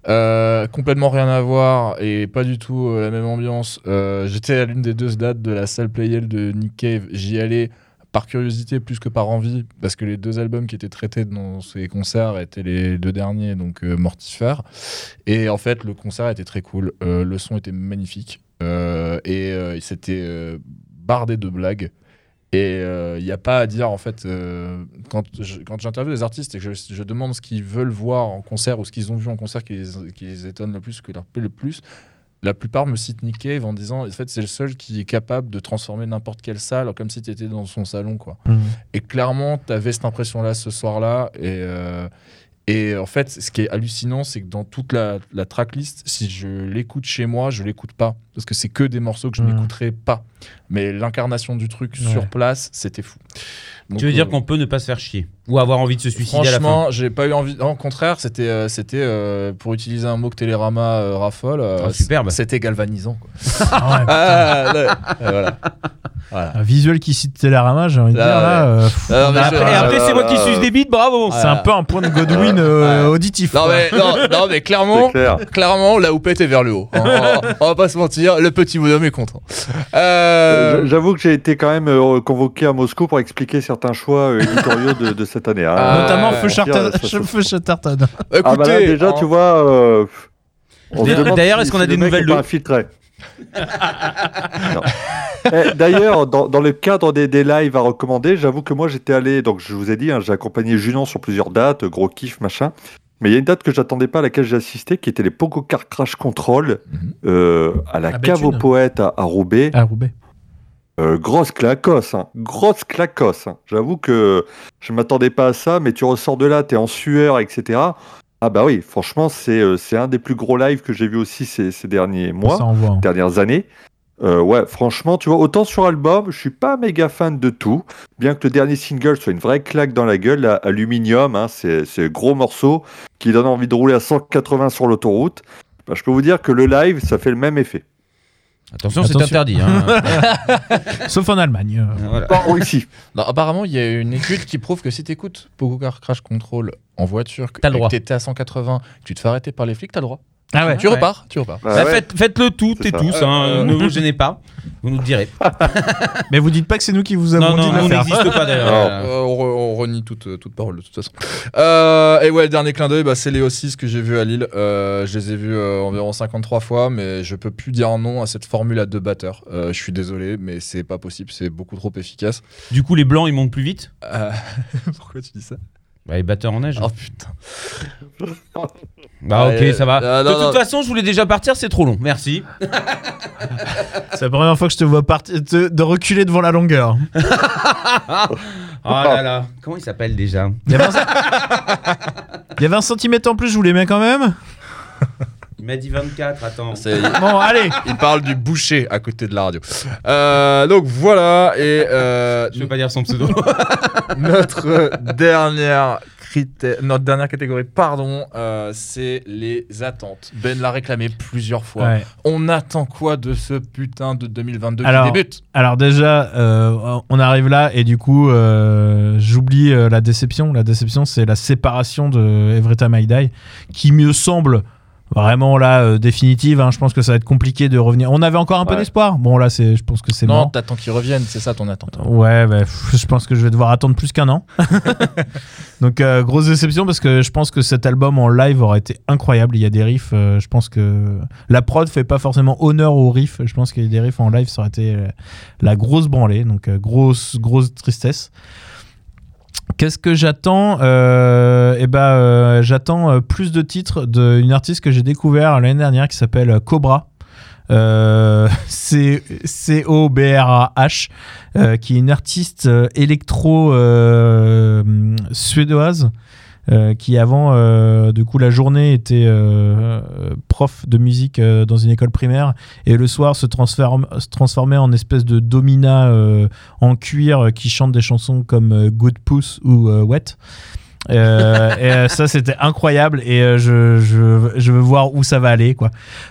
Euh, complètement rien à voir et pas du tout euh, la même ambiance. Euh, J'étais à l'une des deux dates de la salle Playel de Nick Cave. J'y allais par curiosité plus que par envie, parce que les deux albums qui étaient traités dans ces concerts étaient les deux derniers, donc euh, Mortifère. Et en fait, le concert était très cool. Le son était magnifique. Et c'était bardé de blagues. Et il n'y a pas à dire, en fait, euh, quand j'interviewe des artistes et que je, je demande ce qu'ils veulent voir en concert ou ce qu'ils ont vu en concert qui les, qui les étonne le plus, qui leur plaît le plus, la plupart me citent Nick Cave en disant en fait c'est le seul qui est capable de transformer n'importe quelle salle comme si tu étais dans son salon quoi. Mhm. Et clairement, tu avais cette impression-là ce soir-là. Et, euh, et en fait, ce qui est hallucinant, c'est que dans toute la, la tracklist, si je l'écoute chez moi, je l'écoute pas. Parce que c'est que des morceaux que je Mhm. n'écouterai pas. Mais l'incarnation du truc Ouais. sur place, c'était fou. Donc, Tu veux dire euh, qu'on peut ne pas se faire chier Ou avoir envie de se suicider à la fin Franchement, j'ai pas eu envie. Non, au contraire, c'était, euh, c'était euh, pour utiliser un mot que Télérama euh, raffole. superbe. C'était galvanisant. quoi. [LAUGHS] Ah ouais, Ah, là, euh, voilà. Voilà. Un visuel qui cite Télérama, j'ai envie de dire ouais. là. euh, pff, Ah, non, je- après, et après, c'est moi qui suce des bites, bravo c'est un peu un point de Godwin euh, auditif. Non mais, non, non, mais clairement, clair. clairement, la houppette est vers le haut. On, va- on va pas se mentir, le petit bonhomme est content. Euh, J'avoue que j'ai été quand même convoqué à Moscou pour expliquer certains choix euh, éditoriaux de, de cette année. hein. Ah, Notamment ouais. Feu écoutez, Ah bah là, déjà, tu vois, euh, D'ailleurs- est-ce qu'on a des nouvelles de- infiltré. [LAUGHS] Eh, D'ailleurs, dans, dans le cadre des, des lives à recommander, j'avoue que moi j'étais allé, donc je vous ai dit, hein, j'ai accompagné Junon sur plusieurs dates, gros kiff, machin. Mais il y a une date que j'attendais pas à laquelle j'ai assisté, qui était les Pogo Car Crash Control Mhm. euh, à la À cave aux poètes à, à Roubaix. Ah, Roubaix. Euh, grosse clacosse, hein. grosse clacosse. hein. J'avoue que je m'attendais pas à ça, mais tu ressors de là, t'es en sueur, etc. Ah bah oui, franchement, c'est euh, c'est un des plus gros lives que j'ai vu aussi ces, ces derniers mois, hein. dernières années. Euh, ouais, franchement, tu vois, autant sur album, je suis pas méga fan de tout, bien que le dernier single soit une vraie claque dans la gueule, là, Aluminium, c'est c'est gros morceau qui donne envie de rouler à 180 sur l'autoroute. Bah, je peux vous dire que le live, ça fait le même effet. Attention, c'est interdit. hein. [LAUGHS] Sauf en Allemagne. euh. Voilà. Pas ici. Non, apparemment, il y a une étude qui prouve que si t'écoutes Pogo Car Crash Control en voiture, que T'as le droit. que t'étais à 180, que tu te fais arrêter par les flics, t'as le droit. Ah ouais. Tu repars, tu repars. Bah Bah, ouais. faites, faites-le toutes C'est et ça. tous, hein, Euh, ne vous gênez pas, vous nous direz. [LAUGHS] Mais vous dites pas que c'est nous qui vous Non, avons non, dit de on le n'existe pas d'ailleurs. Non. Euh, Euh, on, re- on renie toute, euh, toute parole de toute façon. Euh, et ouais, le dernier clin d'œil, bah, c'est les O6 que j'ai vu à Lille. Euh, je les ai vus euh, environ 53 fois, mais je peux plus dire non à cette formule à deux batteurs. Euh, je suis désolé, mais c'est pas possible, c'est beaucoup trop efficace. Du coup, les blancs, ils montent plus vite? Euh, [LAUGHS] Pourquoi tu dis ça? Bah, les batteurs en neige. Oh putain. [LAUGHS] Bah, ok, ça va. euh, de non, toute non. façon, je voulais déjà partir, c'est trop long. Merci. [LAUGHS] C'est la première fois que je te vois partir de, de reculer devant la longueur. [LAUGHS] Oh là là. Comment il s'appelle déjà? Il y avait un, centimètre en plus, je vous l'aimais quand même? Il m'a dit 24, attends. C'est- [LAUGHS] Bon, allez. Il parle du boucher à côté de la radio. Euh, donc voilà, et euh, Je veux pas dire son pseudo. [LAUGHS] notre dernière notre dernière catégorie, pardon, euh, c'est les attentes. Ben l'a réclamé plusieurs fois. Ouais. On attend quoi de ce putain de 2022 Alors, qui débute? Alors déjà, euh, on arrive là et du coup, euh, j'oublie la déception. La déception, c'est la séparation de Every Time I Die, qui me semble vraiment là euh, définitive. hein. Je pense que ça va être compliqué de revenir. On avait encore un peu d'espoir. Bon là, c'est, je pense que c'est Non, t'attends qu'ils reviennent, c'est ça ton attente. Ouais, bah, pff, je pense que je vais devoir attendre plus qu'un an. [LAUGHS] Donc, euh, grosse déception parce que je pense que cet album en live aurait été incroyable. Il y a des riffs, euh, je pense que la prod fait pas forcément honneur aux riffs. Je pense qu'il y a des riffs en live, ça aurait été la grosse branlée. Donc, grosse, grosse tristesse. Qu'est-ce que j'attends euh, Eh ben, euh, j'attends euh, plus de titres d'une artiste que j'ai découvert l'année dernière qui s'appelle Cobra. Euh, [LAUGHS] C-O-B-R-A-H, qui est une artiste électro suédoise. Euh, qui avant, euh, du coup, la journée était euh, prof de musique dans une école primaire et le soir se, transformait en espèce de domina en cuir qui chante des chansons comme Good Puss ou Wet. Et ça c'était incroyable et je, veux voir où ça va aller.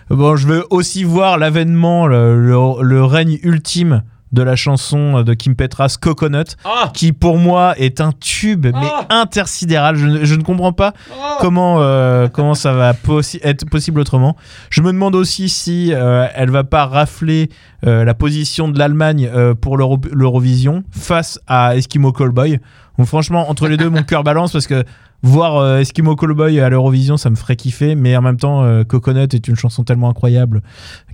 Bon, je veux aussi voir l'avènement, le règne ultime de la chanson de Kim Petras Coconut Ah qui pour moi est un tube mais Ah intersidéral. Je, ne- je ne comprends pas Ah comment, euh, comment ça va possi- être possible autrement. Je me demande aussi si euh, elle va pas rafler euh, la position de l'Allemagne euh, pour l'Euro- l'Eurovision face à Eskimo Callboy. Donc franchement, entre les deux, mon cœur balance parce que voir euh, Eskimo Callboy à l'Eurovision, ça me ferait kiffer. Mais en même temps, euh, Coconut est une chanson tellement incroyable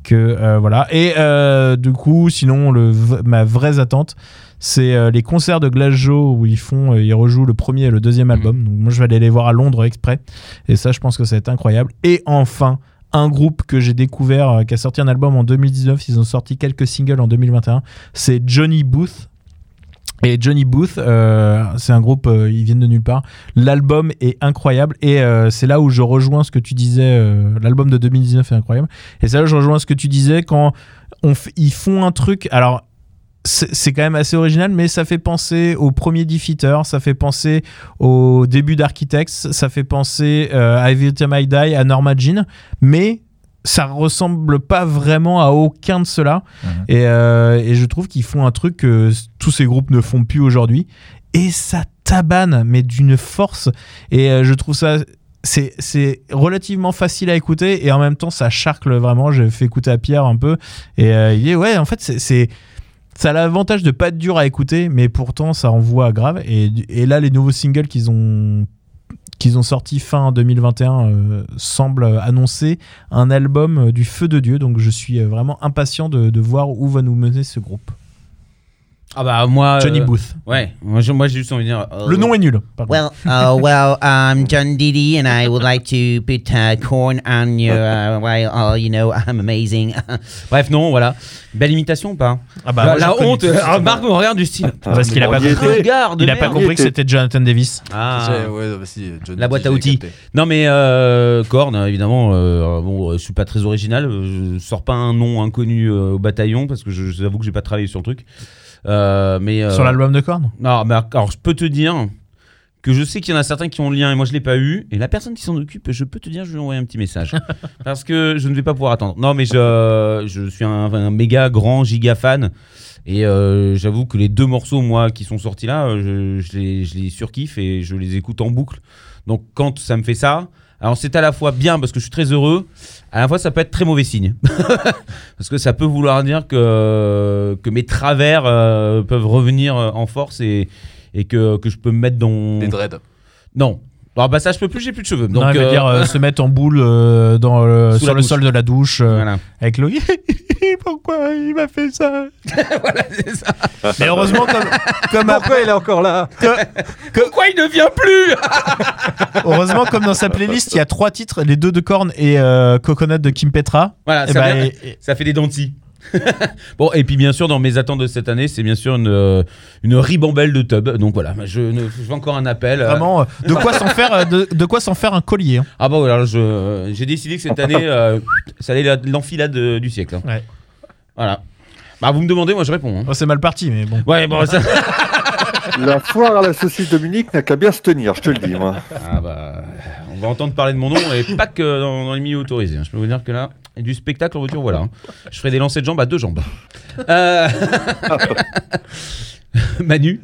que euh, voilà. Et euh, du coup, sinon, le, ma vraie attente, c'est les concerts de Glass Joe où ils font, ils rejouent le premier et le deuxième album. Donc moi, je vais aller les voir à Londres exprès. Et ça, je pense que ça va être incroyable. Et enfin, un groupe que j'ai découvert, qui a sorti un album en 2019. Ils ont sorti quelques singles en 2021. C'est Johnny Booth. Et Johnny Booth, euh, c'est un groupe, euh, ils viennent de nulle part. L'album est incroyable et euh, c'est là où je rejoins ce que tu disais. L'album de 2019 est incroyable. Et c'est là où je rejoins ce que tu disais quand on ils font un truc. Alors, c'est quand même assez original, mais ça fait penser au premier Defeater, ça fait penser au début d'Architects, ça fait penser à Every Time I Die, à Norma Jean, mais ça ressemble pas vraiment à aucun de ceux-là. Mhm. Et, euh, et je trouve qu'ils font un truc que tous ces groupes ne font plus aujourd'hui. Et ça tabane, mais d'une force. Et euh, je trouve ça. C'est, relativement facile à écouter et en même temps ça charcle vraiment. J'ai fait écouter à Pierre un peu et euh, il dit ouais en fait c'est, c'est- ça a l'avantage de pas être dur à écouter mais pourtant ça envoie grave et, et là les nouveaux singles qu'ils ont qu'ils ont sorti fin 2021 euh, semblent annoncer un album euh, du feu de Dieu donc je suis euh, vraiment impatient de voir où va nous mener ce groupe. Ah bah moi. Johnny euh, Booth. Ouais, moi j'ai moi, j'ai juste envie de dire. euh, Le nom est nul. pardon. Well, uh, [LAUGHS] well, I'm John Diddy, and I would like to put uh, corn on your. Uh, well, uh, you know, I'm amazing. [LAUGHS] Bref, non, voilà. Belle imitation ou pas? Ah bah, La, honte, Marc me regarde du style. Parce qu'il a pas compris. Il a pas compris que c'était Jonathan Davis. Ah. Ouais, bah, si, Johnny La boîte à outils. Non mais euh, Korn, évidemment, euh, bon, je suis pas très original, je sors pas un nom inconnu euh, au bataillon parce que je- j'avoue que j'ai pas travaillé sur le truc. Euh, mais euh, Sur l'album de Korn? Non, mais alors je peux te dire que je sais qu'il y en a certains qui ont le lien et moi je l'ai pas eu. Et la personne qui s'en occupe, je peux te dire, je lui envoyer un petit message [LAUGHS] parce que je ne vais pas pouvoir attendre. Non, mais je, je suis un, un méga grand giga fan. Et euh, j'avoue que les deux morceaux, moi, qui sont sortis là, je, je les, je les surkiffe et je les écoute en boucle. Donc quand ça me fait ça, alors c'est à la fois bien parce que je suis très heureux, à la fois ça peut être très mauvais signe. [LAUGHS] parce que ça peut vouloir dire que, que mes travers euh, peuvent revenir euh, en force et, et que, que je peux me mettre dans... Des dreads. Non. Alors bah ça je peux plus, j'ai plus de cheveux. Donc, Non, il veut euh, dire euh, se mettre en boule euh, dans le- Sous sur le douche. sol de la douche euh, voilà. avec le [LAUGHS] pourquoi il m'a fait ça? [LAUGHS] Voilà, c'est ça. Mais heureusement comme comme après il est encore là? Pourquoi il ne vient plus? [LAUGHS] Heureusement comme dans sa playlist il y a trois titres les deux de Korn et euh, Coconut de Kim Petra. Voilà, Et ça, bah, vient- et- et- ça fait des dents de scie. [LAUGHS] bon, et puis bien sûr, dans mes attentes de cette année, c'est bien sûr une, euh, une ribambelle de tub. Donc voilà, je, ne, je fais encore un appel. euh, Vraiment, euh, de quoi s'en faire, de, de quoi s'en faire un collier. hein. Ah bah voilà, je- j'ai décidé que cette année, euh, ça allait être l'enfilade euh, du siècle. hein. Ouais. Voilà. Bah vous me demandez, moi je réponds. hein. Oh, c'est mal parti, mais bon. Ouais, bon, ça... [LAUGHS] La foire à la saucisse Dominique n'a qu'à bien se tenir, je te le dis, moi. Ah bah, on va entendre parler de mon nom et pas que dans, dans les milieux autorisés. hein. Je peux vous dire que là, et du spectacle en voiture, voilà. Je ferai des lancers de jambes à deux jambes. Euh... [LAUGHS] Manu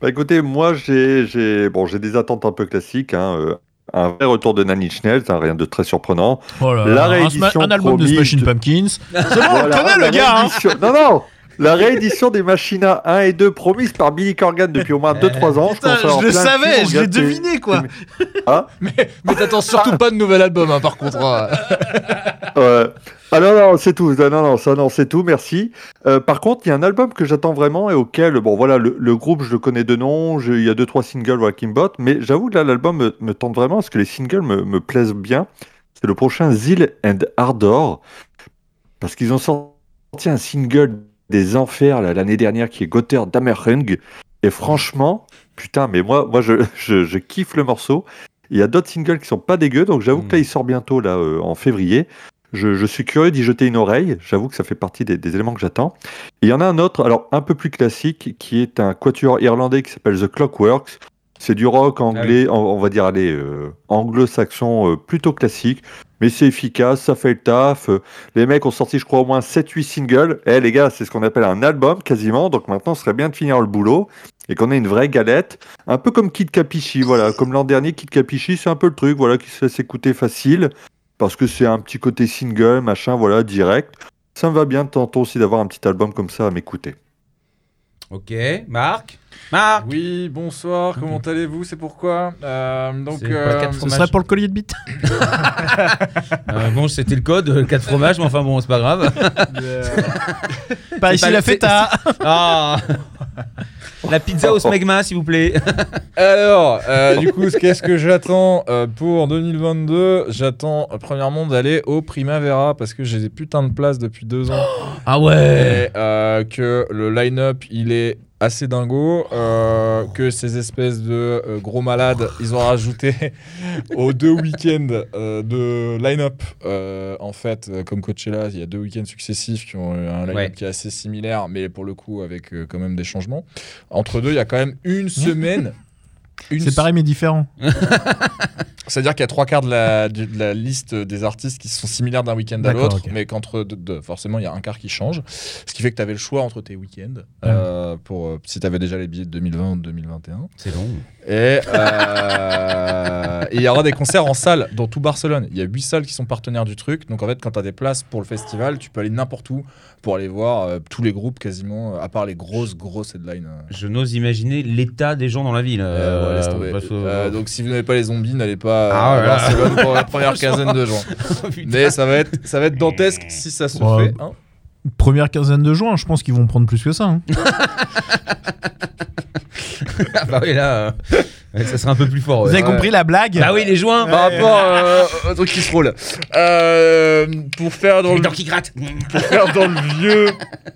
Bah écoutez, moi j'ai j'ai bon j'ai des attentes un peu classiques. Hein, euh, un vrai retour de Nanny Schnell, hein, rien de très surprenant. Oh là La là, un, réédition sma- un album de Smashing Pumpkins. C'est bon, on Voilà, connaît la le gars. hein. Non non, la réédition des Machina 1 et 2 promises par Billy Corgan depuis au moins 2-3 ans. Putain, je le savais, je l'ai deviné quoi. Ah Mais t'attends surtout pas de nouvel album, hein, par contre. hein. [LAUGHS] Ouais. Ah non, non, c'est tout. Non, non, ça, non, c'est tout, merci. Euh, par contre, il y a un album que j'attends vraiment et auquel, bon, voilà, le, le groupe, je le connais de nom, il y a deux, trois singles, voilà, qui me bottent, mais j'avoue que là, l'album me, me tente vraiment parce que les singles me, me plaisent bien. C'est le prochain Zeal and Ardor, parce qu'ils ont sorti un single des enfers l'année dernière qui est Gotter Dammerung, et franchement, putain, mais moi, moi je, [LAUGHS] je, je kiffe le morceau. Il y a d'autres singles qui sont pas dégueux, donc j'avoue que là, il sort bientôt, là, euh, en février. Je, je suis curieux d'y jeter une oreille. J'avoue que ça fait partie des, des éléments que j'attends. Il y en a un autre, alors un peu plus classique, qui est un quatuor irlandais qui s'appelle The Clockworks. C'est du rock anglais, on, on va dire, allez, euh, anglo-saxon euh, plutôt classique. Mais c'est efficace, ça fait le taf. Les mecs ont sorti, je crois, au moins 7-8 singles. Eh les gars, c'est ce qu'on appelle un album quasiment. Donc maintenant, ce serait bien de finir le boulot et qu'on ait une vraie galette. Un peu comme Kid Capichi, voilà. Comme l'an dernier, Kid Capichi, c'est un peu le truc, voilà, qui se laisse écouter facile. Parce que c'est un petit côté single, machin, voilà, direct. Ça me va bien tantôt aussi d'avoir un petit album comme ça à m'écouter. Ok, Marc? Marc Oui, bonsoir, comment allez-vous C'est pourquoi Euh, Donc, C'est pour la quatre Ce serait pour le collier de bite. [LAUGHS] Euh, Bon, c'était le code, euh, 4 fromages, mais enfin bon, c'est pas grave. [LAUGHS] Pas ici pas- la feta. [LAUGHS] Ah La pizza au smegma, s'il vous plaît. Alors, euh, du coup, qu'est-ce que j'attends euh, pour 2022 J'attends euh, premièrement d'aller au Primavera parce que j'ai des putains de places depuis deux ans [GASPS] Ah ouais et euh, que le line-up il est assez dingo, euh, que ces espèces de euh, gros malades ils ont rajouté [LAUGHS] aux deux week-ends euh, de line-up en fait, comme Coachella, il y a deux week-ends successifs qui ont eu un line-up Ouais. qui est assez similaire, mais pour le coup avec quand même des changements. Entre deux, il y a quand même une semaine. Une C'est pareil mais différent. [LAUGHS] c'est-à-dire qu'il y a trois quarts de la, du- de la liste des artistes qui sont similaires d'un week-end à l'autre, mais qu'entre deux, deux, forcément, il y a un quart qui change. Ce qui fait que tu avais le choix entre tes week-ends, euh, pour, euh, si tu avais déjà les billets de 2020 ou de 2021. C'est long. Et euh, et il y aura des concerts en salle dans tout Barcelone. Il y a huit salles qui sont partenaires du truc. Donc en fait, quand tu as des places pour le festival, tu peux aller n'importe où pour aller voir euh, tous les groupes quasiment, euh, à part les grosses, grosses headlines. euh. Je n'ose imaginer l'état des gens dans la ville. Euh, ouais, euh, parce Euh, donc si vous n'avez pas les zombies, n'allez pas Ah, à ouais. Barcelone pour la première [LAUGHS] quinzaine de juin. [LAUGHS] Putain. Mais ça va être, ça va être dantesque si ça se Ouais. fait. hein. Première quinzaine de juin, je pense qu'ils vont prendre plus que ça. hein. [LAUGHS] [LAUGHS] Ah bah oui, là, euh, ça sera un peu plus fort. Vous ouais. avez compris la blague Bah oui, les joints. Par rapport euh, au truc qui se roule. Euh, pour faire dans Les le dents qui grattent. pour faire dans le vieux,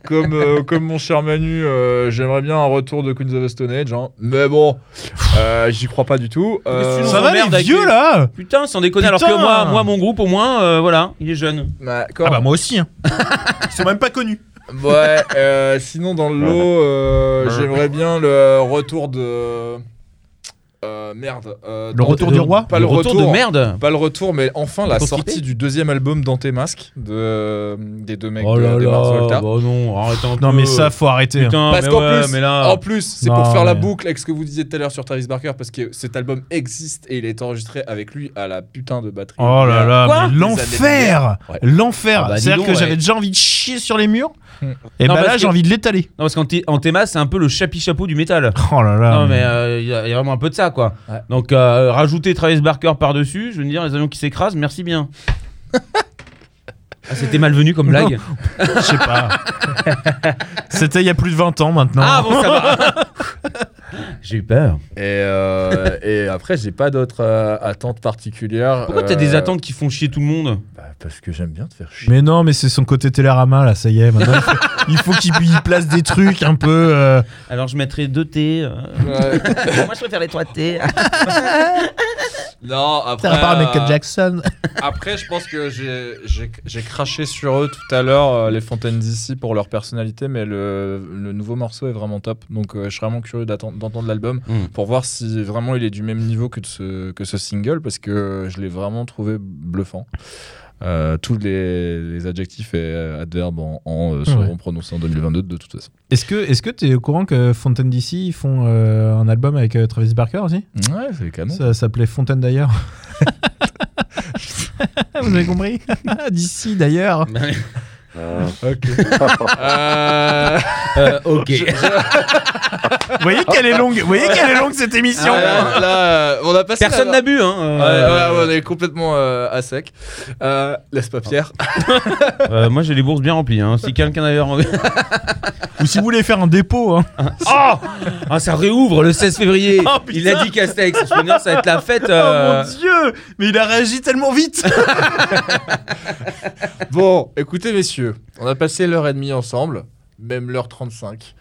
comme, euh, comme mon cher Manu, euh, j'aimerais bien un retour de Queens of the Stone Age. hein. Mais bon, euh, j'y crois pas du tout. Euh, Ça va les vieux là Putain, sans déconner, alors Putain. que moi, moi, mon groupe, au moins, euh, voilà, il est jeune. d'accord. Ah bah moi aussi. Hein. [LAUGHS] Ils sont même pas connus. Ouais, euh, sinon dans le lot, euh, j'aimerais bien le retour de. Euh, merde. euh, Le retour du roi Pas le, retour, de merde. Pas le retour, mais enfin la sortie du deuxième album Dante Masque de, des deux mecs Oh de, là des là, Mars Volta. bah non, arrête un peu. Non mais ça faut arrêter. Putain, Parce mais qu'en ouais, plus, mais là. en plus, c'est pour faire la boucle avec ce que vous disiez tout à l'heure sur Travis Barker, parce que cet album existe et il est enregistré avec lui à la putain de batterie. Oh là là, l'enfer. L'enfer Ah bah, C'est-à-dire que ouais. j'avais déjà envie de chier sur les murs. Et Non, bah là, que- j'ai envie de l'étaler. Non, parce qu'en thé- en théma, c'est un peu le chapi-chapeau du métal. Oh là là. non, mais euh, il y, a il y a vraiment un peu de ça, quoi. Ouais. Donc, euh, rajouter Travis Barker par-dessus, je veux dire, les avions qui s'écrasent, merci bien. Ah, C'était malvenu comme blague. [LAUGHS] Je sais pas. C'était il y a plus de 20 ans maintenant. Ah bon, ça va. [LAUGHS] J'ai eu peur. Et, euh, et après, j'ai pas d'autres euh, attentes particulières. Pourquoi t'as Euh, des attentes qui font chier tout le monde? Parce que j'aime bien te faire chier. Mais non, mais c'est son côté Télérama là, ça y est. Maintenant, il faut- il faut qu'il il place des trucs un peu. euh, Alors, je mettrais deux T. euh. Ouais. [LAUGHS] Moi, je préfère les 3 T. non, après. Pas avec euh, Jackson. Après, je pense que j'ai- j'ai j'ai craché sur eux tout à l'heure, euh, les Fontaines d'ici, pour leur personnalité, mais le, le nouveau morceau est vraiment top. Donc, euh, je suis vraiment curieux d'attendre- d'entendre l'album Mm. pour voir si vraiment il est du même niveau que, de ce, que ce single, parce que je l'ai vraiment trouvé bluffant. Euh, tous les, les adjectifs et euh, adverbes en, en, euh, seront Ouais. prononcés en 2022 de toute façon. Est-ce que est-ce que t'es au courant que Fontaine DC font euh, un album avec euh, Travis Barker aussi? Ouais, c'est canon. Ça s'appelait Fontaine d'ailleurs. [LAUGHS] Vous avez compris? [LAUGHS] D'ici d'ailleurs. Ah. Ok. [LAUGHS] Euh, Euh, ok. [LAUGHS] Vous voyez qu'elle est longue. Vous voyez qu'elle est longue cette émission. ah, là, là, on a passé Personne la- n'a bu, hein. Ouais, euh, ouais, ouais, on est complètement euh, à sec. Euh, laisse pas Pierre. [LAUGHS] euh, moi, j'ai les bourses bien remplies. Hein. Si quelqu'un avait envie. Ou si vous voulez faire un dépôt. Hein. Oh ah, ça réouvre le 16 février. Oh, putain. Il a dit Castex. Je peux dire, ça va être la fête. Oh mon dieu Mais il a réagi tellement vite. Bon, écoutez, messieurs, on a passé l'heure et demie ensemble, même l'heure 35.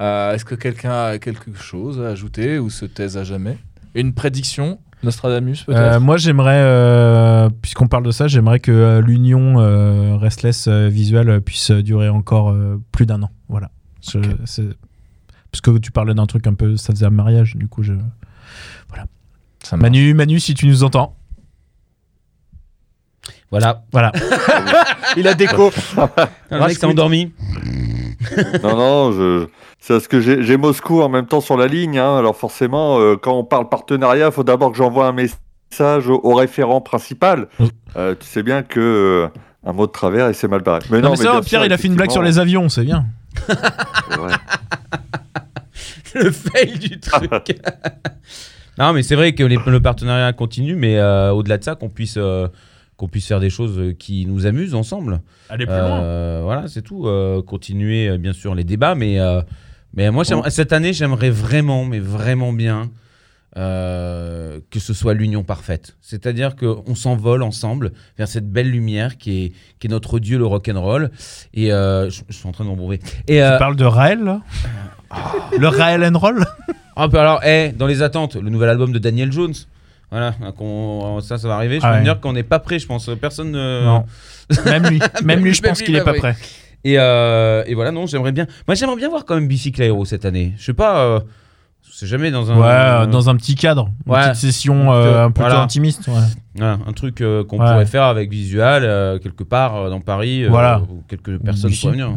Euh, Est-ce que quelqu'un a quelque chose à ajouter ou se taise à jamais? Une prédiction? Nostradamus, peut-être? Euh, moi, j'aimerais, euh, puisqu'on parle de ça, j'aimerais que euh, l'union euh, Restless euh, Visual puisse durer encore euh, plus d'un an. Voilà. Je- Parce que tu parlais d'un truc un peu, ça faisait un mariage, du coup, je. Ça. Manu, Manu, si tu nous entends. Voilà. Voilà. [LAUGHS] Il a déco. Le mec s'est endormi. [LAUGHS] Non, non, je... c'est parce que j'ai Moscou en même temps sur la ligne. hein. Alors forcément, euh, quand on parle partenariat, il faut d'abord que j'envoie un message au, au référent principal. Euh, tu sais bien que euh, un mot de travers et c'est mal barré. Mais Non, non, mais ça, Pierre, sûr, il a fait une blague sur les avions, c'est bien. effectivement, [LAUGHS] c'est vrai. le fail du truc. non, mais c'est vrai que les- le partenariat continue, mais euh, au-delà de ça, qu'on puisse, euh, qu'on puisse faire des choses euh, qui nous amusent ensemble. Allez Euh, Voilà, c'est tout. Euh, continuer, bien sûr, les débats, mais, mais moi, cette année, j'aimerais vraiment, mais vraiment bien. euh, que ce soit l'union parfaite. C'est-à-dire qu'on s'envole ensemble vers cette belle lumière qui est, qui est notre dieu, le rock'n'roll. Et euh, je, je suis en train de m'embrouver. Et, euh, Tu parles de Raël, là? Le Raël and Roll? Ah, bah alors, eh, dans les attentes, le nouvel album de Daniel Jones. Voilà, ça, ça va arriver. Je Ah peux ouais. me dire qu'on n'est pas prêt, je pense. Personne ne. Non. Même lui, [LAUGHS] même lui, je pense qu'il est bah pas prêt. Et, euh, et voilà, non, j'aimerais bien. Moi, j'aimerais bien voir quand même Bicycle Aero cette année. Je sais pas. euh, c'est jamais dans un. Ouais, euh, dans un petit cadre, une petite session euh, un peu Voilà. intimiste. ouais. Un truc euh, qu'on Ouais. pourrait faire avec Visual euh, quelque part euh, dans Paris. euh, Voilà. où quelques personnes Ici. pourraient venir.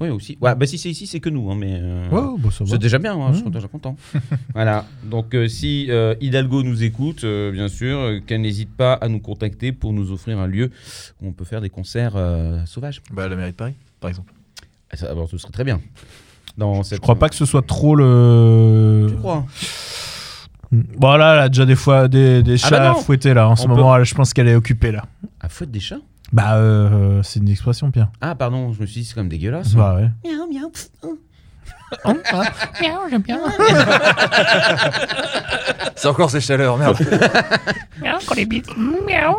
Oui, aussi. Ouais, bah si c'est ici, c'est que nous. hein, mais, euh, Ouais, bah, ça va. C'est déjà bien, hein, je suis Mm. déjà content. [LAUGHS] voilà. Donc, euh, si euh, Hidalgo nous écoute, euh, bien sûr, euh, qu'elle n'hésite pas à nous contacter pour nous offrir un lieu où on peut faire des concerts euh, sauvages. Bah, la mairie de Paris, par exemple. Ah, ça, ce serait très bien. Dans cette... Je crois pas que ce soit trop le. Tu crois Bon là, elle a déjà des fois des, des Ah chats bah à fouetter là. En ce On moment, elle- je pense qu'elle est occupée là. À fouette des chats? Bah, euh, c'est une expression, Pierre. Ah, pardon, je me suis dit, c'est quand même dégueulasse. Bah ouais. Miaou, miaou. [LAUGHS] Miaou, j'aime bien. [LAUGHS] C'est encore ces chaleurs, merde. [LAUGHS] Miaou, quand les bites. Miaou.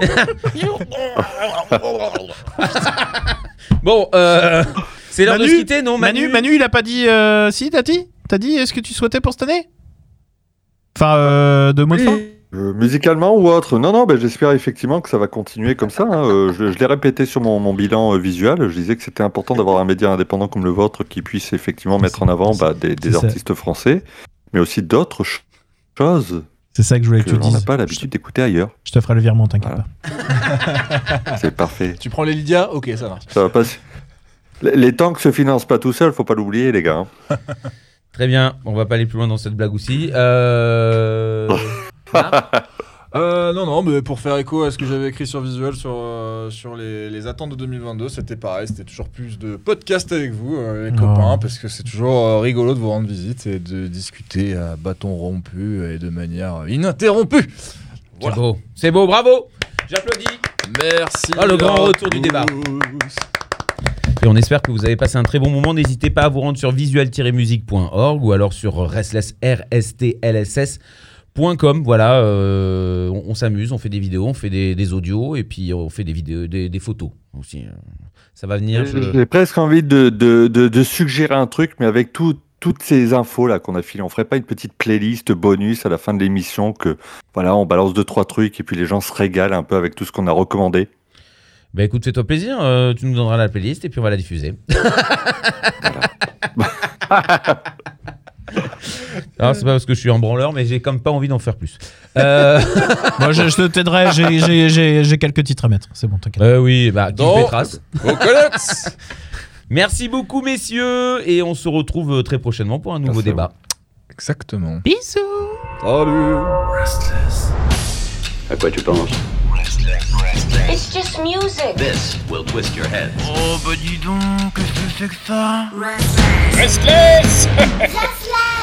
Bon, euh, c'est l'heure de Manu, se quitter, non Manu, Manu, il a pas dit. euh, si, t'as dit T'as dit est-ce que tu souhaitais pour cette année Enfin, euh, de mots de fin Euh, musicalement ou autre Non, non, ben, j'espère effectivement que ça va continuer comme ça. hein. Euh, je je l'ai répété sur mon, mon bilan euh, visuel. Je disais que c'était important d'avoir un média indépendant comme le vôtre qui puisse effectivement mettre en avant bah, des, artistes français, mais aussi d'autres ch- choses C'est ça que je voulais que que tu l'on n'a dises. pas l'habitude d'écouter ailleurs. Je te ferai le virement, t'inquiète Voilà. pas. [LAUGHS] C'est parfait. Tu prends les Lydia Ok, ça marche. Ça va pas. Les, tanks se financent pas tout seuls, faut pas l'oublier, les gars. hein. [LAUGHS] Très bien, on va pas aller plus loin dans cette blague aussi. Euh... [LAUGHS] Euh, non, non, mais pour faire écho à ce que j'avais écrit sur Visual sur, euh, sur les, les attentes de 2022, c'était pareil, c'était toujours plus de podcasts avec vous, euh, les Oh. copains, parce que c'est toujours euh, rigolo de vous rendre visite et de discuter à bâton rompu et de manière ininterrompue. C'est beau, c'est beau, bravo J'applaudis Merci. Ah, le grand à retour du tous. débat. Et on espère que vous avez passé un très bon moment. N'hésitez pas à vous rendre sur visual-musique.org ou alors sur restless, RSTLSS.com. Voilà, euh, on, s'amuse, on fait des vidéos, on fait des, audios et puis on fait des vidéos, des, photos aussi. euh. Ça va venir. J'ai presque envie de, suggérer un truc, mais avec tout- toutes ces infos là qu'on a filées, on ferait pas une petite playlist bonus à la fin de l'émission que voilà, on balance deux trois trucs et puis les gens se régalent un peu avec tout ce qu'on a recommandé. Bah écoute, fais-toi plaisir, euh, tu nous donneras la playlist et puis on va la diffuser. Alors, c'est pas parce que je suis en branleur, mais j'ai comme pas envie d'en faire plus. Euh, [LAUGHS] Moi, je, je te t'aiderai, j'ai- j'ai- j'ai j'ai quelques titres à mettre. C'est bon, t'inquiète. euh, oui, bah, Guy Donc. Au Colex Merci beaucoup, messieurs, et on se retrouve euh, très prochainement pour un nouveau débat. Exactement. Bisous. Salut À quoi tu penses? It's just music. This will twist your head. Oh bah dis donc, qu'est-ce que c'est que ça? Restless Restless.